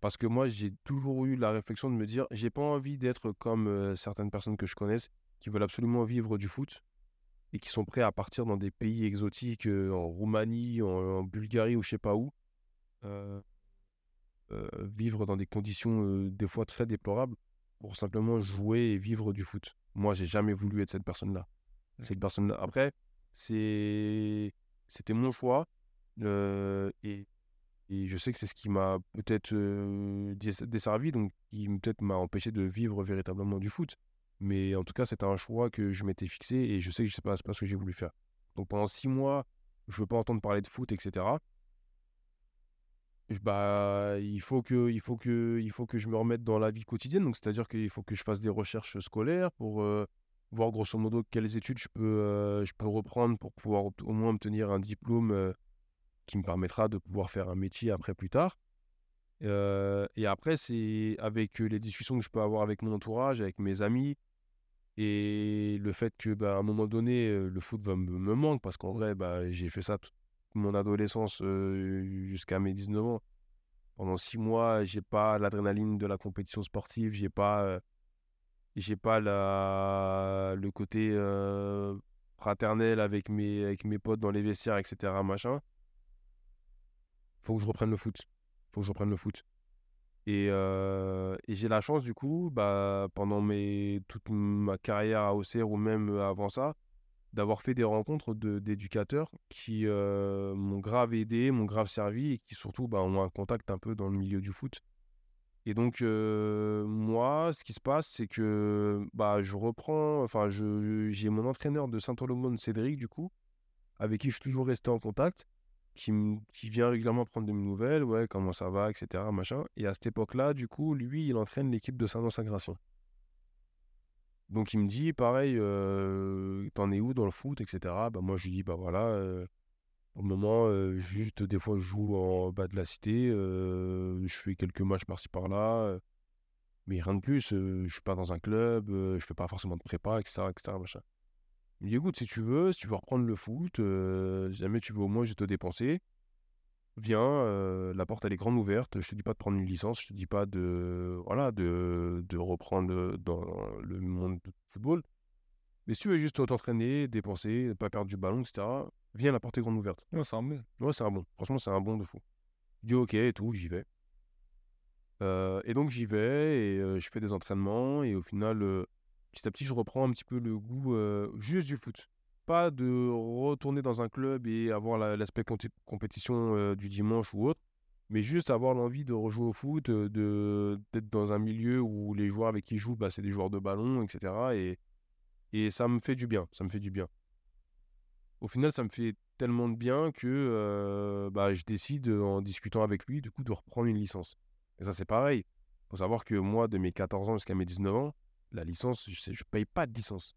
Parce que moi, j'ai toujours eu la réflexion de me dire, j'ai pas envie d'être comme euh, certaines personnes que je connaisse qui veulent absolument vivre du foot et qui sont prêts à partir dans des pays exotiques, euh, en Roumanie, en, en Bulgarie ou je sais pas où, euh, vivre dans des conditions des fois très déplorables pour simplement jouer et vivre du foot. Moi, j'ai jamais voulu être cette personne-là. Cette personne-là. Après, c'est c'était mon choix euh, et, et je sais que c'est ce qui m'a peut-être euh, desservi, donc qui peut-être m'a empêché de vivre véritablement du foot. Mais en tout cas, c'était un choix que je m'étais fixé et je sais que c'est pas, c'est pas ce que j'ai voulu faire. Donc pendant six mois, je veux pas entendre parler de foot, etc. Bah, il faut que, il faut que, il faut que je me remette dans la vie quotidienne. Donc, c'est-à-dire qu'il faut que je fasse des recherches scolaires pour euh, voir grosso modo quelles études je peux, euh, je peux reprendre pour pouvoir au moins obtenir un diplôme euh, qui me permettra de pouvoir faire un métier après plus tard. Et après, c'est avec les discussions que je peux avoir avec mon entourage, avec mes amis, et le fait que, bah, à un moment donné, le foot va me, me manque parce qu'en vrai, bah, j'ai fait ça toute mon adolescence jusqu'à mes 19 ans. Pendant six mois, j'ai pas l'adrénaline de la compétition sportive, j'ai pas, j'ai pas le côté fraternel avec mes, avec mes potes dans les vestiaires, etc. Machin. Faut que je reprenne le foot. Faut que je reprenne le foot. Et, et j'ai la chance, du coup, bah, pendant mes, toute ma carrière à Auxerre ou même avant ça, d'avoir fait des rencontres de- d'éducateurs qui euh, m'ont grave aidé, m'ont grave servi et qui surtout bah, ont un contact un peu dans le milieu du foot. Et donc, euh, moi, ce qui se passe, c'est que bah, je reprends, enfin, j'ai mon entraîneur de Saint-Olomone, Cédric, du coup, avec qui je suis toujours resté en contact, qui, qui vient régulièrement prendre de nouvelles, ouais, comment ça va, etc., machin. Et à cette époque-là, du coup, lui, il entraîne l'équipe de Saint-Agration. Donc, il me dit, pareil, t'en es où dans le foot, etc. Bah, moi, je lui dis, bah voilà, au moment, juste des fois, je joue en bas de la cité, je fais quelques matchs par-ci par-là, mais rien de plus. je suis pas dans un club, je fais pas forcément de prépa, etc., etc.. Il me dit, écoute, si tu veux, si tu veux reprendre le foot, si jamais tu veux au moins juste te dépenser, viens, euh, la porte elle est grande ouverte. Je te dis pas de prendre une licence, je te dis pas de voilà de, de reprendre dans le monde du football. Mais si tu veux juste t'entraîner, dépenser, pas perdre du ballon, etc., viens, la porte est grande ouverte. Ouais, c'est un bon. Ouais, c'est un bon. Franchement, c'est un bon de fou. Je dis ok et tout, j'y vais. Euh, et donc j'y vais et euh, je fais des entraînements et au final, euh, petit à petit, je reprends un petit peu le goût euh, juste du foot. Pas de retourner dans un club et avoir la- l'aspect compé- compétition euh, du dimanche ou autre, mais juste avoir l'envie de rejouer au foot, euh, d'être dans un milieu où les joueurs avec qui je joue, bah, c'est des joueurs de ballon, etc. Et, et ça me fait du bien, ça me fait du bien. Au final, ça me fait tellement de bien que euh, bah, je décide, en discutant avec lui, du coup, de reprendre une licence. Et ça, c'est pareil. faut savoir que moi, de mes 14 ans jusqu'à mes 19 ans, la licence, je ne paye pas de licence.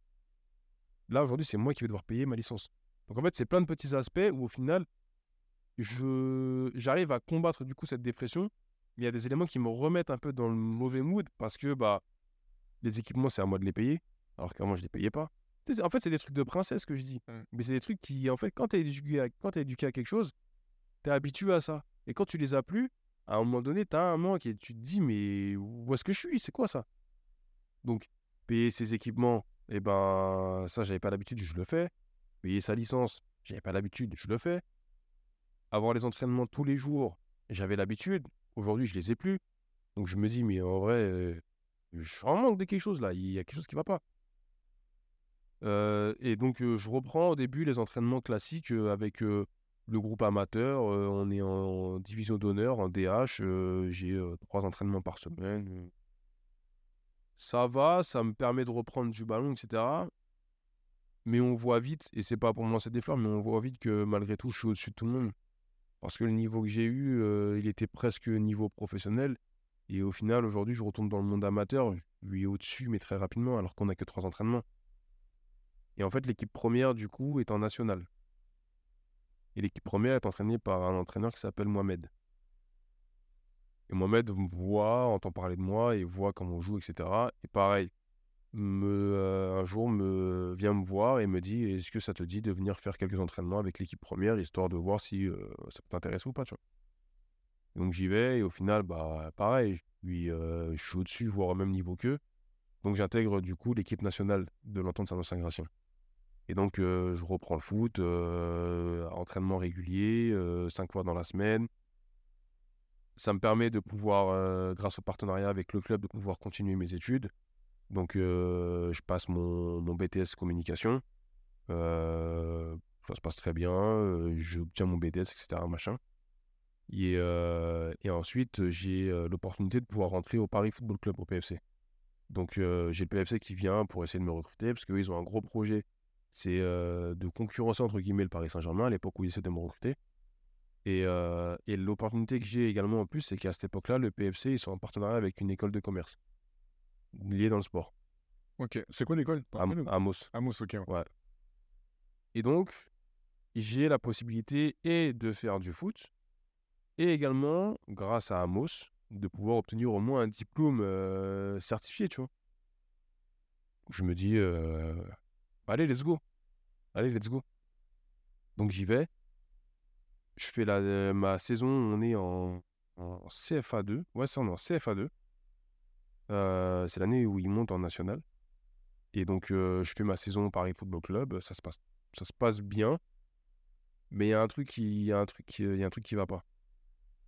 Là, aujourd'hui, c'est moi qui vais devoir payer ma licence. Donc, en fait, c'est plein de petits aspects où, au final, je j'arrive à combattre, du coup, cette dépression. Mais il y a des éléments qui me remettent un peu dans le mauvais mood parce que bah, les équipements, c'est à moi de les payer. Alors qu'avant, je ne les payais pas. En fait, c'est des trucs de princesse que je dis. Ouais. Mais c'est des trucs qui, en fait, quand tu es éduqué à, quand t'es éduqué à quelque chose, tu es habitué à ça. Et quand tu les as plus, à un moment donné, tu as un manque et tu te dis, mais où est-ce que je suis? C'est quoi ça? Donc, payer ces équipements, Et ben, ça, j'avais pas l'habitude, je le fais. Payer sa licence, j'avais pas l'habitude, je le fais. Avoir les entraînements tous les jours, j'avais l'habitude. Aujourd'hui, je les ai plus. Donc je me dis, mais en vrai, euh, je manque de quelque chose là. Il y a quelque chose qui va pas. Euh, et donc, euh, je reprends au début les entraînements classiques avec le groupe amateur. on est en division d'honneur, en DH. J'ai trois entraînements par semaine. Ça va, ça me permet de reprendre du ballon, etc. Mais on voit vite, et c'est pas pour me lancer des fleurs, mais on voit vite que malgré tout, je suis au-dessus de tout le monde. Parce que le niveau que j'ai eu, il était presque niveau professionnel. Et au final, aujourd'hui, je retourne dans le monde amateur. Je lui au-dessus, mais très rapidement, alors qu'on n'a que trois entraînements. Et en fait, l'équipe première, du coup, est en national. Et l'équipe première est entraînée par un entraîneur qui s'appelle Mohamed. Et Mohamed voit, entend parler de moi et voit comment on joue, etc. Et pareil, me, euh, un jour me vient me voir et me dit Est-ce que ça te dit de venir faire quelques entraînements avec l'équipe première, histoire de voir si euh, ça t'intéresse ou pas tu vois? Donc j'y vais et au final, bah pareil, je, euh, je suis au-dessus, voire au même niveau qu'eux. Donc j'intègre du coup l'équipe nationale de l'entente Saint-Gratien. Et donc je reprends le foot, entraînement régulier, cinq fois dans la semaine. Ça me permet de pouvoir, grâce au partenariat avec le club, de pouvoir continuer mes études. Donc, je passe mon, BTS communication. ça se passe très bien. J'obtiens mon BTS, etc. Machin. Et, et ensuite, j'ai l'opportunité de pouvoir rentrer au Paris Football Club, au PFC. Donc, j'ai le PFC qui vient pour essayer de me recruter, parce qu'eux, ils ont un gros projet. C'est de concurrencer, entre guillemets, le Paris Saint-Germain, à l'époque où ils essaient de me recruter. Et, et l'opportunité que j'ai également en plus, c'est qu'à cette époque-là, le PFC, ils sont en partenariat avec une école de commerce liée dans le sport. Ok, c'est quoi l'école? Amos. Amos, ok. Ouais. Et donc, j'ai la possibilité et de faire du foot, et également, grâce à Amos, de pouvoir obtenir au moins un diplôme certifié, tu vois. Je me dis, allez, let's go. Allez, let's go. Donc j'y vais je fais la, euh, ma saison, on est en, CFA2. Ouais, c'est en CFA2. Euh, c'est l'année où il monte en national. Et donc, euh, je fais ma saison au Paris Football Club. Ça se passe, ça se passe bien. Mais il y a un truc qui, y y a un truc qui va pas.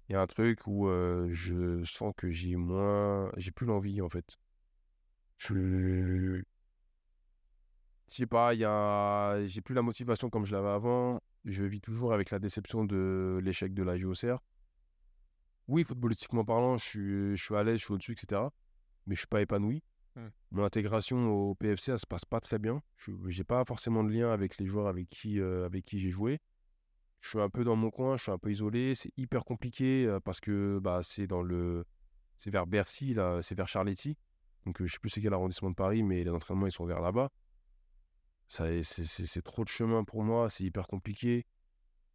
Il y a un truc où je sens que j'ai moins, j'ai plus l'envie en fait. Je, je sais pas, il y a, j'ai plus la motivation comme je l'avais avant je vis toujours avec la déception de l'échec de la JOCR. Oui, footballistiquement parlant, je suis, je suis à l'aise, je suis au-dessus, etc. Mais je suis pas épanoui. Mmh. Mon intégration au PFC, ça se passe pas très bien. Je n'ai pas forcément de lien avec les joueurs avec qui, euh, avec qui j'ai joué. Je suis un peu dans mon coin, je suis un peu isolé. C'est hyper compliqué euh, parce que bah, c'est dans le, c'est vers Bercy, là, c'est vers Charletti. Donc euh, je sais plus c'est quel arrondissement de Paris, mais les entraînements ils sont vers là-bas c'est trop de chemin pour moi, c'est hyper compliqué.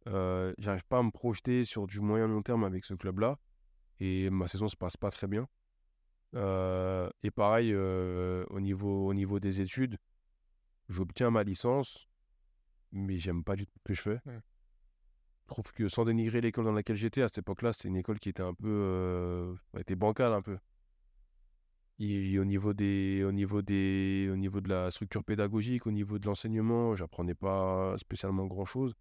Euh, J'arrive pas à me projeter sur du moyen long terme avec ce club-là. Et ma saison se passe pas très bien. Euh, et pareil, euh, au, niveau, au niveau des études, j'obtiens ma licence, mais j'aime pas du tout ce que je fais. Je trouve que sans dénigrer l'école dans laquelle j'étais, à cette époque-là, c'était une école qui était un peu. Euh, était bancale un peu au niveau des, au niveau des, au niveau de la structure pédagogique, au niveau de l'enseignement, j'apprenais pas spécialement grand chose.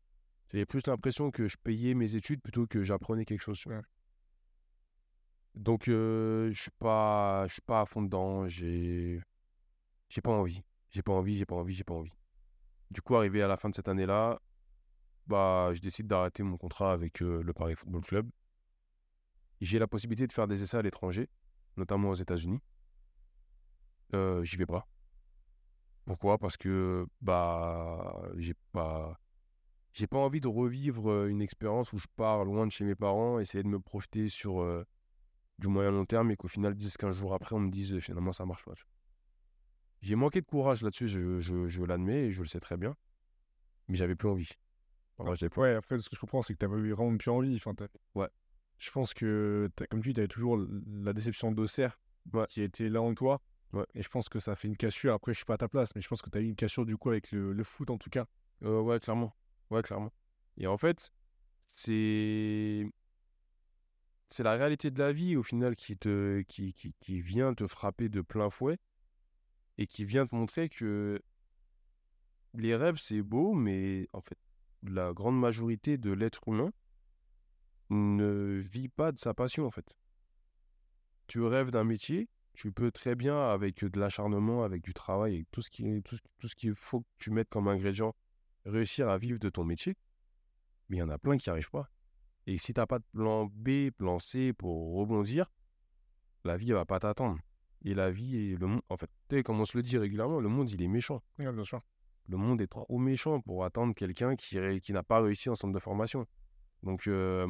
J'avais plus l'impression que je payais mes études plutôt que j'apprenais quelque chose. Donc euh, je suis pas, je suis pas à fond dedans. J'ai, j'ai pas envie. J'ai pas envie. J'ai pas envie. J'ai pas envie. Du coup, arrivé à la fin de cette année-là, bah, je décide d'arrêter mon contrat avec euh, le Paris Football Club. J'ai la possibilité de faire des essais à l'étranger, notamment aux États-Unis euh, j'y vais pas. Pourquoi? Parce que bah j'ai pas j'ai pas envie de revivre une expérience où je pars loin de chez mes parents, essayer de me projeter sur du moyen long terme et qu'au final 10-15 jours après on me dise finalement ça marche pas. J'ai manqué de courage là-dessus, je, je, je l'admets et je le sais très bien, mais j'avais plus envie. ouais, après ce que je comprends c'est que tu avais vraiment plus envie. Enfin, ouais. Je pense que comme tu dis, tu avais toujours la déception d'Auxerre ouais. qui était là en toi. Ouais. Et je pense que ça fait une cassure. Après, je suis pas à ta place, mais je pense que tu as eu une cassure du coup avec le, foot en tout cas. Euh, ouais, clairement. Ouais, clairement. Et en fait, c'est c'est la réalité de la vie au final qui te qui, qui, qui, vient te frapper de plein fouet. et qui vient te montrer que les rêves, c'est beau, mais en fait, la grande majorité de l'être humain ne vit pas de sa passion, en fait. Tu rêves d'un métier, tu peux très bien, avec de l'acharnement, avec du travail, et tout ce qui, tout, tout ce qu'il faut que tu mettes comme ingrédient, réussir à vivre de ton métier. Mais il y en a plein qui n'y arrivent pas. Et si tu n'as pas de plan B, plan C pour rebondir, la vie ne va pas t'attendre. Et la vie et le monde, en fait, tu sais, comme on se le dit régulièrement, le monde, il est méchant. bien sûr. Le monde est trop méchant pour attendre quelqu'un qui, qui n'a pas réussi en centre de formation. Donc, euh,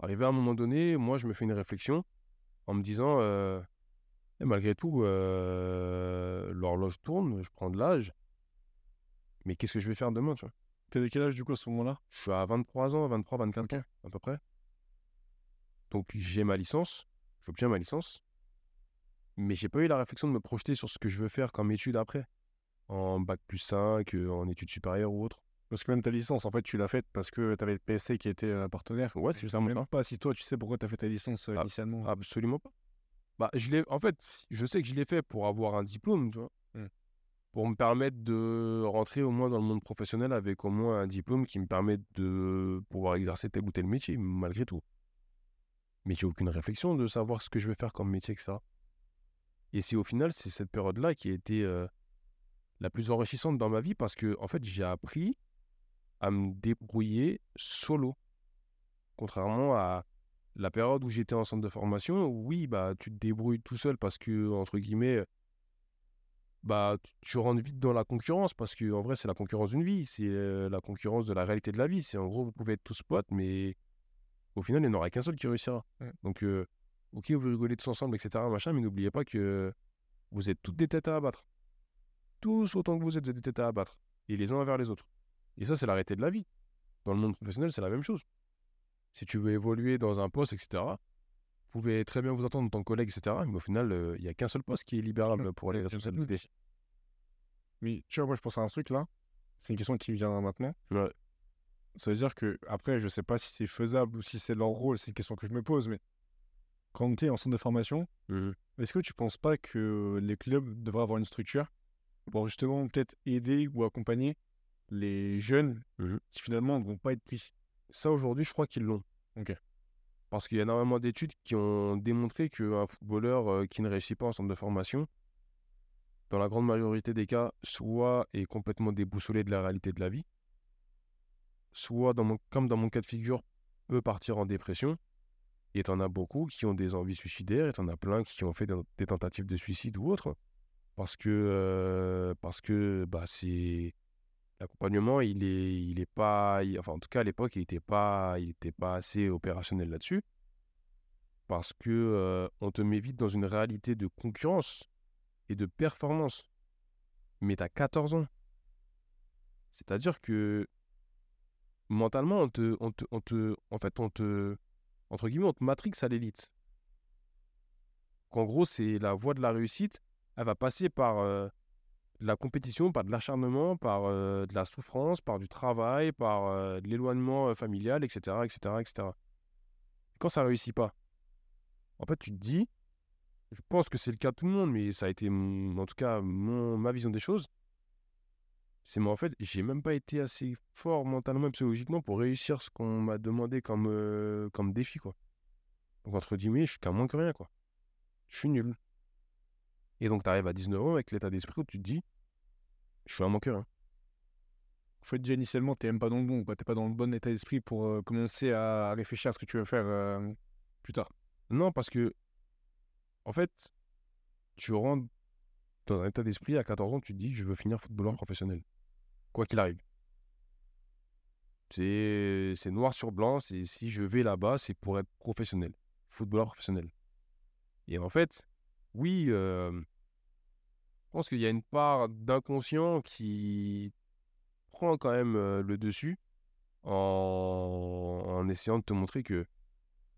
arrivé à un moment donné, moi, je me fais une réflexion en me disant, euh, eh, malgré tout, euh, l'horloge tourne, je prends de l'âge, mais qu'est-ce que je vais faire demain, tu vois? T'es de quel âge, du coup, à ce moment-là? Je suis à 23 ans, 23, 24 ans, à peu près. Donc, j'ai ma licence, j'obtiens ma licence, mais j'ai pas eu la réflexion de me projeter sur ce que je veux faire comme étude après, en bac plus 5, euh, en études supérieures ou autre. Parce que même ta licence, en fait, tu l'as faite parce que tu avais le PSC qui était un partenaire. Ouais, c'est même pas si toi, tu sais pourquoi tu as fait ta licence euh, Ah, initialement. Absolument pas. Bah, je l'ai, en fait, je sais que je l'ai fait pour avoir un diplôme, tu vois? Hmm. Pour me permettre de rentrer au moins dans le monde professionnel avec au moins un diplôme qui me permet de pouvoir exercer tel ou tel métier, malgré tout. Mais j'ai aucune réflexion de savoir ce que je vais faire comme métier, etc. Et c'est au final, c'est cette période-là qui a été euh, la plus enrichissante dans ma vie parce que, en fait, j'ai appris à me débrouiller solo. Contrairement à la période où j'étais en centre de formation, oui, bah, tu te débrouilles tout seul parce que, entre guillemets, bah, tu- rentres vite dans la concurrence parce que, en vrai, c'est la concurrence d'une vie, c'est euh, la concurrence de la réalité de la vie. C'est en gros, vous pouvez être tous potes, mais au final, il n'y en aura qu'un seul qui réussira. Ouais. Donc, euh, ok, vous rigolez tous ensemble, etc., machin, mais n'oubliez pas que vous êtes toutes des têtes à abattre. Tous autant que vous êtes, vous êtes des têtes à abattre. Et les uns envers les autres. Et ça, c'est la réalité de la vie. Dans le monde professionnel, c'est la même chose. Si tu veux évoluer dans un poste, etc., vous pouvez très bien vous entendre en tant que collègue, etc., mais au final, euh, il n'y a qu'un seul poste qui est libérable pour les responsabilités. Mais tu vois, moi, je pense à un truc là. C'est une question qui vient maintenant. Ouais. Ça veut dire que, après, je sais pas si c'est faisable ou si c'est leur rôle, c'est une question que je me pose, mais quand tu es en centre de formation, Mhm. est-ce que tu penses pas que les clubs devraient avoir une structure pour justement peut-être aider ou accompagner les jeunes Mhm. qui finalement ne vont pas être pris? Ça, aujourd'hui, je crois qu'ils l'ont. Ok. Parce qu'il y a énormément d'études qui ont démontré qu'un footballeur euh, qui ne réussit pas en centre de formation, dans la grande majorité des cas, soit est complètement déboussolé de la réalité de la vie, soit, dans mon, comme dans mon cas de figure, peut partir en dépression. Et t'en as beaucoup qui ont des envies suicidaires, et t'en as plein qui ont fait des, des tentatives de suicide ou autre. Parce que, euh, parce que bah, c'est l'accompagnement, il est, il est pas, enfin en tout cas à l'époque, il n'était pas, il était pas assez opérationnel là-dessus. Parce que on te met vite dans une réalité de concurrence et de performance. Mais tu as 14 ans. C'est-à-dire que mentalement, on te, on te, en fait, on te, entre guillemets, on te matrix à l'élite. Qu'en gros, c'est la voie de la réussite. Elle va passer par de la compétition, par de l'acharnement, par euh, de la souffrance, par du travail, par euh, de l'éloignement euh, familial, etc., etc., etc. Quand ça réussit pas, en fait, tu te dis, je pense que c'est le cas de tout le monde, mais ça a été, en tout cas, mon, ma vision des choses. C'est moi, en fait, j'ai même pas été assez fort mentalement et psychologiquement pour réussir ce qu'on m'a demandé comme, comme défi, quoi. Donc, entre guillemets, je suis qu'un moins que rien, quoi. Je suis nul. Et donc, tu arrives à 19 ans avec l'état d'esprit où tu te dis, je suis un moins que rien. En fait, déjà initialement, tu même pas dans le bon, tu n'es pas dans le bon état d'esprit pour euh, commencer à réfléchir à ce que tu veux faire euh, plus tard. Non, parce que, en fait, tu rentres dans un état d'esprit à 14 ans, tu te dis, je veux finir footballeur professionnel. Quoi qu'il arrive. C'est c'est noir sur blanc, c'est si je vais là-bas, c'est pour être professionnel, footballeur professionnel. Et en fait, oui, euh, je pense qu'il y a une part d'inconscient qui prend quand même le dessus en, en essayant de te montrer que,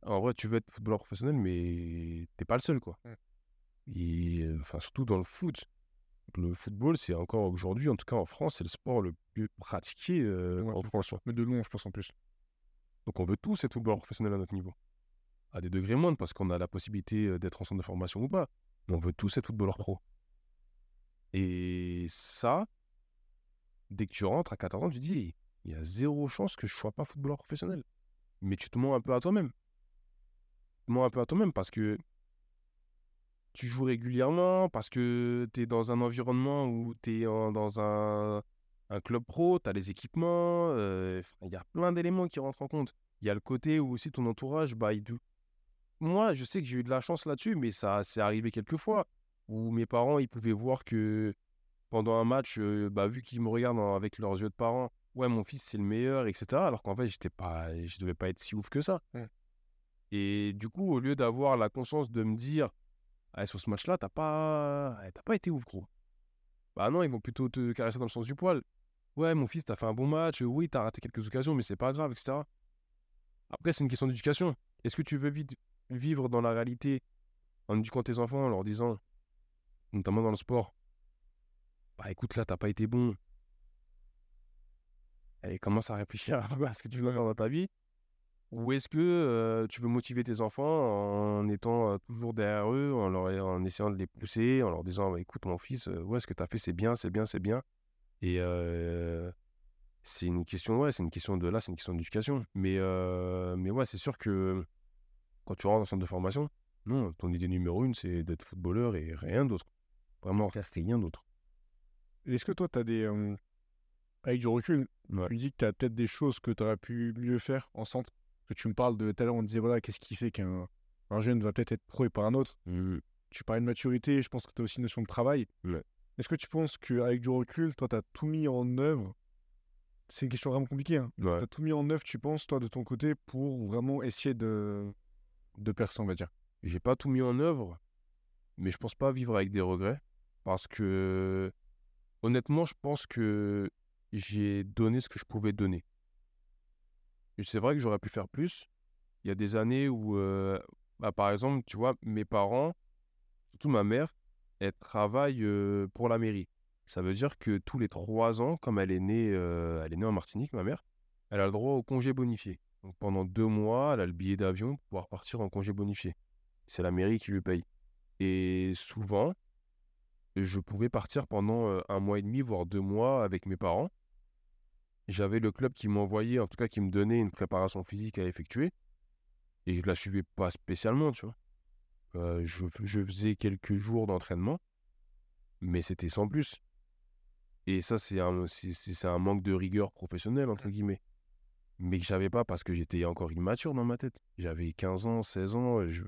en vrai, tu veux être footballeur professionnel, mais t'es pas le seul, quoi. Mm. Et, enfin, surtout dans le foot. Le football, c'est encore aujourd'hui, en tout cas en France, c'est le sport le plus pratiqué euh, Ouais, en France. Mais de loin, je pense en plus. Donc on veut tous être footballeur professionnel à notre niveau. À des degrés moindres, parce qu'on a la possibilité d'être en centre de formation ou pas. Mais on veut tous être footballeur pro. Et ça, dès que tu rentres à 14 ans, tu dis, il y a zéro chance que je sois pas footballeur professionnel. Mais tu te mens un peu à toi-même. Tu mens un peu à toi-même parce que tu joues régulièrement, parce que tu es dans un environnement où tu es dans un, club pro, tu as les équipements, euh, il y a plein d'éléments qui rentrent en compte. Il y a le côté où aussi ton entourage, bah, il... moi, je sais que j'ai eu de la chance là-dessus, mais ça s'est arrivé quelques fois où mes parents, ils pouvaient voir que pendant un match, euh, bah, vu qu'ils me regardent avec leurs yeux de parents, ouais, mon fils, c'est le meilleur, etc. Alors qu'en fait, j'étais pas, je devais pas être si ouf que ça. Et du coup, au lieu d'avoir la conscience de me dire, ah, sur ce match-là, t'as pas, t'as pas été ouf, gros. Bah non, ils vont plutôt te caresser dans le sens du poil. Ouais, mon fils, t'as fait un bon match, oui, t'as raté quelques occasions, mais c'est pas grave, etc. Après, c'est une question d'éducation. Est-ce que tu veux vivre dans la réalité en éduquant tes enfants, en leur disant, notamment dans le sport, bah écoute, là, t'as pas été bon. Et commence à réfléchir à ce que tu veux faire dans ta vie. Ou est-ce que euh, tu veux motiver tes enfants en étant euh, toujours derrière eux, en, leur, en essayant de les pousser, en leur disant bah, écoute, mon fils, euh, ouais, ce que tu as fait, c'est bien, c'est bien, c'est bien. Et c'est une question, ouais, c'est une question de là, c'est une question d'éducation. Mais, mais ouais, c'est sûr que quand tu rentres dans un centre de formation, non, ton idée numéro une, c'est d'être footballeur et rien d'autre. Vraiment, rien d'autre. Est-ce que toi, tu as des. avec du recul, tu dis que tu as peut-être des choses que tu aurais pu mieux faire en centre? Que tu me parles de tout à l'heure, on disait voilà, qu'est-ce qui fait qu'un un jeune va peut-être être pro et pas un autre? Mmh Tu parlais de maturité, je pense que tu as aussi une notion de travail. Est-ce que tu penses qu'avec du recul, toi, tu as tout mis en œuvre? C'est une question vraiment compliquée. Hein. Tu as tout mis en œuvre, tu penses, toi, de ton côté, pour vraiment essayer de, de percer, on va dire? J'ai pas tout mis en œuvre, mais je pense pas vivre avec des regrets. Parce que, honnêtement, je pense que j'ai donné ce que je pouvais donner. C'est vrai que j'aurais pu faire plus. Il y a des années où, euh, bah, par exemple, tu vois, mes parents, surtout ma mère, elle travaille euh, pour la mairie. Ça veut dire que tous les trois ans, comme elle est née, euh, elle est née en Martinique, ma mère, elle a le droit au congé bonifié. Donc pendant deux mois, elle a le billet d'avion pour pouvoir partir en congé bonifié. C'est la mairie qui lui paye. Et souvent, je pouvais partir pendant un mois et demi, voire deux mois avec mes parents. J'avais le club qui m'envoyait, en tout cas qui me donnait une préparation physique à effectuer. Et je la suivais pas spécialement, tu vois. je, faisais quelques jours d'entraînement, mais c'était sans plus. Et ça, c'est un, c'est, un manque de rigueur professionnelle, entre guillemets. Mais que j'avais pas parce que j'étais encore immature dans ma tête. J'avais 15 ans, 16 ans. Je...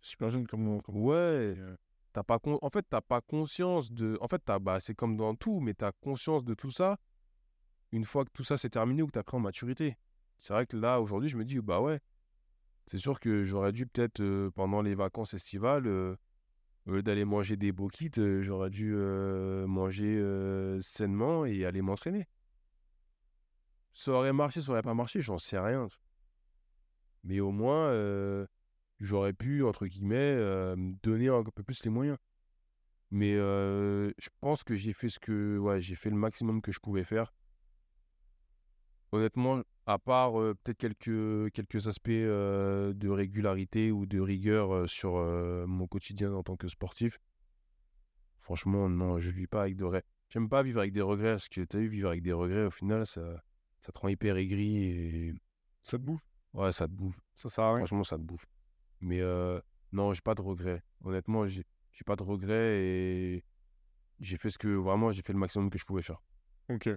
Super jeune comme, comme Ouais pas En fait, tu n'as pas conscience de. En fait, bah, c'est comme dans tout, mais tu as conscience de tout ça une fois que tout ça s'est terminé ou que tu as pris en maturité. C'est vrai que là, aujourd'hui, je me dis, bah ouais, c'est sûr que j'aurais dû peut-être, pendant les vacances estivales, au lieu d'aller manger des beaux j'aurais dû manger sainement et aller m'entraîner. Ça aurait marché, ça aurait pas marché, j'en sais rien. Mais au moins, j'aurais pu, entre guillemets, euh, me donner un peu plus les moyens. Mais euh, je pense que j'ai fait ce que. Ouais, j'ai fait le maximum que je pouvais faire. Honnêtement, à part euh, peut-être quelques, quelques aspects de régularité ou de rigueur sur mon quotidien en tant que sportif, franchement, non, je vis pas avec de regrets. J'aime pas vivre avec des regrets, parce que tu as vu, vivre avec des regrets, au final, ça, ça te rend hyper aigri et. Ça te bouffe? Ouais, ça te bouffe. Ça sert à rien. Franchement, ça te bouffe. Mais euh, non, j'ai pas de regrets. Honnêtement, j'ai pas de regrets et j'ai fait ce que vraiment, j'ai fait le maximum que je pouvais faire. Ok.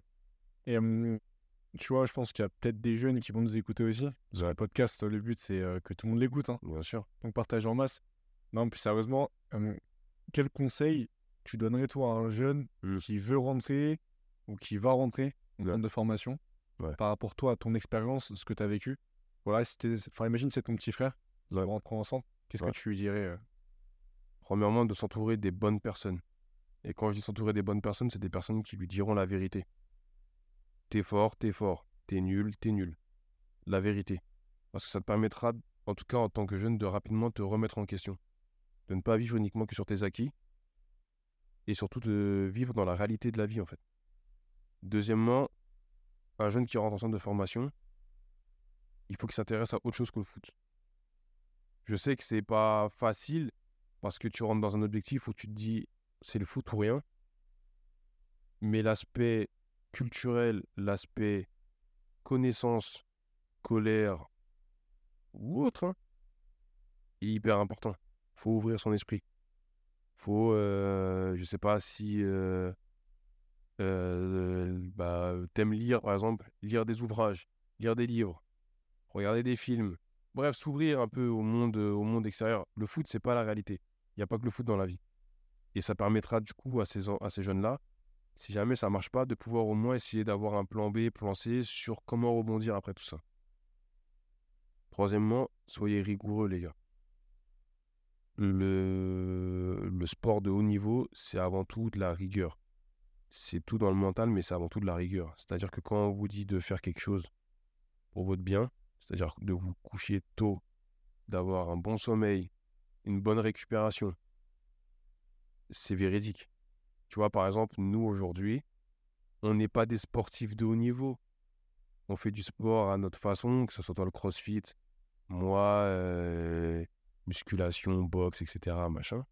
Et tu vois, je pense qu'il y a peut-être des jeunes qui vont nous écouter aussi. Sur le podcast, le but, c'est que tout le monde l'écoute. Hein. Bien sûr. Donc partage en masse. Non, plus sérieusement, quel conseil tu donnerais toi à un jeune mmh. qui veut rentrer ou qui va rentrer en centre de formation par rapport toi à ton expérience, ce que tu as vécu? Voilà, enfin, imagine c'est ton petit frère ensemble, qu'est-ce que tu lui dirais euh? Premièrement, de s'entourer des bonnes personnes. Et quand je dis s'entourer des bonnes personnes, c'est des personnes qui lui diront la vérité. T'es fort, t'es fort. T'es nul, t'es nul. La vérité. Parce que ça te permettra, en tout cas en tant que jeune, de rapidement te remettre en question. De ne pas vivre uniquement que sur tes acquis. Et surtout de vivre dans la réalité de la vie, en fait. Deuxièmement, un jeune qui rentre en centre de formation, il faut qu'il s'intéresse à autre chose que le foot. Je sais que c'est pas facile parce que tu rentres dans un objectif où tu te dis c'est le foot ou rien. Mais l'aspect culturel, l'aspect connaissance, colère ou autre, hein, est hyper important. faut ouvrir son esprit. faut, euh, je sais pas si euh, euh, bah, t'aimes lire, par exemple, lire des ouvrages, lire des livres, regarder des films. Bref, s'ouvrir un peu au monde, au monde extérieur. Le foot, c'est pas la réalité. Il n'y a pas que le foot dans la vie. Et ça permettra du coup à ces, jeunes-là, si jamais ça marche pas, de pouvoir au moins essayer d'avoir un plan B, plan C sur comment rebondir après tout ça. Troisièmement, soyez rigoureux les gars. Le sport de haut niveau, c'est avant tout de la rigueur. C'est tout dans le mental, mais c'est avant tout de la rigueur. C'est-à-dire que quand on vous dit de faire quelque chose pour votre bien, c'est-à-dire de vous coucher tôt, d'avoir un bon sommeil, une bonne récupération, c'est véridique. Tu vois, par exemple, nous aujourd'hui, on n'est pas des sportifs de haut niveau. On fait du sport à notre façon, que ce soit dans le crossfit, moi, euh, musculation, boxe, etc. Machin.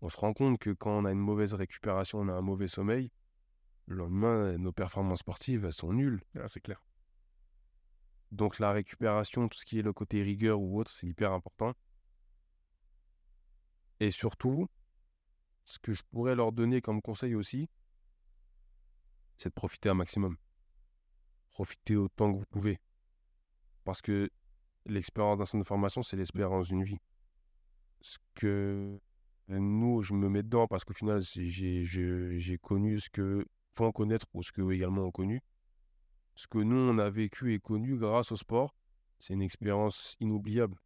On se rend compte que quand on a une mauvaise récupération, on a un mauvais sommeil, le lendemain, nos performances sportives, elles sont nulles. Ah, c'est clair. Donc la récupération, tout ce qui est le côté rigueur ou autre, c'est hyper important. Et surtout, ce que je pourrais leur donner comme conseil aussi, c'est de profiter un maximum. Profitez autant que vous pouvez. Parce que l'expérience d'un centre de formation, c'est l'espérance d'une vie. Ce que nous, je me mets dedans parce qu'au final, j'ai connu ce que font connaître ou ce qu'eux également ont connu. Ce que nous, on a vécu et connu grâce au sport, c'est une expérience inoubliable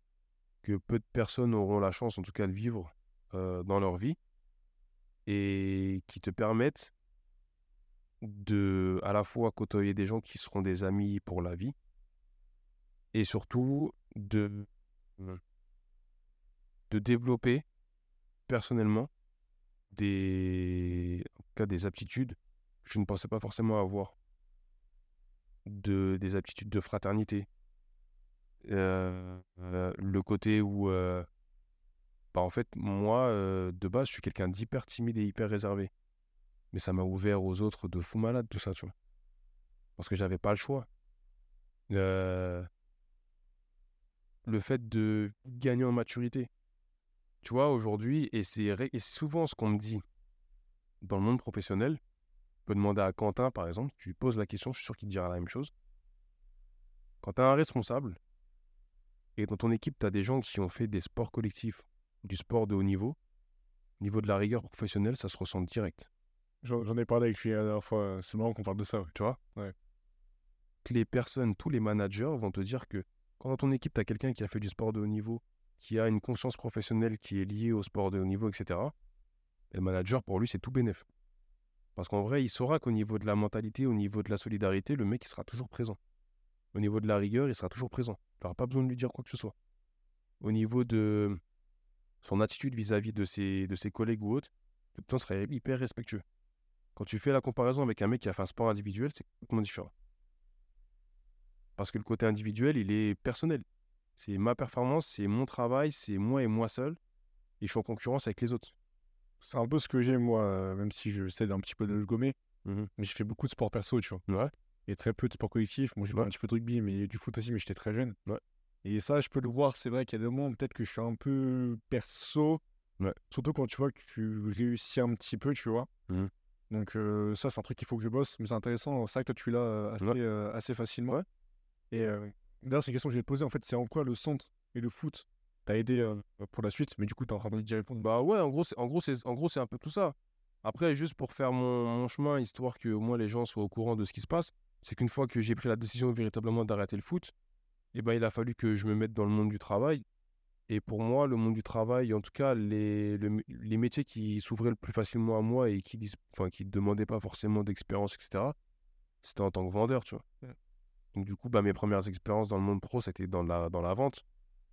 que peu de personnes auront la chance, en tout cas, de vivre euh, dans leur vie et qui te permettent de à la fois côtoyer des gens qui seront des amis pour la vie et surtout de de développer personnellement des en cas des aptitudes que je ne pensais pas forcément avoir de des aptitudes de fraternité euh, euh, le côté où euh, bah, en fait, moi, de base, je suis quelqu'un d'hyper timide et hyper réservé. Mais ça m'a ouvert aux autres de fou malade, tout ça, tu vois. Parce que j'avais pas le choix. Le fait de gagner en maturité. Tu vois, aujourd'hui, et c'est souvent ce qu'on me dit dans le monde professionnel. Tu peux demander à Quentin, par exemple, tu lui poses la question, je suis sûr qu'il te dira la même chose. Quand tu as un responsable, et dans ton équipe, tu as des gens qui ont fait des sports collectifs, du sport de haut niveau, au niveau de la rigueur professionnelle, ça se ressent direct. J'en ai parlé avec lui la dernière fois. C'est marrant qu'on parle de ça, tu vois? Ouais. Les personnes, tous les managers vont te dire que quand dans ton équipe, tu as quelqu'un qui a fait du sport de haut niveau, qui a une conscience professionnelle qui est liée au sport de haut niveau, etc., le manager, pour lui, c'est tout bénef. Parce qu'en vrai, il saura qu'au niveau de la mentalité, au niveau de la solidarité, le mec, il sera toujours présent. Au niveau de la rigueur, il sera toujours présent. Il n'aura pas besoin de lui dire quoi que ce soit. Au niveau de, son attitude vis-à-vis de ses, collègues ou autres, le temps serait hyper respectueux. Quand tu fais la comparaison avec un mec qui a fait un sport individuel, c'est complètement différent. Parce que le côté individuel, il est personnel. C'est ma performance, c'est mon travail, c'est moi et moi seul. Et je suis en concurrence avec les autres. C'est un peu ce que j'ai, moi, même si je sais d'un petit peu de le gommer. Mmh mais j'ai fait beaucoup de sport perso, tu vois. Ouais. Et très peu de sport collectif. Moi, j'ai fait un petit peu de rugby, mais du foot aussi, mais j'étais très jeune. Ouais. Et ça, je peux le voir, c'est vrai qu'il y a des moments peut-être que je suis un peu perso. Surtout quand tu vois que tu réussis un petit peu, tu vois. Mmh. Donc euh, ça, c'est un truc qu'il faut que je bosse. Mais c'est intéressant, c'est vrai que toi, tu l'as euh, assez, euh, assez, facilement. Et d'ailleurs, c'est une question que je vais te poser. En fait, c'est en quoi le centre et le foot t'a aidé pour la suite Mais du coup, tu es en train de répondre. Bah ouais, en gros, c'est, en gros, c'est, en gros, c'est un peu tout ça. Après, juste pour faire mon, mon chemin, histoire que au moins les gens soient au courant de ce qui se passe, c'est qu'une fois que j'ai pris la décision véritablement d'arrêter le foot, eh ben, il a fallu que je me mette dans le monde du travail. Et pour moi, le monde du travail, en tout cas, les, les métiers qui s'ouvraient le plus facilement à moi et qui ne enfin, qui demandaient pas forcément d'expérience, etc., c'était en tant que vendeur, tu vois. Donc, du coup, bah, mes premières expériences dans le monde pro, c'était dans la, dans la vente.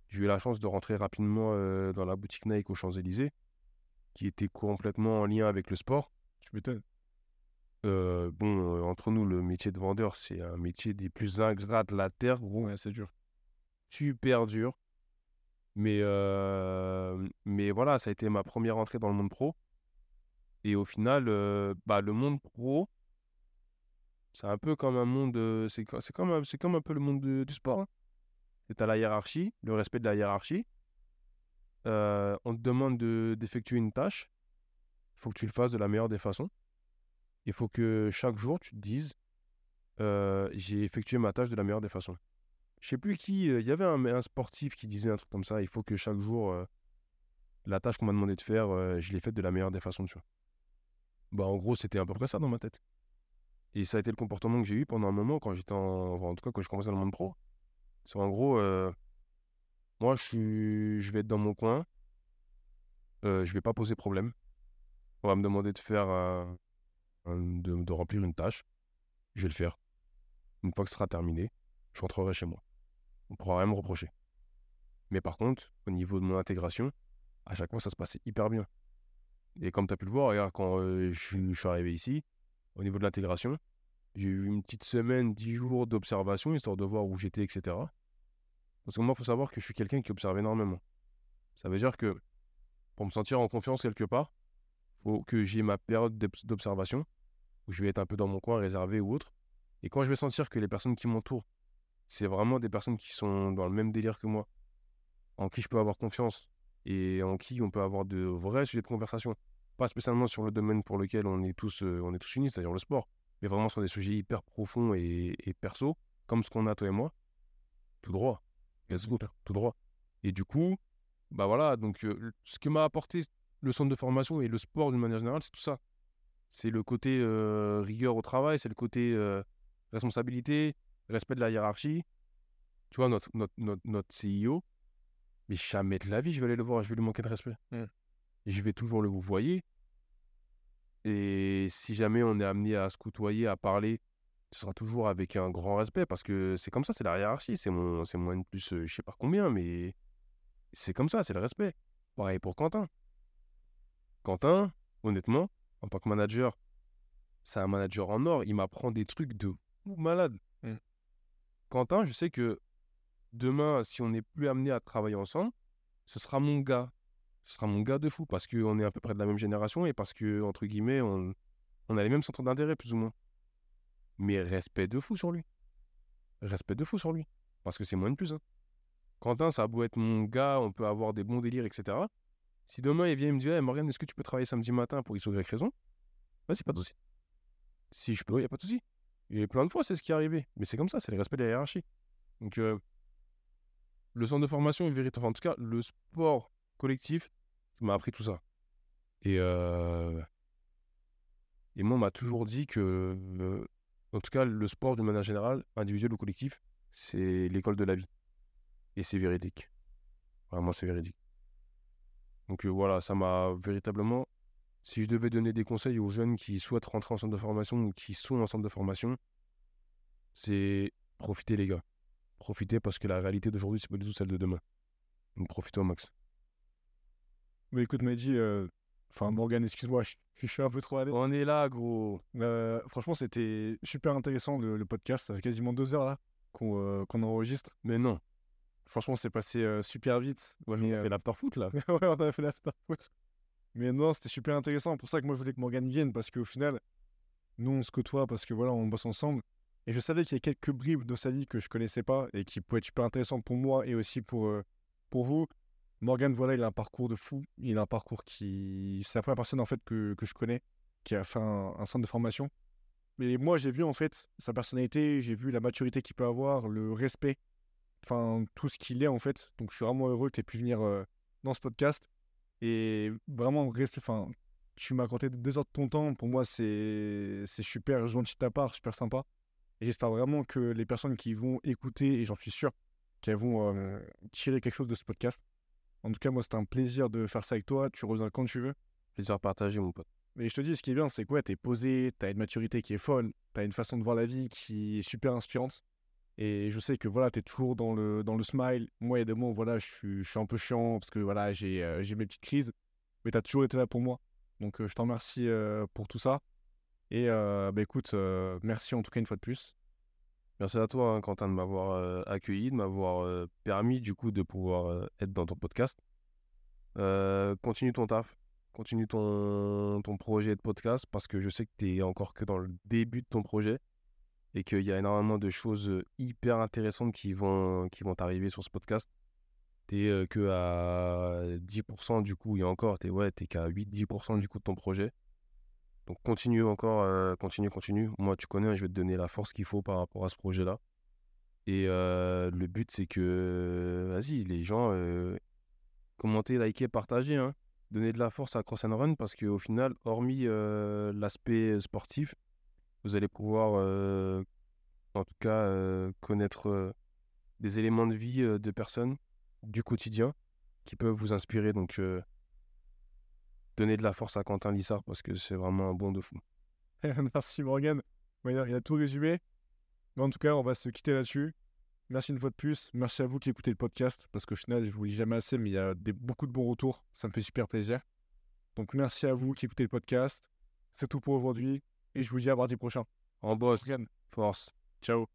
J'ai eu la chance de rentrer rapidement euh, dans la boutique Nike aux Champs-Élysées, qui était complètement en lien avec le sport. Tu m'étonnes. Euh, bon, entre nous, le métier de vendeur, c'est un métier des plus ingrats de la terre. Bon, c'est dur. Super dur. Mais, euh, mais voilà, ça a été ma première entrée dans le monde pro. Et au final, euh, bah, le monde pro, c'est un peu comme un monde. C'est co- c'est comme, comme un peu le monde de- du sport. Hein. Tu as la hiérarchie, le respect de la hiérarchie. Euh, on te demande de- d'effectuer une tâche. Il faut que tu le fasses de la meilleure des façons. Il faut que chaque jour, tu te dises euh, j'ai effectué ma tâche de la meilleure des façons. Je sais plus qui. euh, Il y avait un, sportif qui disait un truc comme ça. Il faut que chaque jour, la tâche qu'on m'a demandé de faire, je l'ai faite de la meilleure des façons. Bah, en gros, c'était à peu près ça dans ma tête. Et ça a été le comportement que j'ai eu pendant un moment quand j'étais en. en tout cas, quand je commençais dans le monde pro. En gros, euh, moi, je, je vais être dans mon coin. Euh, je vais pas poser problème. On va me demander de faire. un- de, remplir une tâche. Je vais le faire. Une fois que ce sera terminé, je rentrerai chez moi. On pourra rien me reprocher. Mais par contre, au niveau de mon intégration, à chaque fois, ça se passait hyper bien. Et comme tu as pu le voir, regarde, quand euh, je suis arrivé ici, au niveau de l'intégration, j'ai eu une petite semaine, dix jours d'observation, histoire de voir où j'étais, etc. Parce que moi, il faut savoir que je suis quelqu'un qui observe énormément. Ça veut dire que pour me sentir en confiance quelque part, faut que j'ai ma période d'obs- d'observation, où je vais être un peu dans mon coin, réservé ou autre. Et quand je vais sentir que les personnes qui m'entourent, c'est vraiment des personnes qui sont dans le même délire que moi, en qui je peux avoir confiance et en qui on peut avoir de vrais sujets de conversation. Pas spécialement sur le domaine pour lequel on est tous, euh, on est tous unis, c'est-à-dire le sport, mais vraiment sur des sujets hyper profonds et, et perso, comme ce qu'on a toi et moi, tout droit. Let's go, tout droit. Et du coup, bah voilà, donc euh, ce que m'a apporté le centre de formation et le sport d'une manière générale, c'est tout ça. C'est le côté euh, rigueur au travail, c'est le côté euh, responsabilité, respect de la hiérarchie. Tu vois, notre, notre, notre, notre CEO, mais jamais de la vie, je vais aller le voir, je vais lui manquer de respect. Mm. Je vais toujours le vous voyez. Et si jamais on est amené à se côtoyer, à parler, ce sera toujours avec un grand respect parce que c'est comme ça, c'est la hiérarchie. C'est mon, c'est moins de plus, euh, je sais pas combien, mais c'est comme ça, c'est le respect. Pareil pour Quentin. Quentin, honnêtement, en tant que manager, c'est un manager en or. Il m'apprend des trucs de malade. Mm. Quentin, je sais que demain, si on n'est plus amené à travailler ensemble, ce sera mon gars. Ce sera mon gars de fou parce qu'on est à peu près de la même génération et parce que, entre guillemets, on, on a les mêmes centres d'intérêt, plus ou moins. Mais respect de fou sur lui. Respect de fou sur lui. Parce que c'est moins de plus. hein. Quentin, ça a beau être mon gars, on peut avoir des bons délires, etc. Si demain il vient et me dit hey, Morgan, est-ce que tu peux travailler samedi matin pour X ou Y raison? Vas-y, pas de souci. Si je peux, il n'y a pas de souci. Et plein de fois, c'est ce qui est arrivé. Mais c'est comme ça, c'est le respect de la hiérarchie. Donc, euh, le centre de formation est véritable. En tout cas, le sport collectif m'a appris tout ça. Et, euh, et moi, on m'a toujours dit que, euh, en tout cas, le sport, de manière générale, individuel ou collectif, c'est l'école de la vie. Et c'est véridique. Vraiment, c'est véridique. Donc euh, voilà, ça m'a véritablement. Si je devais donner des conseils aux jeunes qui souhaitent rentrer en centre de formation ou qui sont en centre de formation, c'est profitez les gars. Profitez parce que la réalité d'aujourd'hui, c'est pas du tout celle de demain. Donc profitez au max. Mais écoute, Mehdi, euh, enfin, Morgan, excuse-moi, je, je suis un peu trop à l'aise. On est là, gros. Euh, franchement, c'était super intéressant le, le podcast. Ça fait quasiment deux heures là qu'on euh, enregistre. Mais non, Franchement, c'est passé super vite. moi, Mais, on euh, fait l'after-foot là. ouais, on a fait la foot. Mais non, c'était super intéressant. C'est pour ça que moi, je voulais que Morgan vienne parce qu'au final, nous, on se côtoie parce que voilà, on bosse ensemble. Et je savais qu'il y a quelques bribes de sa vie que je connaissais pas et qui pouvaient être super intéressantes pour moi et aussi pour, euh, pour vous. Morgan, voilà, il a un parcours de fou. Il a un parcours qui. C'est la première personne en fait que, que je connais qui a fait un, centre de formation. Mais moi, j'ai vu en fait sa personnalité, j'ai vu la maturité qu'il peut avoir, le respect, enfin tout ce qu'il est en fait. Donc je suis vraiment heureux que tu aies pu venir euh, dans ce podcast. Et vraiment, reste, enfin, tu m'as accordé deux heures de ton temps. Pour moi, c'est c'est super gentil de ta part, super sympa. Et j'espère vraiment que les personnes qui vont écouter, et j'en suis sûr, qu'elles vont euh, tirer quelque chose de ce podcast. En tout cas, moi, c'était un plaisir de faire ça avec toi. Tu reviens quand tu veux. Plaisir partagé, mon pote. Mais je te dis, ce qui est bien, c'est quoi T'es posé, t'as une maturité qui est folle, t'as une façon de voir la vie qui est super inspirante. Et je sais que voilà, t'es toujours dans le, dans le smile. Moi, il y a des moments, voilà, je suis, je suis un peu chiant parce que voilà, j'ai euh, mes petites crises. Mais t'as toujours été là pour moi. Donc, euh, je t'en remercie euh, pour tout ça. Et euh, bah, écoute, merci en tout cas une fois de plus. Merci à toi, hein, Quentin, de m'avoir accueilli, de m'avoir permis, du coup, de pouvoir être dans ton podcast. Continue ton taf. continue ton, ton projet de podcast parce que je sais que tu es encore que dans le début de ton projet et qu'il y a énormément de choses hyper intéressantes qui vont, qui vont t'arriver sur ce podcast. Tu es que à 10% du coup, et encore, tu ouais, qu'à 8-10% du coup de ton projet. Donc continue encore, euh, continue, continue. Moi, tu connais, je vais te donner la force qu'il faut par rapport à ce projet-là. Et euh, le but, c'est que, vas-y, les gens, euh, commentez, likez, partagez. Hein. Donnez de la force à Cross and Run parce qu'au final, hormis l'aspect sportif, vous allez pouvoir, en tout cas, connaître des éléments de vie de personnes du quotidien qui peuvent vous inspirer. Donc, donner de la force à Quentin Lissard parce que c'est vraiment un bon de fou. Merci Morgan. Il a tout résumé. Mais en tout cas, on va se quitter là-dessus. Merci une fois de plus. Merci à vous qui écoutez le podcast parce qu'au final, je vous lis jamais assez, mais il y a des, beaucoup de bons retours. Ça me fait super plaisir. Donc merci à vous qui écoutez le podcast. C'est tout pour aujourd'hui et je vous dis à mardi prochain. En boss. Force. Ciao.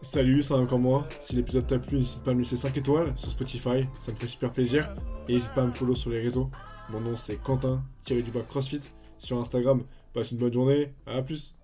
Salut, c'est encore moi. Si l'épisode t'a plu, n'hésite pas à me laisser 5 étoiles sur Spotify, ça me fait super plaisir. Et n'hésite pas à me follow sur les réseaux. Mon nom c'est Quentin, tiré du bas CrossFit sur Instagram. Passe une bonne journée, à plus